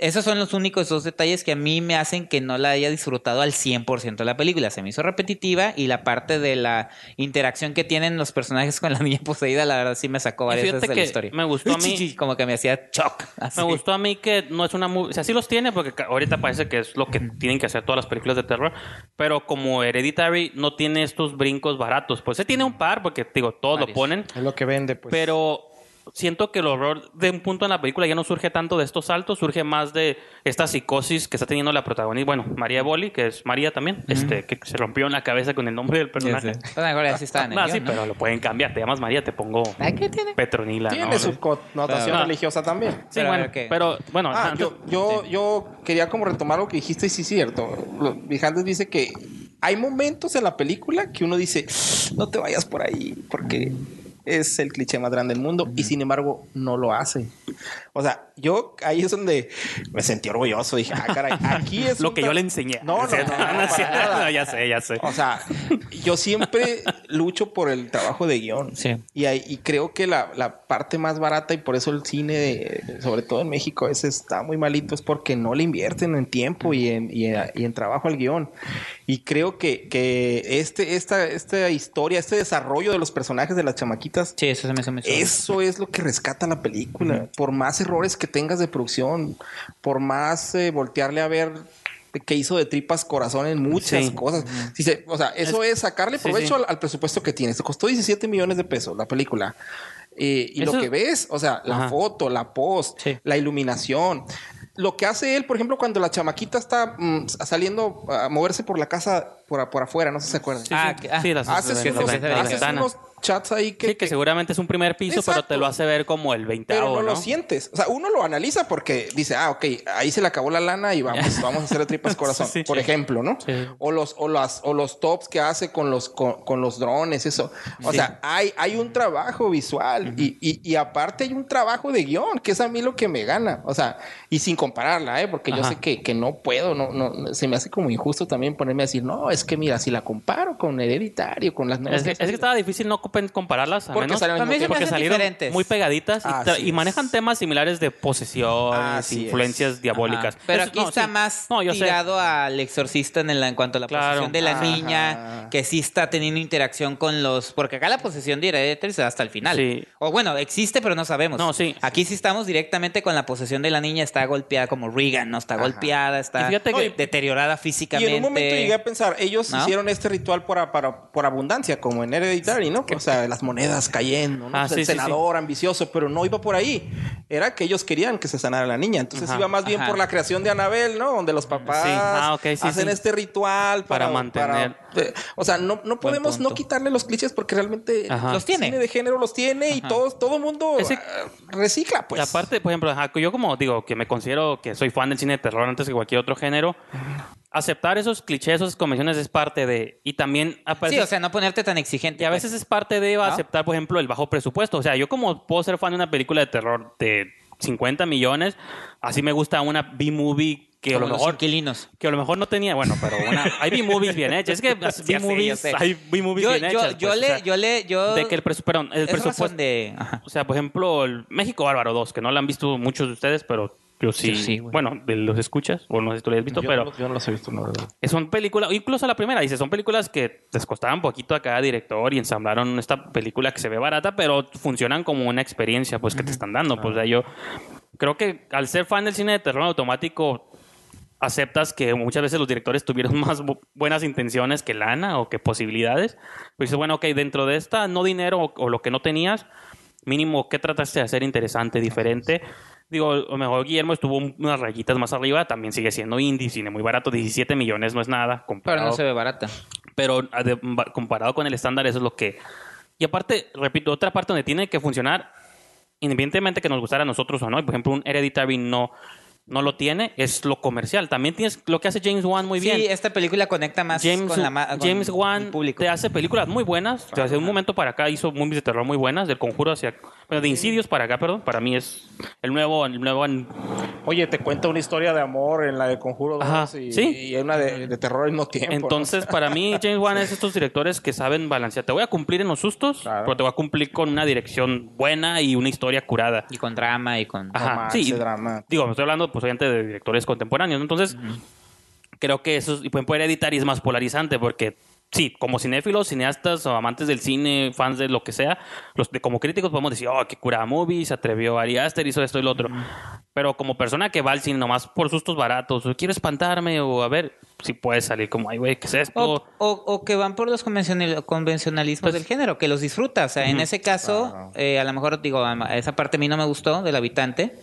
Esos son los únicos dos detalles que a mí me hacen que no la haya disfrutado al 100% de la película. Se me hizo repetitiva y la parte de la interacción que tienen los personajes con la niña poseída, la verdad sí me sacó varias veces de la historia. me gustó a mí- Como que me hacía shock. así. Me gustó a mí que no es una movie. O sea, sí los tiene porque ahorita parece que es lo que tienen que hacer todas las películas de terror. Pero como Hereditary no tiene estos brincos baratos. Pues se tiene un par porque, digo, todos Varios. lo ponen. Es lo que vende, pues. Pero siento que el horror de un punto en la película ya no surge tanto de estos saltos, surge más de esta psicosis que está teniendo la protagonista. Bueno, María Boli, que es María también, este, que se rompió en la cabeza con el nombre del personaje. ahora sí está en el Ah, guion, sí, ¿no? pero lo pueden cambiar. Te llamas María, te pongo ¿Qué tiene? Petronila. Tiene ¿no? su connotación Pero- religiosa también. Sí, Pero, bueno, pero bueno, Ah, antes- yo, yo, yo quería como retomar lo que dijiste y sí es cierto. Vijandes dice que hay momentos en la película que uno dice, no te vayas por ahí porque es el cliché más grande del mundo y sin embargo no lo hace. O sea, yo ahí es donde me sentí orgulloso. Dije, ah, caray, aquí es lo que yo le enseñé. No, no, no, no, para sí, nada. no, ya sé, ya sé. O sea, yo siempre lucho por el trabajo de guion. Sí. Y, ahí- y creo que la, la parte más barata y por eso el cine, de- sobre todo en México, a veces está muy malito, es porque no le invierten en tiempo y en, y en- y en trabajo al guion. Y creo que, que este, esta, esta historia, este desarrollo de los personajes de las chamaquitas, Sí, eso se me es lo que rescata la película. Por más errores que tengas de producción, por más eh, voltearle a ver que hizo de tripas corazón en muchas Sí. cosas. O sea, eso es, sacarle provecho sí. Al, al presupuesto que tiene. Se costó 17 millones de pesos la película. Eh, y Eso- lo que ves, o sea, la Ajá. foto, la post, Sí. la iluminación. Lo que hace él, por ejemplo, cuando la chamaquita está mm, saliendo a moverse por la casa por, por afuera, no sé si se acuerdan. Sí, Ah, sí, que- ah. sí, las- Haces, que las- unos, haces unos chats ahí que, Sí, que seguramente es un primer piso, pero te lo hace ver como el 20 pero no, ¿no? lo sientes. O sea, uno lo analiza porque dice, ah, ok, ahí se le acabó la lana y vamos, vamos a hacer tripas corazón, Sí, sí. por ejemplo, ¿no? Sí. O los, o las, o los tops que hace con los, con, con los drones, eso. O sea, hay, hay un trabajo visual y, y, y aparte hay un trabajo de guion, que es a mí lo que me gana. O sea, y sin compararla, ¿eh? Porque yo sé que, que no puedo, no, no, se me hace como injusto también ponerme a decir, no, es que mira, si la comparo con Hereditario, con las nuevas Es que, es que estaba difícil no compararlas, a Porque menos salieron porque hacen salieron diferentes. muy pegaditas y, y manejan temas similares de posesión, influencias es. diabólicas. Ajá. Pero Eso- aquí no, está sí. más No, yo sé. tirado al exorcista en, el- en cuanto a la Claro. posesión de la Ajá. niña, que sí está teniendo interacción con los... Porque acá la posesión de Hereditary se da hasta el final. Sí. O bueno, existe, pero no sabemos. No, sí. Aquí sí estamos directamente con la posesión de la niña, está golpeada como Regan, ¿no? Está golpeada, está Y que- deteriorada Y físicamente. en un momento llegué a pensar, ellos ¿No? hicieron este ritual por, a- para- por abundancia, como en Hereditary, ¿no? Porque o sea, las monedas cayendo, ¿no? Ah, Pues sí, el sí, senador ambicioso, pero no iba por ahí. Era que ellos querían que se sanara la niña. Entonces Ajá, iba más bien ajá. por la creación de Anabel, ¿no? Donde los papás Sí, ah, hacen sí. este ritual para, Para mantener. para- eh, o sea, no, no podemos no quitarle los clichés porque realmente Ajá. el Los tiene. cine de género los tiene y todo, todo mundo Ese- ah, recicla, pues. Y aparte, por ejemplo, yo como digo que me considero que soy fan del cine de terror antes que cualquier otro género, aceptar esos clichés, esas convenciones es parte de... Y también... a Sí, veces- o sea, no ponerte tan exigente. y a pues. veces es parte de aceptar, por ejemplo, el bajo presupuesto. O sea, yo como puedo ser fan de una película de terror de 50 millones, así me gusta una B-movie que a lo mejor... inquilinos. Que a lo mejor no tenía, bueno, pero una, hay B-movies bien hechas. Es que B-movies, sé. hay B-movies Yo, bien hechas. yo pues, o le, sea, yo le, yo. de que el, presu- perdón, el presupuesto... de. Ajá. O sea, por ejemplo, el México Bárbaro 2, que no la han visto muchos de ustedes, pero yo sí. Yo sí, bueno, los escuchas, o no sé si tú lo has visto, Yo pero no, yo no los he visto, la verdad. son películas, incluso la primera, dice, son películas que les costaban poquito a cada director y ensamblaron esta película que se ve barata, pero funcionan como una experiencia, pues, que te están dando. Pues, o sea, yo creo que al ser fan del cine de terror automático, aceptas que muchas veces los directores tuvieron más bu- buenas intenciones que lana o que posibilidades. Pues dices, bueno, ok, dentro de esta no dinero o, o lo que no tenías, mínimo, ¿qué trataste de hacer interesante, diferente? Digo, lo mejor Guillermo estuvo un- unas rayitas más arriba, también sigue siendo indie, cine muy barato, 17 millones no es nada. Pero Comparado, no se ve barata. pero de- comparado con el estándar, eso es lo que... Y aparte, repito, otra parte donde tiene que funcionar, independientemente que nos gustara a nosotros o no, por ejemplo un Hereditary no, no lo tiene, es lo comercial. También tienes lo que hace James Wan muy bien. Sí, esta película conecta más James, con la con James el Wan público. te hace películas muy buenas. Desde un momento para acá hizo movies de terror muy buenas. Del Conjuro hacia... Bueno, de Insidios para acá, perdón. Para mí es el nuevo... El nuevo Oye, te cuenta una historia de amor en la de Conjuro 2 Ajá, y, sí. y una de, de terror al mismo tiempo. ¿no? Entonces, para mí, James Wan es estos directores que saben balancear. Te voy a cumplir en los sustos, Claro. pero te voy a cumplir con una dirección buena y una historia curada. Y con drama y con... Ajá, Romance, sí. drama. Digo, me estoy hablando, pues, obviamente, de directores contemporáneos. ¿no? Entonces, creo que eso, y pueden poder editar y es más polarizante porque, sí, como cinéfilos, cineastas o amantes del cine, fans de lo que sea, los de, como críticos podemos decir, oh, qué curada movie, se atrevió Ari Aster, hizo esto y lo otro. Pero como persona que va al cine nomás por sustos baratos, o quiero espantarme, o a ver, si puede salir como, ay, güey, ¿qué es esto? O, o- o que van por los convencional- convencionalismos Pues- del género, que los disfruta. O sea, en ese caso, eh, a lo mejor, digo, esa parte a mí no me gustó del habitante,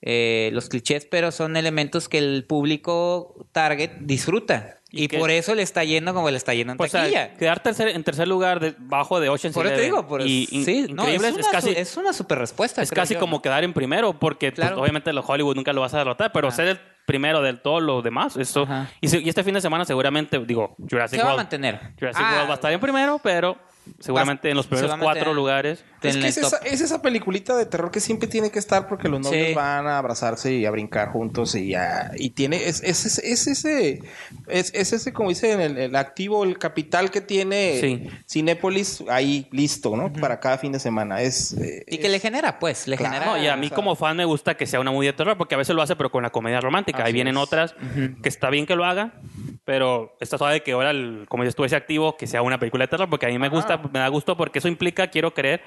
eh, los clichés, pero son elementos que el público target disfruta. Y por eso le está yendo como le está yendo en Pues, o sea, taquilla. quedar tercer, en tercer lugar debajo de Ocean's por eso te digo, por y in- sí, no, es, una, es casi... su- es una super respuesta. Es casi yo, como quedar en primero, porque pues, obviamente los Hollywood nunca lo vas a derrotar, pero ser el primero del todo lo demás, eso. Y, y este fin de semana seguramente, digo, Jurassic Se va a mantener. Jurassic Ah, World va a estar en primero, pero seguramente en los primeros cuatro lugares. Es que es esa, es esa peliculita de terror que siempre tiene que estar porque los novios Sí. van a abrazarse y a brincar juntos y a- y tiene es, es, es- es ese es, es ese como dicen el, el activo el capital que tiene Sí. Cinépolis ahí listo no para cada fin de semana es eh, Y que le genera, pues, le Claro. genera... No, y a mí o sea- como fan me gusta que sea una movie de terror, porque a veces lo hace, pero con la comedia romántica. Ahí vienen es. otras que está bien que lo haga, pero está suave que ahora, el- como dices tú, ese activo, que sea una película de terror, porque a mí me gusta, me da gusto, porque eso implica, quiero creer,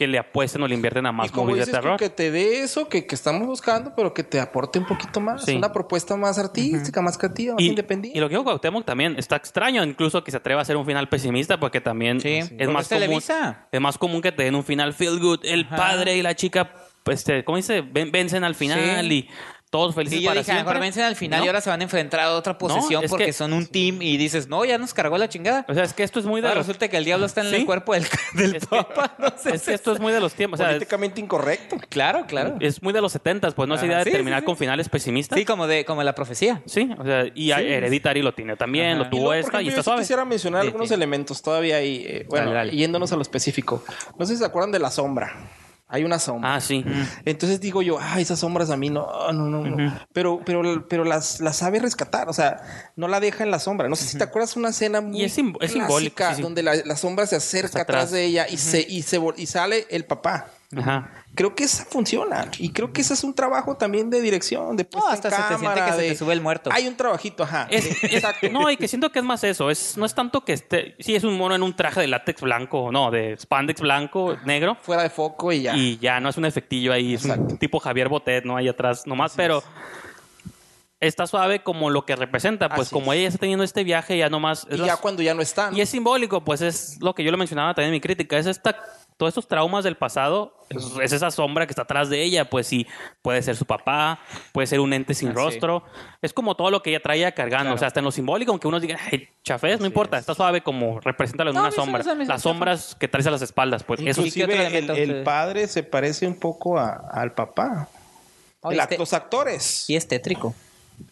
que le apuesten o le invierten a y más como movies de tú, terror. que te dé eso que, que estamos buscando pero que te aporte un poquito más Sí. una propuesta más artística más creativa más Y, independiente y lo que digo Cuauhtémoc también está extraño incluso que se atreva a hacer un final pesimista porque también Sí, es porque más común Televisa. es más común que te den un final feel good el Ajá. padre y la chica pues este, ¿cómo dice? Ven- vencen al final Sí. y todos felices Y yo para dije, mejor vencen al final ¿No? y ahora se van a enfrentar a otra posesión es porque que- son un team y dices, no, ya nos cargó la chingada. o sea es que esto es muy de Ahora los- resulta que el diablo está en ¿Sí? el cuerpo del, del es que, papa. No sé es que esto es muy de los tiempos o sea, es, políticamente incorrecto Claro, claro. es muy de los setentas pues no Ajá. idea de Sí, terminar sí, sí. con finales pesimistas Sí, como de como la profecía. Sí, o sea, y Hereditary lo tiene también, Ajá. lo Y tuvo luego, esta y está yo sí suave. quisiera mencionar Sí, algunos sí. elementos todavía ahí. eh, bueno, Dale, dale. yéndonos a lo específico. No sé si se acuerdan de la sombra. Hay una sombra. Ah, sí. Entonces digo yo, ah, esas sombras a mí no, no, no, no. Pero, pero, pero las, las sabe rescatar, o sea, no la deja en la sombra. No sé si te acuerdas una escena muy Y es sim- es simbólico, clásica, sí, sí. donde la, la sombra se acerca atrás atrás. de ella y se, y se y sale el papá. Ajá. Creo que esa funciona y creo que ese es un trabajo también de dirección, de puesta hasta en se te siente cámara, que se de- te sube el muerto. Hay un trabajito, ajá. Es- es- no, y que siento que es más eso. Es, no es tanto que esté. Sí, es un mono en un traje de látex blanco, no, de spandex blanco, negro. fuera de foco y ya. Y ya no es un efectillo ahí, es un tipo Javier Botet, ¿no? Ahí atrás nomás, pero. está suave como lo que representa. Pues Así como es. ella está teniendo este viaje, ya nomás... es Y ya cuando ya no están. y es simbólico, pues es lo que yo lo mencionaba también en mi crítica. Es esta, todos estos traumas del pasado, es, es esa sombra que está atrás de ella. Pues sí, puede ser su papá, puede ser un ente sin Ah, sí. rostro. Es como todo lo que ella traía cargando. O sea, hasta en lo simbólico, aunque unos digan, ay, chafés, no importa, está suave como represéntalo en No, una sombra. Las sombras que traes a las espaldas, pues eso ¿Y qué otro Inclusive el, el padre se parece un poco a- al papá. Oh, El este- los actores. Y es tétrico.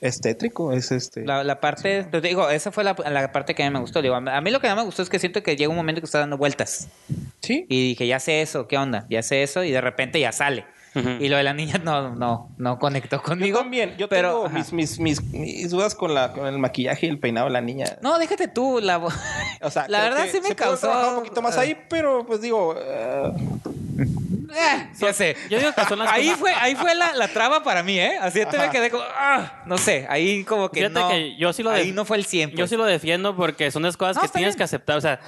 Es tétrico, es este. La, la parte, te digo, esa fue la, la parte que a mí me gustó. Digo, a mí- a mí lo que no me gustó es que siento que llega un momento que está dando vueltas. Sí. Y dije, ya sé eso, ¿qué onda? Ya sé eso, y de repente ya sale. Ujú. Y lo de la niña no, no, no conectó Yo conmigo. también, yo pero, tengo mis, mis, mis, mis dudas con, la, con el maquillaje y el peinado de la niña. No, déjate tú, la O sea, la creo verdad que sí me se causó... un poquito más ahí, pero pues digo, eh, Eh, ya sé. Yo digo que son las ahí cosas- fue, ahí fue la, la traba para mí, ¿eh? Así te me quedé como, ah, no sé, ahí como que Fíjate no. que yo sí lo de- ahí no fue el 100. Yo pues. sí lo defiendo porque son las cosas No, que tienes bien. que aceptar. O sea,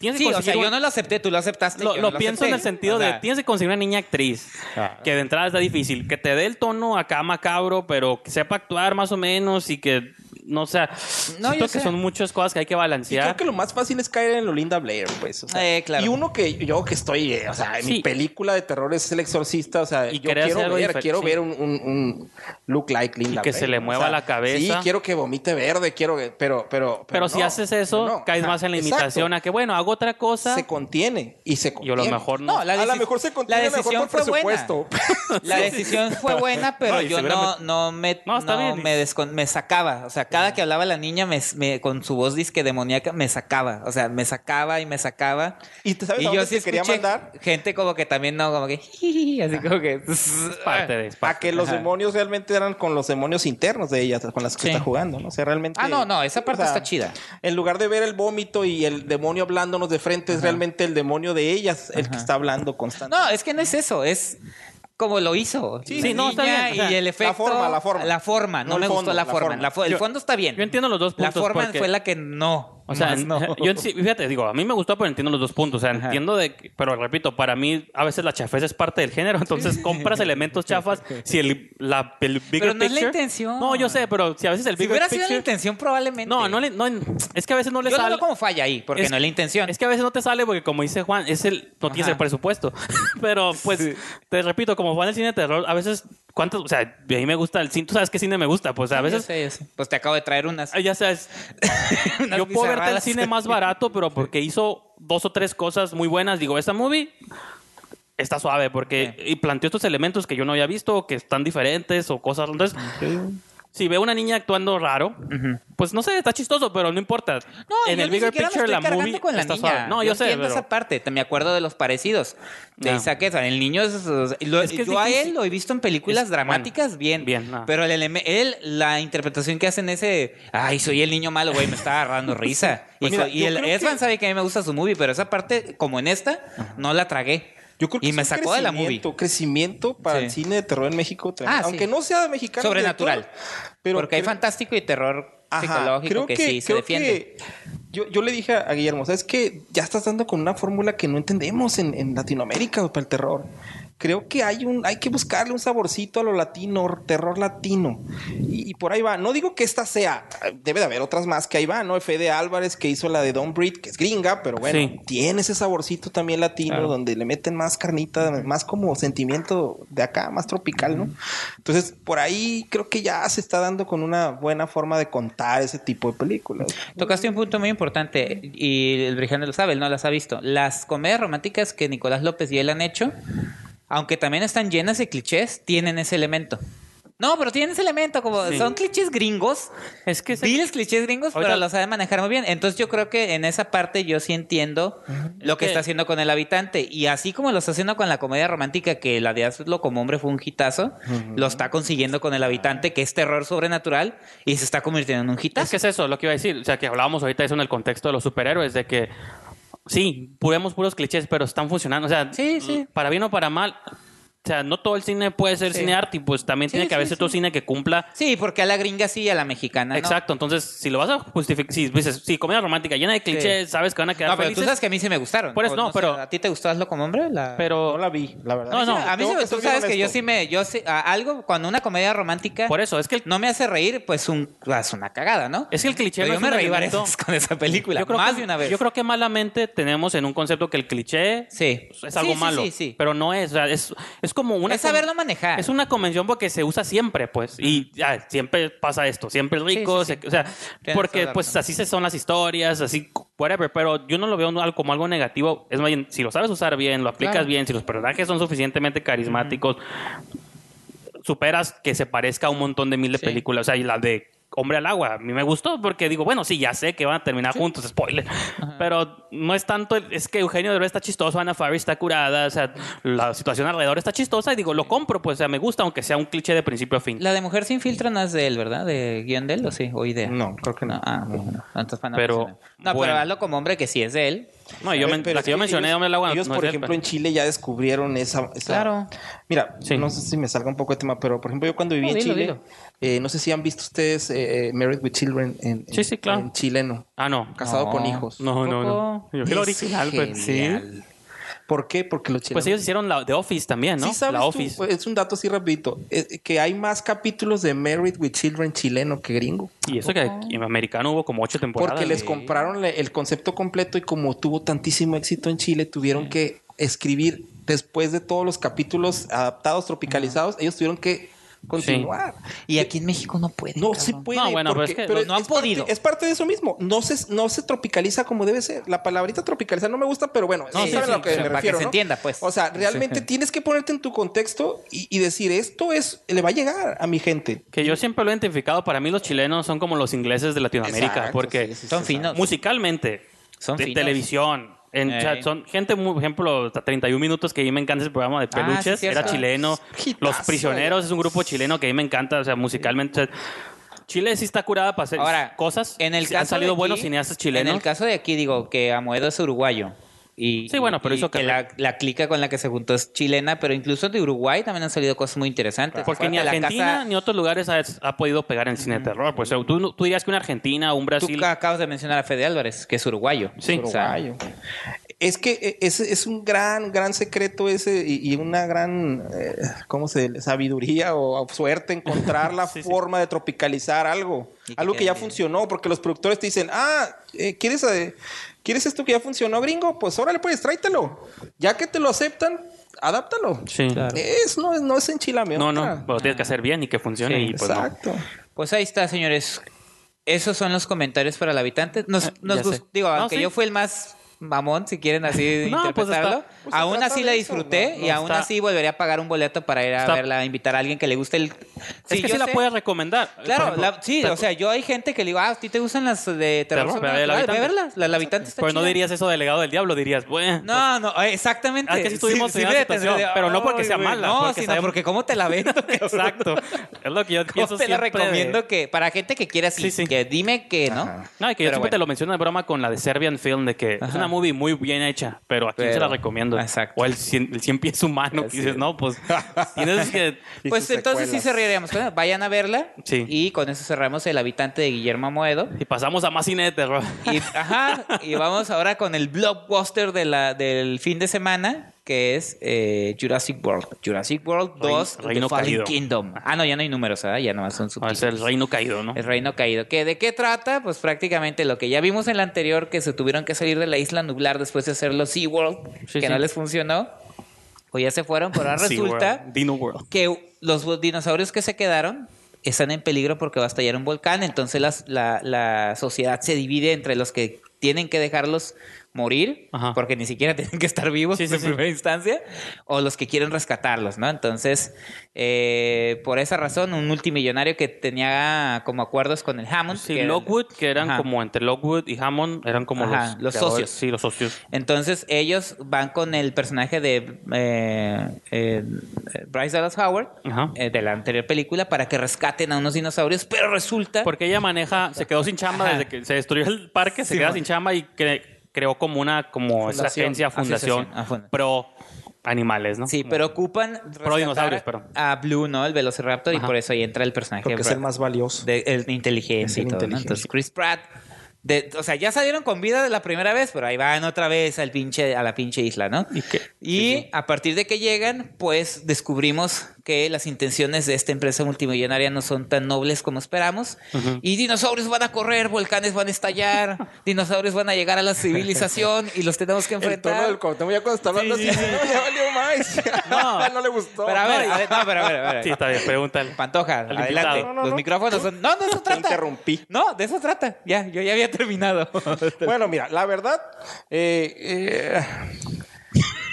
tienes que Sí, o sea, yo no lo acepté, tú lo aceptaste. Lo, lo pienso en el sentido O sea, de tienes que conseguir una niña actriz Ah. que de entrada está difícil, que te dé el tono acá macabro, pero que sepa actuar más o menos y que no o sea, No, siento yo que sé. son muchas cosas que hay que y balancear. creo que lo más fácil es caer en Lolinda Blair, pues. o sea, Eh, claro. Y uno que yo que estoy, eh, o sea, en Sí. mi película de terror es El Exorcista, o sea, Y yo quiero ver, quiero sí. ver un, un, un look like Linda Y que Blair, se le mueva la cabeza. Sí, quiero que vomite verde, quiero que, pero, pero, pero si no, haces eso, no. caes más en la exacto. imitación a que bueno, hago otra cosa Se contiene y se y a contiene. lo mejor no. No, la a lo mejor se la contiene mejor decisión por fue buena. presupuesto. La decisión fue buena, pero No, y yo no, no me, No, está no bien. me, me sacaba. O sea, cada que hablaba la niña me, me- con su voz disque demoníaca me sacaba. O sea, me sacaba y me sacaba. ¿Y te sabes y a yo dónde sí te quería mandar? gente como que también no, como que así como que parte de es A que los Ajá. demonios realmente eran con los demonios internos de ella, con las que Sí. está jugando, ¿no? O sea, realmente. Ah, no, no, esa parte o sea, está chida. En lugar de ver el vómito y el demonio hablándonos de frente, es realmente el demonio de ellas el que está hablando constantemente. No, es que no es eso, es como lo hizo. Sí, La sí, no, está niña bien, o sea, y el la efecto. forma, la forma. La forma, no, me gustó fondo, la, la forma. forma. La fo- el Yo- fondo está bien. yo entiendo los dos La puntos, forma porque- fue la que no. O sea, más no. yo sí, fíjate, digo, a mí me gustó, pero entiendo los dos puntos. O sea, entiendo de, que- pero repito, para mí a veces la chafeza es parte del género. Entonces compras elementos chafas si el, la, el bigger Pero no es la picture- intención. No, yo sé, pero si a veces el si bigger hubiera sido la picture- intención, probablemente. No, no, le- no, es que a veces no le Yo sale. veo como falla ahí, porque Es- no es la intención. Es que a veces no te sale porque, como dice Juan, es el, no tienes el presupuesto. Pero, pues, te repito, como Juan del cine de terror, a veces, ¿cuántos? O sea, a mí me gusta el cine. ¿Tú sabes qué cine me gusta? Pues a veces, sé. Pues te acabo de traer unas. Ah, ya sabes, unas yo puedo verte el cine más barato, pero porque hizo dos o tres cosas muy buenas. Digo, esta movie está suave porque y planteó estos elementos que yo no había visto, que están diferentes o cosas. Entonces, si veo una niña actuando raro, pues no sé, está chistoso, pero no importa. No, en yo el ni bigger picture, la movie con la está niña. suave. No, yo, sé, entiendo pero... esa parte. Te me acuerdo de los parecidos. De No. Isaac Ezra. El niño es, lo- Es que es yo a él lo he visto en películas Es- dramáticas bueno, bien. bien, no. Pero el él, la interpretación que hace en ese, ay, soy el niño malo, güey, me está agarrando risa. y Pues mira, y el Esban que- sabe que a mí me gusta su movie, pero esa parte, como en esta, no la tragué. Yo creo que y me sacó de la movie. crecimiento, para Sí. el cine de terror en México. Ah, sí. Aunque no sea mexicano. Sobrenatural. pero Porque hay fantástico y terror Ajá, psicológico creo que, sí se creo defiende. que yo, yo le dije a Guillermo, ¿sabes que Ya estás dando con una fórmula que no entendemos en, en Latinoamérica para el terror. Creo que hay un, hay que buscarle un saborcito a lo latino, terror latino. Y, y por ahí va. No digo que esta sea, debe de haber otras más que ahí va, ¿no? Fede Álvarez que hizo la de Don't Breed, que es gringa, pero bueno, Sí. tiene ese saborcito también latino, Claro. donde le meten más carnita, más como sentimiento de acá, más tropical, ¿no? Entonces, por ahí creo que ya se está dando con una buena forma de contar ese tipo de películas. Tocaste un punto muy importante y el Brijano lo sabe, él no las ha visto. Las comedias románticas que Nicolás López y él han hecho, aunque también están llenas de clichés, tienen ese elemento. No, pero tienen ese elemento, como Sí. son clichés gringos, Es que se- viles clichés gringos, pero los saben manejar muy bien. Entonces yo creo que en esa parte yo sí entiendo lo que Es que- está haciendo con el habitante. Y así como lo está haciendo con la comedia romántica, que la de Hazlo como hombre fue un hitazo, lo está consiguiendo con el habitante, que es terror sobrenatural, y se está convirtiendo en un hitazo. Es que es eso, lo que iba a decir. O sea, que hablábamos ahorita eso en el contexto de los superhéroes, de que sí, vemos puros clichés, pero están funcionando. O sea, Sí, sí. para bien o para mal, O sea, no todo el cine puede ser Sí. cine arte y pues también Sí, tiene que haber sí, cierto cine que cumpla. Sí, porque a la gringa sí y a la mexicana no. Exacto, entonces si lo vas a justificar, si dices, sí, comedia romántica llena de clichés, sabes que van a quedar No, pero tú sabes que a mí sí me gustaron. Por eso no, sé, pero- ¿A ti te gustó Hazlo como hombre? La... Pero No la vi, la verdad. No, no, a mí sí, que tú sabes que yo sí me... Yo sí, a- algo, cuando una comedia romántica por eso, es que el, no me hace reír, pues un, es una cagada, ¿no? es que el cliché Pero no yo es me reí varias veces con esa película. yo creo más que, de una vez. Yo creo que malamente tenemos en un concepto que el cliché Sí. es algo malo. sí, sí. Pero no es, o sea, es, es como una... Es saberlo manejar. Es una convención porque se usa siempre, pues. Y ya, siempre pasa esto. Siempre es rico. Sí, sí, sí. se- o sea, Tienes porque pues así se son las historias, así, whatever. Pero yo no lo veo como algo negativo. Es más bien, si lo sabes usar bien, lo aplicas Claro. bien, si los personajes son suficientemente carismáticos, superas que se parezca a un montón de mil de películas. O sea, y la de Hombre al Agua, a mí me gustó porque digo, bueno, sí, ya sé que van a terminar juntos, spoiler. Pero no es tanto, el- es que Eugenio Derbez está chistoso, Ana Faris está curada, o sea, la situación alrededor está chistosa y digo, lo compro, pues, o sea, me gusta, aunque sea un cliché de principio a fin. La de Mujer sin filtro no es de él, ¿verdad? ¿De guion de él o sí? ¿O idea? No, creo que no. ah, bueno. Entonces, para no Pero. No, bueno. pero hazlo como hombre que sí es de él. No, yo, men- pero la que yo mencioné, ellos, Hombre al Agua, ellos, no por ejemplo, en Chile ya descubrieron esa... esa- Claro. Mira, Sí. no sé si me salga un poco de tema, pero por ejemplo, yo cuando viví No, en dilo, Chile, dilo. eh, no sé si han visto ustedes eh, eh, Married with Children en, en- Sí, sí, claro. en chileno. Ah, no. Casado No. con hijos. No, no, no. Yo vi el Es original, pues sí. ¿Por qué? Porque los chilenos... Pues ellos hicieron la The Office también, ¿no? Sí, sabes la tú, Office. pues, es un dato así rapidito, eh, que hay más capítulos de Married with Children chileno que gringo. Y eso que en americano hubo como ocho temporadas. Porque les compraron el concepto completo y como tuvo tantísimo éxito en Chile, tuvieron que escribir después de todos los capítulos adaptados, tropicalizados, ellos tuvieron que continuar. Y aquí en México no puede. No cabrón. se puede. No, bueno, pero es que no han parte- podido. es parte de eso mismo. No se, no se tropicaliza como debe ser. La palabrita tropicalizar no me gusta, pero bueno, No, sí, saben sí, a lo que me para que refiero, se ¿no? entienda, pues. O sea, realmente tienes que ponerte en tu contexto y, y decir, esto es, le va a llegar a mi gente. Que yo siempre lo he identificado, para mí los chilenos son como los ingleses de Latinoamérica, Exacto, porque sí, sí, sí, Son finos. musicalmente, Son de finos. televisión, en, o sea, son gente, por ejemplo, hasta 31 minutos que a mí me encanta ese programa de Ah, sí, peluches, era chileno, Hitazo, Los Prisioneros es un grupo chileno que a mí me encanta, o sea, musicalmente, o sea, Chile sí está curada para hacer Ahora, cosas, en el caso han salido de aquí- buenos cineastas chilenos. En el caso de aquí, digo que Amoedo es uruguayo. Y, Sí, bueno, pero y hizo que la, clica con la que se juntó es chilena, pero incluso de Uruguay también han salido cosas muy interesantes. Porque ni Argentina casa- ni otros lugares ha, ha podido pegar en cine de terror. Pues o sea, tú, tú dirías que una Argentina o un Tú Brasil. acabas de mencionar a Fede Álvarez, que es uruguayo. Sí. O sea, Uruguayo. Es que eh, es, es un gran, gran secreto ese y, y una gran, eh, ¿cómo se sabiduría o suerte encontrar la Sí, sí. forma de tropicalizar algo. Algo que ya funcionó, porque los productores te dicen, ah, eh, ¿quieres, eh, ¿quieres esto que ya funcionó, gringo? Pues órale, pues tráetelo. Ya que te lo aceptan, adáptalo. Sí. Claro. Es, no, es- no es enchilamiento. No, no, lo tienes que hacer bien y que funcione. Sí, y pues no. Exacto. Pues ahí está, señores. Esos son los comentarios para el habitante. Nos, Ah, nos ya gust- sé. Digo, No, aunque sí. yo fui el más mamón, si quieren así No, pues interpretarlo. está- pues aún así la disfruté ¿no? y No, aún está- así volvería a pagar un boleto para ir a Está- verla, invitar a alguien que le guste el... es Sí, que yo sí la puedes recomendar. Claro, ejemplo, la- sí, pero- o sea, yo hay gente que le digo, ah, ¿a ti te gustan las de terror? Terror, sobrenatural? ve la Ve a habitante. verlas, la, la habitante está Pero no dirías eso del legado del diablo, dirías, bueno. No, no, eh, exactamente. Ah, que sí estuvimos en situación, detendré de, pero no porque "Ay, sea güey". mala, No, porque sino porque cómo te la vendo. Exacto. Es lo que yo ¿Cómo pienso te la recomiendo que para gente que quiera así, Sí, sí. que dime que, ¿no? No, y que yo Pero siempre te lo menciono de broma con la de Serbian Film, de que es una movie muy bien hecha, pero a quién se la recomiendo. Exacto. O el cien, el cien pies humano, que dices, no, pues tienes que... Pues entonces sí cerraríamos con Vayan a verla. Sí. Y con eso cerramos el habitante de Guillermo Moedo. Y pasamos a más cine de terror. Y, ajá, y vamos ahora con el blockbuster de la, del fin de semana, que es eh, Jurassic World. Jurassic World Reino- 2, Reino The Fallen Caído. Kingdom. Ah, no, ya no hay números, ¿verdad? Ya nomás son subtítulos. ser el reino caído, ¿no? El reino caído. ¿Que ¿De qué trata? Pues prácticamente lo que ya vimos en la anterior, que se tuvieron que salir de la isla nublar después de hacerlo SeaWorld, Sí, que sí. no les funcionó. O ya se fueron, pero ahora resulta World. Dino World. que los dinosaurios que se quedaron están en peligro porque va a estallar un volcán. Entonces las- la, la sociedad se divide entre los que tienen que dejarlos morir, Ajá. porque ni siquiera tienen que estar vivos Sí, en sí. primera instancia, o los que quieren rescatarlos, ¿no? Entonces, eh, por esa razón, un multimillonario que tenía como acuerdos con el Hammond. Sí, que- Lockwood, que eran Ajá. como entre Lockwood y Hammond, eran como Ajá, los, socios. Sí, los socios. Entonces ellos van con el personaje de eh, eh, Bryce Dallas Howard eh, de la anterior película para que rescaten a unos dinosaurios, pero resulta Porque ella maneja, se quedó sin chamba desde que se destruyó el parque, se queda sin chamba y cre- creó como una como esa Fundación. agencia, fundación, Asociación, ah, pro animales, ¿no? Sí, pero ocupan Pro dinosaurios, perdón. a Blue, ¿no? El Velociraptor, y por eso ahí entra el personaje Porque es el más valioso. de el Es el y todo, ¿no? inteligente. Entonces Chris Pratt de- o sea, ya salieron con vida de la primera vez, pero ahí van otra vez al pinche, a la pinche isla, ¿no? ¿Y qué? Y a partir de que llegan, pues descubrimos que las intenciones de esta empresa multimillonaria no son tan nobles como esperamos. Y dinosaurios van a correr, volcanes van a estallar, dinosaurios van a llegar a la civilización y los tenemos que El tono enfrentar. del ya cuando está hablando Sí, así, sí, no, ya valió más. No. no le gustó. Pero a ver, a ver, no, pero a ver, a ver. Sí, está bien, pregúntale. Pantoja, Al adelante. invitado. No, no, Los no. micrófonos son. No, de eso Te trata. interrumpí. No, de eso trata. Ya, yo ya había terminado. Bueno, mira, la verdad, eh, eh,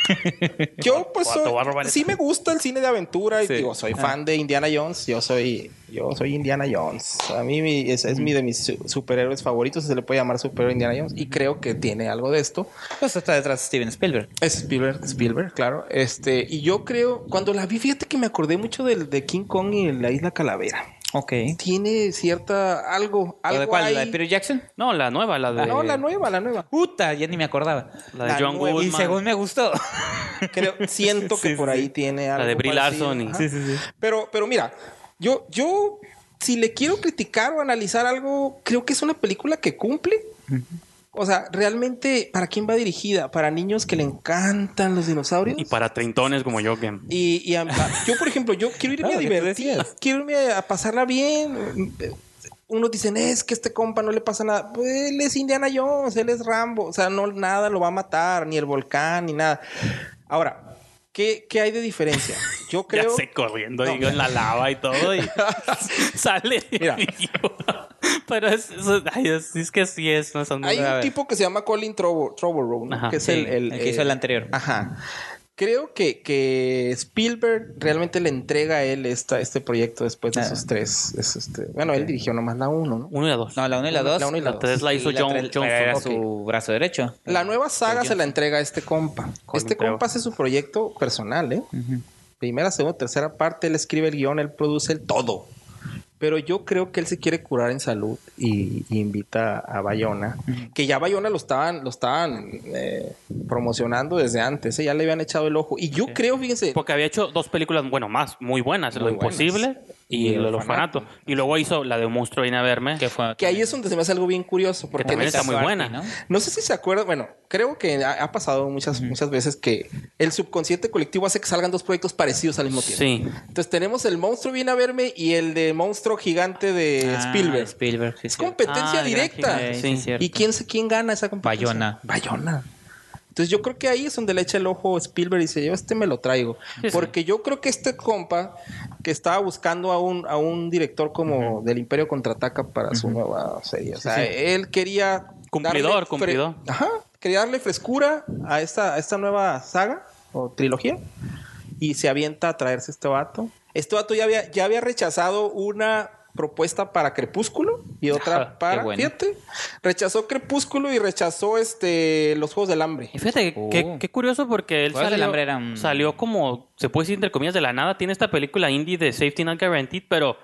yo pues soy- sí me gusta el cine de aventura y Sí. digo, soy fan de Indiana Jones. Yo soy, yo soy Indiana Jones. A mí mi- es, es mi de mis su- superhéroes favoritos, se le puede llamar superhéroe Indiana Jones y creo que tiene algo de esto. Pues está detrás de Steven Spielberg. Es Spielberg, Spielberg, claro. Este, y yo creo, cuando la vi, fíjate que me acordé mucho del de King Kong y la Isla Calavera. Ok. Tiene cierta algo, ¿La algo de cuál? ¿La de. Peter Jackson? No, la nueva, la de. No, la nueva, la nueva. Puta, ya ni me acordaba. La de la John nueva. Y Goodman. según me gustó. Creo, siento que Sí, por sí, ahí tiene algo. La de Brie. Larson y- Ajá. Sí, Pero, pero mira, yo, yo, si le quiero criticar o analizar algo, creo que es una película que cumple. O sea, realmente, ¿para quién va dirigida? ¿Para niños que le encantan los dinosaurios? Y para treintones como yo, que. Y, y a- a- yo, por ejemplo, yo quiero irme a divertir, quiero irme a pasarla bien. Unos dicen, es que este compa no le pasa nada. Pues él es Indiana Jones, él es Rambo. O sea, no, nada lo va a matar, ni el volcán, ni nada. Ahora, ¿qué, qué hay de diferencia? Yo creo... Ya sé, corriendo, digo, en la lava y todo. Y sale. Mira. Pero es, eso- ay, es, es que sí es. No, son- Hay un tipo que se llama Colin Trevorrow, ¿no? Que es sí, el, el- el que hizo el anterior. Ajá. Creo que, que Spielberg realmente le entrega a él esta, este proyecto después de Ah. esos tres. es este, bueno, él dirigió nomás la uno, ¿no? Uno y la dos. No, la 1 y la La 2. uno y la La tres la hizo la John, tres John era su brazo derecho. La nueva saga se la entrega a este compa. Colin este compa hace su proyecto personal, ¿eh? Primera, segunda, tercera parte, él escribe el guion, él produce el todo. Pero yo creo que él se quiere curar en salud y, y invita a Bayona. Que ya Bayona lo estaban, lo estaban eh, promocionando desde antes. ¿eh? Ya le habían echado el ojo. Y yo creo, fíjense, Porque había hecho dos películas, bueno, más, muy buenas. Muy Lo Imposible y, Y El Orfanato. Orfanato. Y luego hizo la de Un monstruo viene a verme. Que fue que ahí es donde se me hace algo bien curioso. Porque también está muy buena. ¿no? No sé si se acuerdan, bueno, creo que ha, ha pasado muchas, muchas veces que el subconsciente colectivo hace que salgan dos proyectos parecidos al mismo tiempo. Sí. Entonces tenemos el monstruo viene a verme y el de monstruo gigante de Ah, Spielberg. Spielberg, sí, es competencia Ah, directa. Sí, Sí. ¿Y quién, se- quién gana esa competencia? Bayona. Bayona. Entonces yo creo que ahí es donde le echa el ojo Spielberg y dice, yo este me lo traigo. Sí, sí. Porque yo creo que este compa que estaba buscando a un, a un director como del Imperio Contraataca para su nueva serie. O sea, sí. él quería... Cumplidor, cumplidor. Ajá. Quería darle frescura a esta, a esta nueva saga o trilogía. Y se avienta a traerse este vato. Este vato ya había, ya había rechazado una propuesta para Crepúsculo y otra Ajá, qué para... bueno. Fíjate. Rechazó Crepúsculo y rechazó este los Juegos del Hambre. Y fíjate, Oh. qué, qué curioso porque él del salió, Hambre era un- salió como, se puede decir entre comillas, de la nada. Tiene esta película indie de Safety Not Guaranteed, pero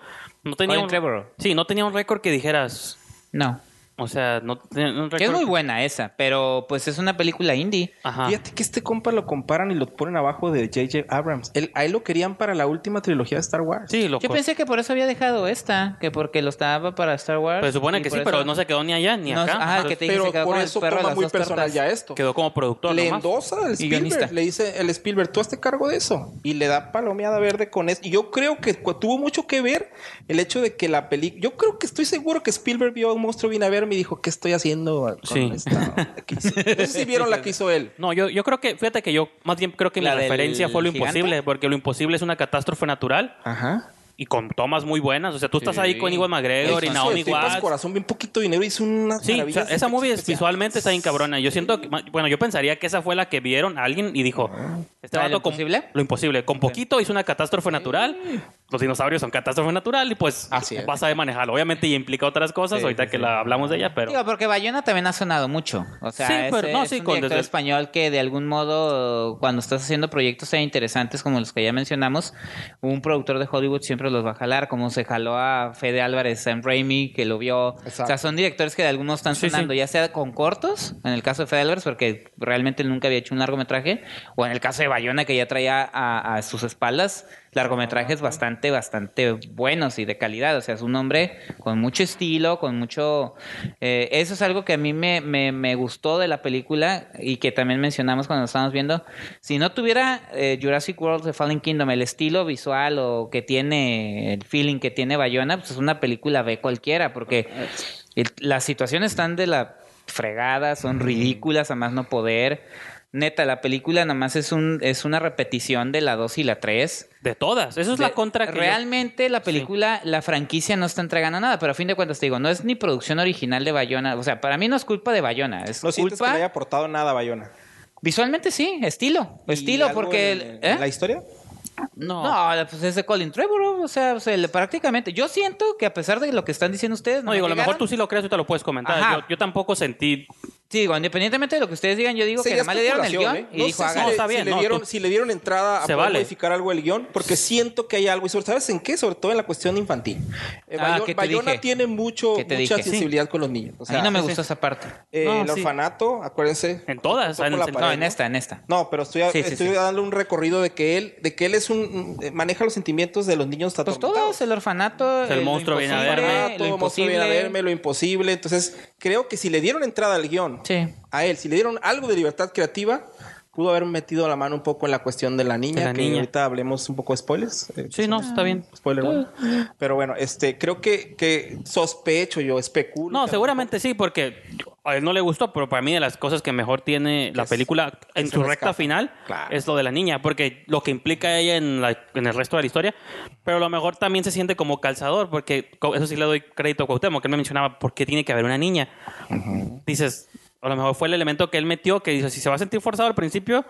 no tenía un. Sí, no tenía un récord que dijeras... No. O sea, no. Que es muy buena esa, pero pues es una película indie. Ajá. Fíjate que este compa lo comparan y lo ponen abajo de J.J. Abrams. Él, a él lo querían para la última trilogía de Star Wars. Sí, lo Yo pensé que por eso había dejado esta, que porque lo estaba para Star Wars. Pues supone que sí, pero no se quedó ni allá ni No, acá. ajá, Entonces, que te dije, Pero se quedó por el eso perro toma muy personal tortas. ya esto. Quedó como productor le nomás. endosa al. Spielberg. Le dice el Spielberg, tú hazte cargo de eso. Y le da palomeada verde con eso. Y yo creo que tuvo mucho que ver el hecho de que la película... Yo creo que estoy seguro que Spielberg vio a un monstruo vino a verme y dijo, ¿qué estoy haciendo con Sí. esta? que hice?" No sé si vieron la que hizo él. No, yo, yo creo que, fíjate que yo más bien creo que ¿La mi referencia fue lo gigante? imposible, porque lo imposible es una catástrofe natural Ajá. Y con tomas muy buenas. O sea, tú estás Sí. ahí con Iwan McGregor y Naomi Watts. corazón, bien poquito dinero, hizo unas Sí, o sea, esa movie visualmente está bien cabrona. Yo siento que, bueno, yo pensaría que esa fue la que vieron a alguien y dijo, este ¿La de lo vato con- imposible? lo imposible. Con poquito hizo una catástrofe natural los dinosaurios son catástrofe natural y pues Así vas a saber manejarlo. Obviamente y implica otras cosas, Sí, ahorita sí, que sí. la hablamos de ella, pero... Digo, porque Bayona también ha sonado mucho. O sea, Sí, es, pero- no, es sí, un con director desde- español que de algún modo, cuando estás haciendo proyectos tan interesantes como los que ya mencionamos, un productor de Hollywood siempre los va a jalar, como se jaló a Fede Álvarez, Sam Raimi, que lo vio. Exacto. O sea, son directores que de algún modo están Sí, sí. sonando, ya sea con cortos, en el caso de Fede Álvarez, porque realmente nunca había hecho un largometraje, o en el caso de Bayona, que ya traía a, a sus espaldas largometrajes bastante, bastante buenos y de calidad. O sea, es un hombre con mucho estilo, con mucho... eh, eso es algo que a mí me, me, me gustó de la película y que también mencionamos cuando estábamos viendo. Si no tuviera eh, Jurassic World The Fallen Kingdom, el estilo visual o que tiene, el feeling que tiene Bayona, pues es una película B cualquiera, porque el- las situaciones están de la fregada, son ridículas a más no poder. Neta, la película nada más es un es una repetición de la 2 y la 3. De todas. Eso es De- la contra que yo- Realmente la película, la franquicia no está entregando nada, pero a fin de cuentas te digo, no es ni producción original de Bayona. O sea, para mí no es culpa de Bayona, es No sientes que culpa... le haya aportado nada a Bayona. Visualmente sí, estilo. ¿Y Estilo, porque... en- ¿eh? ¿La historia? No. No, pues es de Colin Trevorrow, o sea, o sea, le- prácticamente. Yo siento que a pesar de lo que están diciendo ustedes, No, digo, a lo mejor tú sí lo crees, tú te lo puedes comentar. Yo tampoco sentí... Sí, digo, independientemente de lo que ustedes digan, yo digo que Sería nada más le dieron el guion y ¿eh? dijo, sé si, hagan. le, está bien, si le no, dieron, tú- si le dieron entrada a Se poder vale. modificar algo del guion, porque siento que hay algo, y sobre ¿sabes en qué? Sobre todo en la cuestión infantil. Eh, Ah, Bayo- ¿qué te Bayona dije? tiene mucho, ¿Qué te mucha dije? Sí. sensibilidad con los niños. O sea, a mí no me gustó sí. esa parte. eh, No, el sí. orfanato, acuérdense. En todas, en el No, en esta, en esta. No, pero estoy, estoy sí. dando un recorrido de que él, de que él es un eh, maneja los sentimientos de los niños Pues todos, el orfanato, El lo monstruo viene a verme. lo Todo monstruo viene a imposible. verme, lo imposible. Entonces, creo que si le dieron entrada al guion Sí. a él, si le dieron algo de libertad creativa, pudo haber metido la mano un poco en la cuestión de la niña, De la que niña. ahorita hablemos un poco de spoilers. Eh, Sí, no, está bien. Spoiler, bueno. Pero bueno, este, creo que, que sospecho yo, especulo. No, seguramente sí, porque a él no le gustó, pero para mí de las cosas que mejor tiene la Es- película en su recta final Claro. es lo de la niña, porque lo que implica ella en, la- en el resto de la historia, pero a lo mejor también se siente como calzador, porque eso sí le doy crédito a Cuauhtémoc, que él me mencionaba por qué tiene que haber una niña. Dices, a lo mejor fue el elemento que él metió, que dice, si se va a sentir forzado al principio,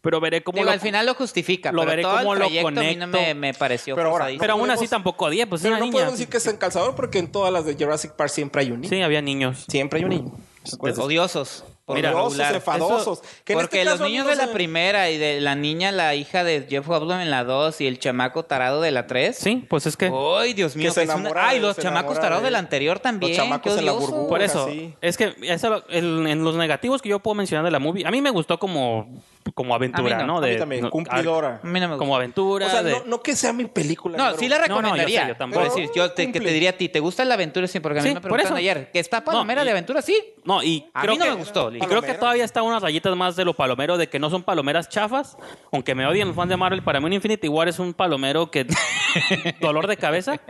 pero veré cómo Digo, lo- al final lo justifica, lo pero veré todo cómo el lo proyecto a mí no me, conecto. me pareció Pero ahora, forzadísimo. Pero aún así tampoco odié, pues es Pero una no niña. podemos decir que es encalzador porque en todas las de Jurassic Park siempre hay un niño. Sí, había niños. Siempre hay un niño. ¿Se acuerdan? odiosos. Por regular. enfadosos. Que en Porque este los caso niños no de la primera y de la niña, la hija de Jeff Goldblum en la 2 y el chamaco tarado de la 3. Sí, pues es que... Ay, Dios mío. se que es una- enamora Ay, de- los se chamacos enamora tarados de- de la anterior también. Los chamacos en la burbuja. Por eso, sí. es que eso, el- en los negativos que yo puedo mencionar de la movie, a mí me gustó como, como aventura, A mí no, ¿no? a mí De, también, no, cumplidora. A mí no me Como aventura. O sea, de- no, no que sea mi película. No, sí la no, yo sé, recomendaría. yo tampoco. Por decir, yo te, que te diría a ti, ¿te gusta la aventura? Sí, porque a mí Sí, me por preguntaron eso. ayer. ¿Que está palomera y- de aventura? Sí. No, y A creo mí no que, me gustó. Y creo que todavía está unas rayitas más de lo palomero, de que no son palomeras chafas. Aunque me odien los fans de Marvel, para mí un Infinity War es un palomero que... dolor de cabeza.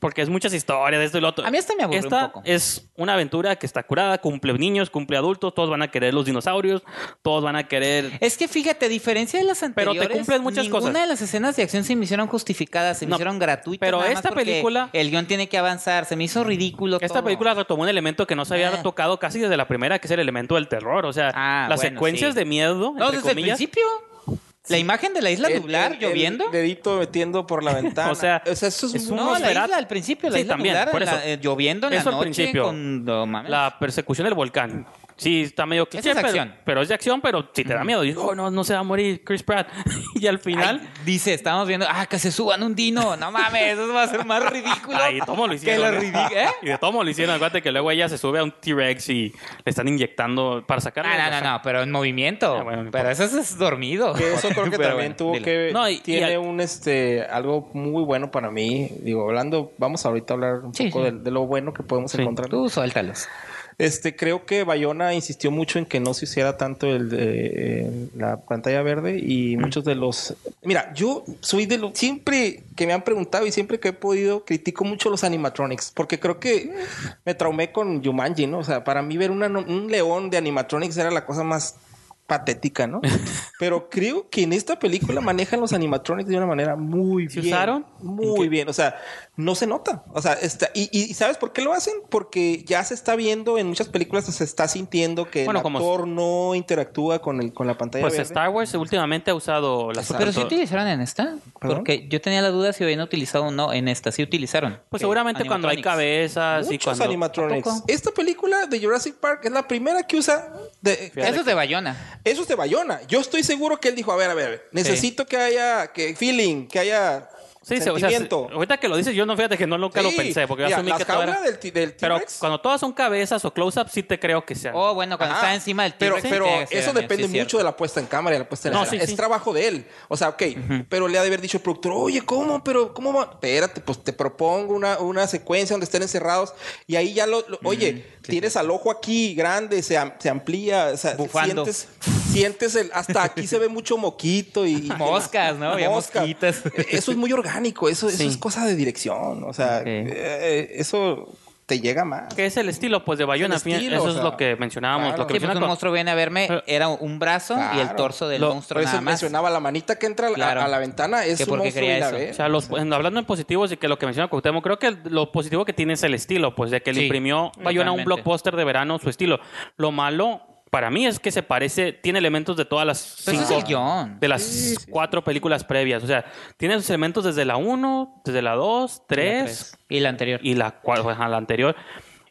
Porque es muchas historias de esto y lo otro. A mí esta me aburrió un Esta poco. es una aventura que está curada, cumple niños, cumple adultos, todos van a querer los dinosaurios, todos van a querer... Es que fíjate, a diferencia de las Pero te anteriores, cumplen muchas ninguna cosas. de las escenas de acción se me hicieron justificadas, se me No, hicieron gratuitas. pero nada esta película- El guion tiene que avanzar, se me hizo ridículo. Esta todo. película retomó un elemento que no se había Ah. tocado casi desde la primera, que es el elemento del terror. O sea, Ah, las bueno, secuencias sí. de miedo, No, entre desde el comillas, principio. La imagen de la isla El- nublar el- lloviendo. El dedito metiendo por la ventana. O sea, eso es, es un- no, la isla al principio, la Sí, isla también, nublar, por en la- eso. eh, lloviendo en Eso la al noche principio. con... No, mames. la persecución del volcán. Sí, está medio cliché, es pero, acción. pero es de acción, pero si te da miedo. Digo, oh, no, no se va a morir Chris Pratt. y al final... Ay, dice, estamos viendo, ah, que se suban un dino. No mames, eso va a ser más ridículo. Ahí, tomo lo que hicieron. lo ridículo. ¿Eh? Y de tomo lo hicieron. Acuérdate que luego ella se sube a un T-Rex y le están inyectando para sacarlo. Ah, no, no, no, pero en movimiento. Ah, bueno, pero eso es dormido. Que eso creo que Pero también bueno, tuvo dilo. que No, y- y tiene al- un este algo muy bueno para mí. Digo, hablando, vamos ahorita a hablar un Sí, poco sí. De, de lo bueno que podemos Sí. encontrar. Tú suéltalos. Este, creo que Bayona insistió mucho en que no se hiciera tanto el eh, la pantalla verde y muchos de los. Mira, yo soy de los siempre que me han preguntado y siempre que he podido critico mucho los animatronics porque creo que me traumé con Jumanji, ¿no? O sea, para mí ver una- un león de animatronics era la cosa más patética, ¿no? Pero creo que en esta película manejan los animatronics de una manera muy ¿Se bien. usaron? Muy bien. O sea, no se nota. O sea, está, y, y ¿sabes por qué lo hacen? Porque ya se está viendo en muchas películas, se está sintiendo que Bueno, el como- actor no interactúa con, el, con la pantalla Pues verde. Star Wars últimamente ha usado las Pero si foto- utilizaron en esta. ¿Perdón? Porque yo tenía la duda si habían utilizado o no en esta. Sí utilizaron. Pues ¿Qué? seguramente cuando hay cabezas y Muchos cuando... animatronics. Esta película de Jurassic Park es la primera que usa... De, Eso es de Bayona. Eso es de Bayona. Yo estoy seguro que él dijo, a ver, a ver, necesito que haya que feeling, que haya Sí, se- o sea, sentimiento. se- ahorita que lo dices, yo no fíjate que no nunca lo pensé, porque yo mira, asumí las que todo era... del, del Pero cuando todas son cabezas o close-up, sí te creo que sean. Oh, bueno, cuando Ajá. está encima del Pero, T-Rex, pero ser eso depende sí, mucho de la puesta en cámara y la puesta en No, sí, es sí. trabajo de él. O sea, ok, pero le ha de haber dicho el productor, oye, ¿cómo? Pero, ¿cómo va? Espérate, pues te propongo una, una secuencia donde estén encerrados y ahí ya lo, lo- oye, tienes al ojo aquí grande, se, am- se amplía, o sea, Bufando. sientes, sientes el, hasta aquí se ve mucho moquito y, y- Moscas, ¿no? Había mosquitas. Eso es muy orgánico, eso, eso Sí. es cosa de dirección, o sea, eh, eso te llega más. Que es el estilo, pues, de Bayona. Es el estilo, Eso o es lo que mencionábamos. claro. Lo que Sí, pues un monstruo viene a verme, era un brazo y el torso del Lo- monstruo Por eso nada más. mencionaba la manita que entra a la- Claro. a, la ventana, es Que un porque monstruo quería eso. ver. O sea, los- en- hablando en positivos y que lo que menciona Cuauhtémoc, creo que lo positivo que tiene es el estilo, pues de que le imprimió Bayona un blockbuster de verano, su estilo. Lo malo para mí es que se parece, tiene elementos de todas las cinco, es el guion. de las cuatro películas previas. O sea, tiene los elementos desde la 1, desde la 2, 3 Y la anterior. y la, cua- ajá, la anterior.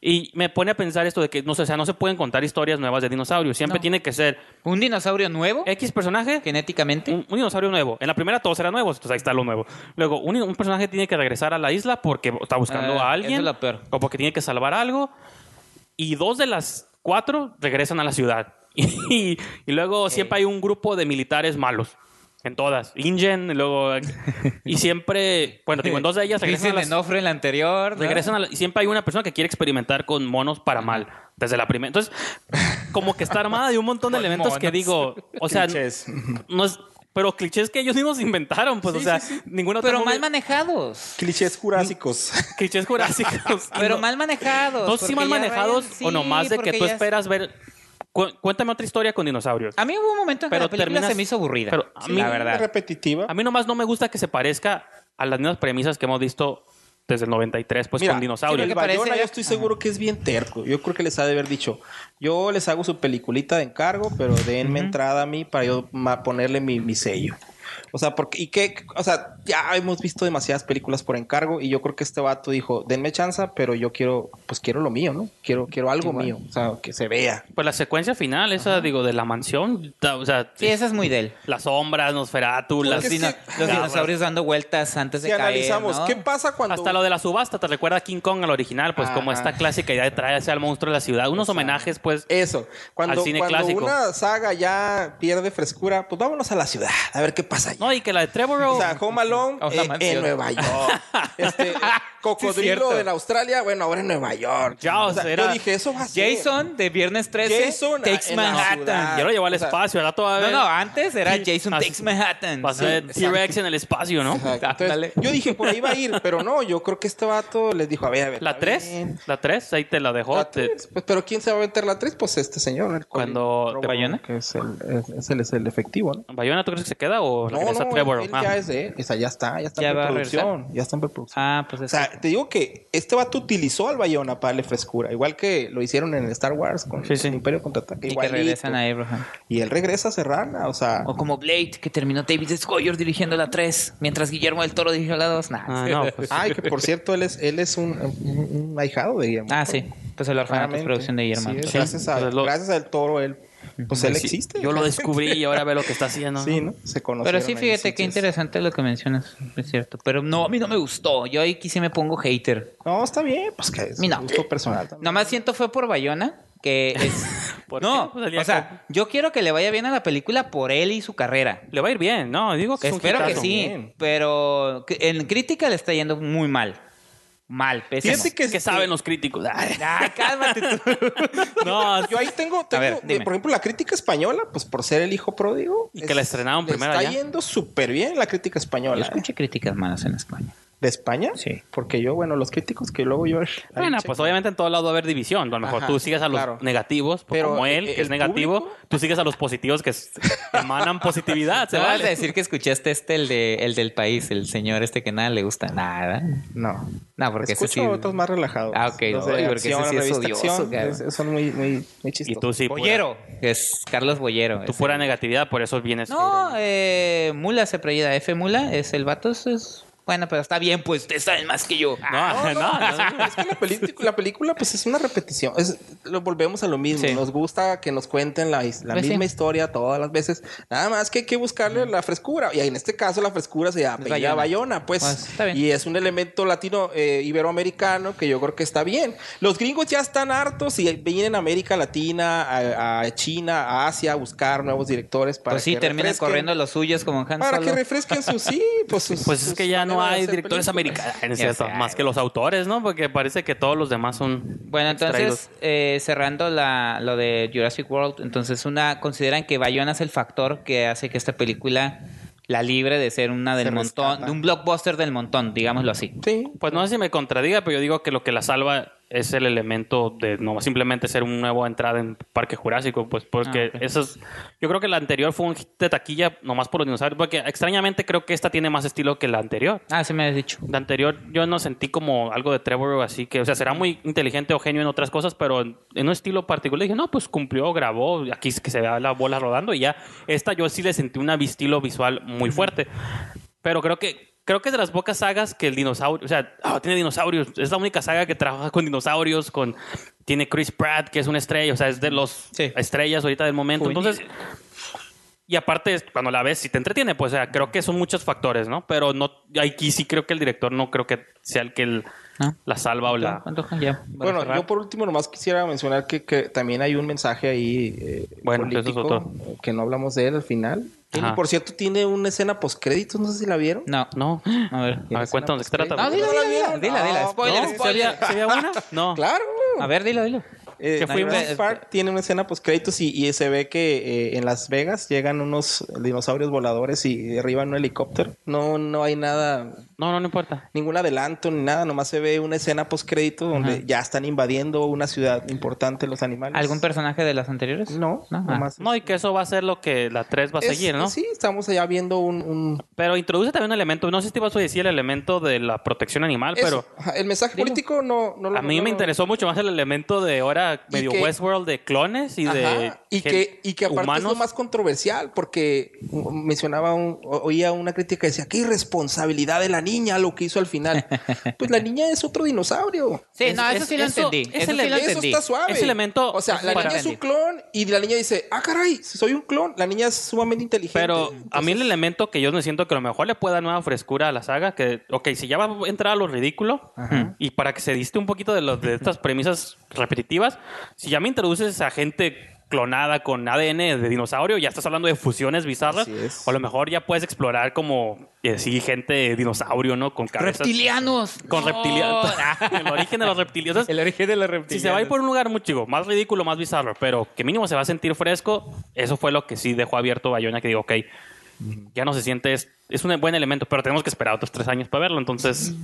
Y me pone a pensar esto de que no sé, o sea, no se pueden contar historias nuevas de dinosaurios. Siempre No. tiene que ser Un dinosaurio nuevo, X personaje genéticamente. un, un dinosaurio nuevo. En la primera todos eran nuevos, entonces ahí está lo nuevo. Luego, un, un personaje tiene que regresar a la isla porque está buscando Ah, a alguien. eso es lo peor. O porque tiene que salvar algo. Y dos de las cuatro regresan a la ciudad. Y, y luego siempre hay un grupo de militares malos. En todas. Ingen, y luego. Y siempre. Bueno, digo, en dos de ellas regresan a Dicen Enofre en la anterior. ¿no? regresan a la- y siempre hay una persona que quiere experimentar con monos para mal desde la primera entonces como que está armada de un montón de elementos que digo o sea Clichés. no es pero clichés que ellos mismos inventaron pues o sea ninguna otra Pero movie- mal manejados. Clichés jurásicos. clichés jurásicos Pero No- mal manejados. no porque mal manejados vayan- o nomás sí, de que tú esperas ver Cu- cuéntame otra historia con dinosaurios A mí hubo un momento en que Pero la película terminas- se me hizo aburrida. pero a mí- la verdad. repetitiva. a mí nomás no me gusta que se parezca a las mismas premisas que hemos visto desde el 93 pues Mira, con dinosaurios El que parece- Bayona yo estoy seguro que es bien terco. Yo creo que les ha de haber dicho, yo les hago su peliculita de encargo, pero denme entrada a mí para yo ponerle mi, mi sello. O sea, porque, y que, o sea, ya hemos visto demasiadas películas por encargo y yo creo que este vato dijo, denme chance, pero yo quiero, pues quiero lo mío, ¿no? Quiero, quiero algo mío, o sea, que se vea. pues la secuencia final esa digo de la mansión o sea Sí, esa es muy de él. las sombras Nosferatu las Porque es Dino- que- los dinosaurios dando vueltas antes de Si caer. analizamos, ¿no? ¿qué pasa cuando... Hasta lo de la subasta, te recuerda a King Kong al original, pues como esta clásica idea de traerse al monstruo de la ciudad. Unos homenajes, pues. Eso, cuando, Al cine cuando clásico. una saga ya pierde frescura, pues vámonos a la ciudad, a ver qué pasa allá. No, y que la de Trevor. O sea, Home Alone A una eh, mansión. en Nueva York. Este, Cocodrilo cierto. en Australia, bueno, ahora en Nueva York. Ya, O sea, era- Yo dije, eso va a ser. Jason de Viernes 13 Jason Takes en Manhattan. ya lo llevó al o sea, espacio, ¿verdad? Todavía. No, no, antes era Sí, Jason Takes Manhattan. Pasó de exacto. T-Rex en el espacio, ¿no? Exacto. Entonces, yo dije, por ahí va a ir, pero no, yo creo que este vato les dijo, a ver, a ver. La está 3, bien. la 3, ahí te la dejó. La te-. Pues, pero ¿quién se va a meter la 3? Pues este señor. el Cuando- ¿De Bayona? Que es el, es, es el, es el efectivo, ¿no? ¿Bayona tú crees que se queda o regresa no, Trevor? él, él ya es de él. O sea, ya está, ya está Ya en preproducción. Ya está en preproducción. Ah, pues O es sea, te digo que este vato utilizó al Bayona para darle frescura. Igual que lo hicieron en Star Wars con Sí, sí. el Imperio Contraataca. y que regresan a Abraham. Y él regresa a cerrarla. O sea, O como Blade, que terminó David Scoyer dirigiendo la 3, mientras Guillermo del Toro dirigió la 2. Nah. Ah, no, pues. ay, que por cierto, él es, él es un, un, un ahijado de Guillermo. Ah, sí. Pues el orfanato es producción de Guillermo. Sí, gracias, a, Pues gracias al toro, él, pues él Sí, existe. Yo lo descubrí y ahora ve lo que está haciendo. Sí, ¿no? Se conocieron Pero sí, fíjate qué interesante lo que mencionas, es cierto. Pero no, a mí no me gustó. Yo ahí sí me pongo hater. No, está bien, pues que es Mira. gusto personal también. Nomás siento fue por Bayona, que es... ¿Por no, qué? Pues o sea, yo quiero que le vaya bien a la película por él y su carrera. Le va a ir bien, ¿no? Digo que es un Espero que sí, Bien. pero en crítica le está yendo muy mal. Mal, pésimo. Fíjate que, Que saben los críticos. Ay, cálmate tú. No, Yo ahí tengo, tengo, ver, eh, por ejemplo, la crítica española, pues por ser el hijo pródigo. Y que la estrenaron primero Está allá. yendo súper bien la crítica Yo española. ¿eh? escuché críticas malas en España. ¿De España? Sí. Porque yo, bueno, los críticos que luego yo... Bueno, pues obviamente en todo lado va a haber división. A lo mejor Ajá, tú sigues a los claro. negativos, pues, Pero, como él, ¿el- que es el negativo. público? Tú sigues a los positivos que emanan positividad. Se vas vale. a decir que escuchaste este, el, de, el del país, el señor este que nada le gusta nada. No. No, porque ese Escucho sí. otros más relajados. Ah, ok, no, porque ese acción, sí es odioso, Acción, es- son muy, muy, muy Y chistosos. tú sí. pura- Bollero, que es Carlos Bollero. Tu ese. pura negatividad, por eso vienes. No, eh, Mula se apellida F Mula, es el vato, es- es... Bueno, pero está bien, pues ustedes saben más que yo. No, no, no. Es que la, película- la película, pues es una repetición. Es, lo volvemos a lo mismo. Sí. Nos gusta que nos cuenten la, la Pues misma sí. historia todas las veces. Nada más que hay que buscarle la frescura. Y en este caso, la frescura se llama Bayona. Bayona, pues. Pues, está bien. Y es un elemento latino eh, iberoamericano que yo creo que está bien. Los gringos ya están hartos y vienen a América Latina, a, a China, a Asia a buscar nuevos directores para Pues sí, que terminan corriendo los suyos como Han Para Solo. que refresquen sus sí, pues sus- Pues es que ya no de hay directores películas. americanos, es Ya cierto, sé. más que los autores, ¿no? Porque parece que todos los demás son. Bueno, entonces, eh, cerrando la, lo de Jurassic World, entonces una consideran que Bayona es el factor que hace que esta película la libre de ser una del Se montón, rescata. de un blockbuster del montón, digámoslo así. Sí, Pues no sé si me contradiga, pero yo digo que lo que la salva es el elemento de no simplemente ser una nueva entrada en Parque Jurásico, pues porque Ah, ok. eso es, yo creo que la anterior fue un hit de taquilla nomás por los dinosaurios, porque extrañamente creo que esta tiene más estilo que la anterior. Ah, sí me habías dicho. La anterior yo no sentí como algo de Trevor así que, o sea, será muy inteligente o genio en otras cosas, pero en, en un estilo particular dije, no, pues cumplió, grabó, aquí es que se vea la bola rodando y ya. Esta yo sí le sentí un estilo visual muy fuerte. Pero creo que creo que es de las pocas sagas que el dinosaurio, o sea, ah, tiene dinosaurios, es la única saga que trabaja con dinosaurios, con tiene Chris Pratt, que es una estrella, o sea, es de los Sí. estrellas ahorita del momento. Entonces, y aparte, cuando la ves, si te entretiene, pues o sea, creo que son muchos factores, ¿no? Pero no, aquí sí creo que el director no creo que sea el que el- Ah. la salva o la... Ya. Bueno, cerrar. yo por último nomás quisiera mencionar que, que también hay un mensaje ahí eh, Bueno, es político otro. eh, que no hablamos de él al final. Ajá. Y por cierto, tiene una escena postcréditos, no sé si la vieron. No. No. A ver. A ver, cuéntanos de qué trata. No, dila, ¿No la dila, dila. No. Claro. A ver, dilo, dilo. Eh, Que fuimos- Jurassic Park tiene una escena post créditos y, y se ve que eh, en Las Vegas llegan unos dinosaurios voladores y derriban un helicóptero. No, no hay nada, No, no, no importa. ningún adelanto ni nada, nomás se ve una escena post créditos donde ya están invadiendo una ciudad importante los animales. ¿Algún personaje de las anteriores? No, No, ah. nomás. No, y que eso va a ser lo que la 3 va a Es- seguir, ¿no? Sí, estamos allá viendo un... un- Pero introduce también un elemento, no sé si te vas a decir el elemento de la protección animal, eso. pero Ajá, el mensaje político no, no lo... a mí no me interesó mucho más el elemento de ahora Medio que- Westworld de clones y de y que y que aparte es lo más controversial porque mencionaba un, oía una crítica que decía qué irresponsabilidad de la niña lo que hizo al final pues la niña es otro dinosaurio. Sí, Es- no, eso es- sí lo eso- entendí. es Eso el- sí lo eso eso entendí. está suave. Ese elemento o sea la niña es un clon y la niña dice ah caray soy un clon la niña es sumamente inteligente Pero a mí el elemento que yo me siento que a lo mejor le puede dar nueva frescura a la saga, que, ok, si ya va a entrar a lo ridículo, y para que se diste un poquito de, los, de estas premisas repetitivas, si ya me introduces a gente clonada con ADN de dinosaurio, ya estás hablando de fusiones bizarras, o a lo mejor ya puedes explorar como, eh, sí, gente dinosaurio, ¿no? Con cabezas... ¡Reptilianos! Con No. reptilianos. el origen de los reptilianos. El origen de los reptilianos. Si se va a ir por un lugar muy chico, más ridículo, más bizarro, pero que mínimo se va a sentir fresco, eso fue lo que sí dejó abierto Bayona, que digo, ok, ya no se siente, es, es un buen elemento, pero tenemos que esperar otros tres años para verlo, entonces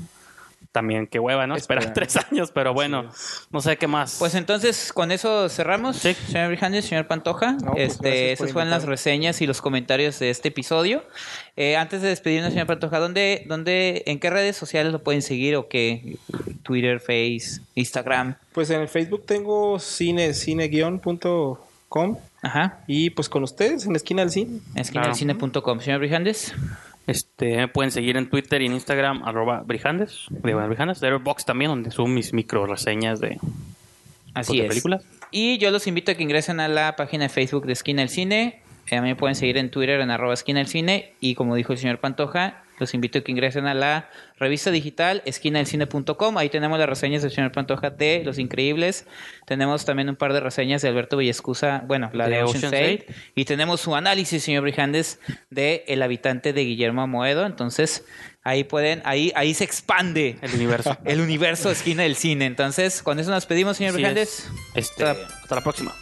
también qué hueva, ¿no? Esperar tres años, pero bueno, no sé qué más. Pues entonces con eso cerramos, Sí. señor Brijandes, señor Pantoja. No, pues, este, esas fueron las reseñas y los comentarios de este episodio. Eh, antes de despedirnos, señor Pantoja, ¿dónde, dónde, ¿en qué redes sociales lo pueden seguir o qué? Twitter, Face, Instagram. pues en el Facebook tengo cine cine-com Ajá. y pues con ustedes en la esquina del cine Esquinadelcine.com. Señor Brijandes. Este, me pueden seguir en Twitter y en Instagram, arroba Brijandes, de Brijandes, Letterboxd también, donde subo mis micro reseñas de, Así de es. películas. Y yo los invito a que ingresen a la página de Facebook de Esquina del Cine. Eh, mí me pueden seguir en Twitter en arroba Esquina del Cine. Y como dijo el señor Pantoja, los invito a que ingresen a la revista digital esquinadelcine.com. Ahí tenemos las reseñas del señor Pantoja de Los Increíbles. Tenemos también un par de reseñas de Alberto Villescusa, bueno, la de, De Ocean's 8. Y tenemos su análisis, señor Brijandes, de El habitante de Guillermo Amoedo. Entonces, ahí pueden, ahí, ahí se expande El universo. el universo Esquina del Cine. Entonces, con eso nos pedimos, señor Brijandes. es. Este, Hasta- hasta la próxima.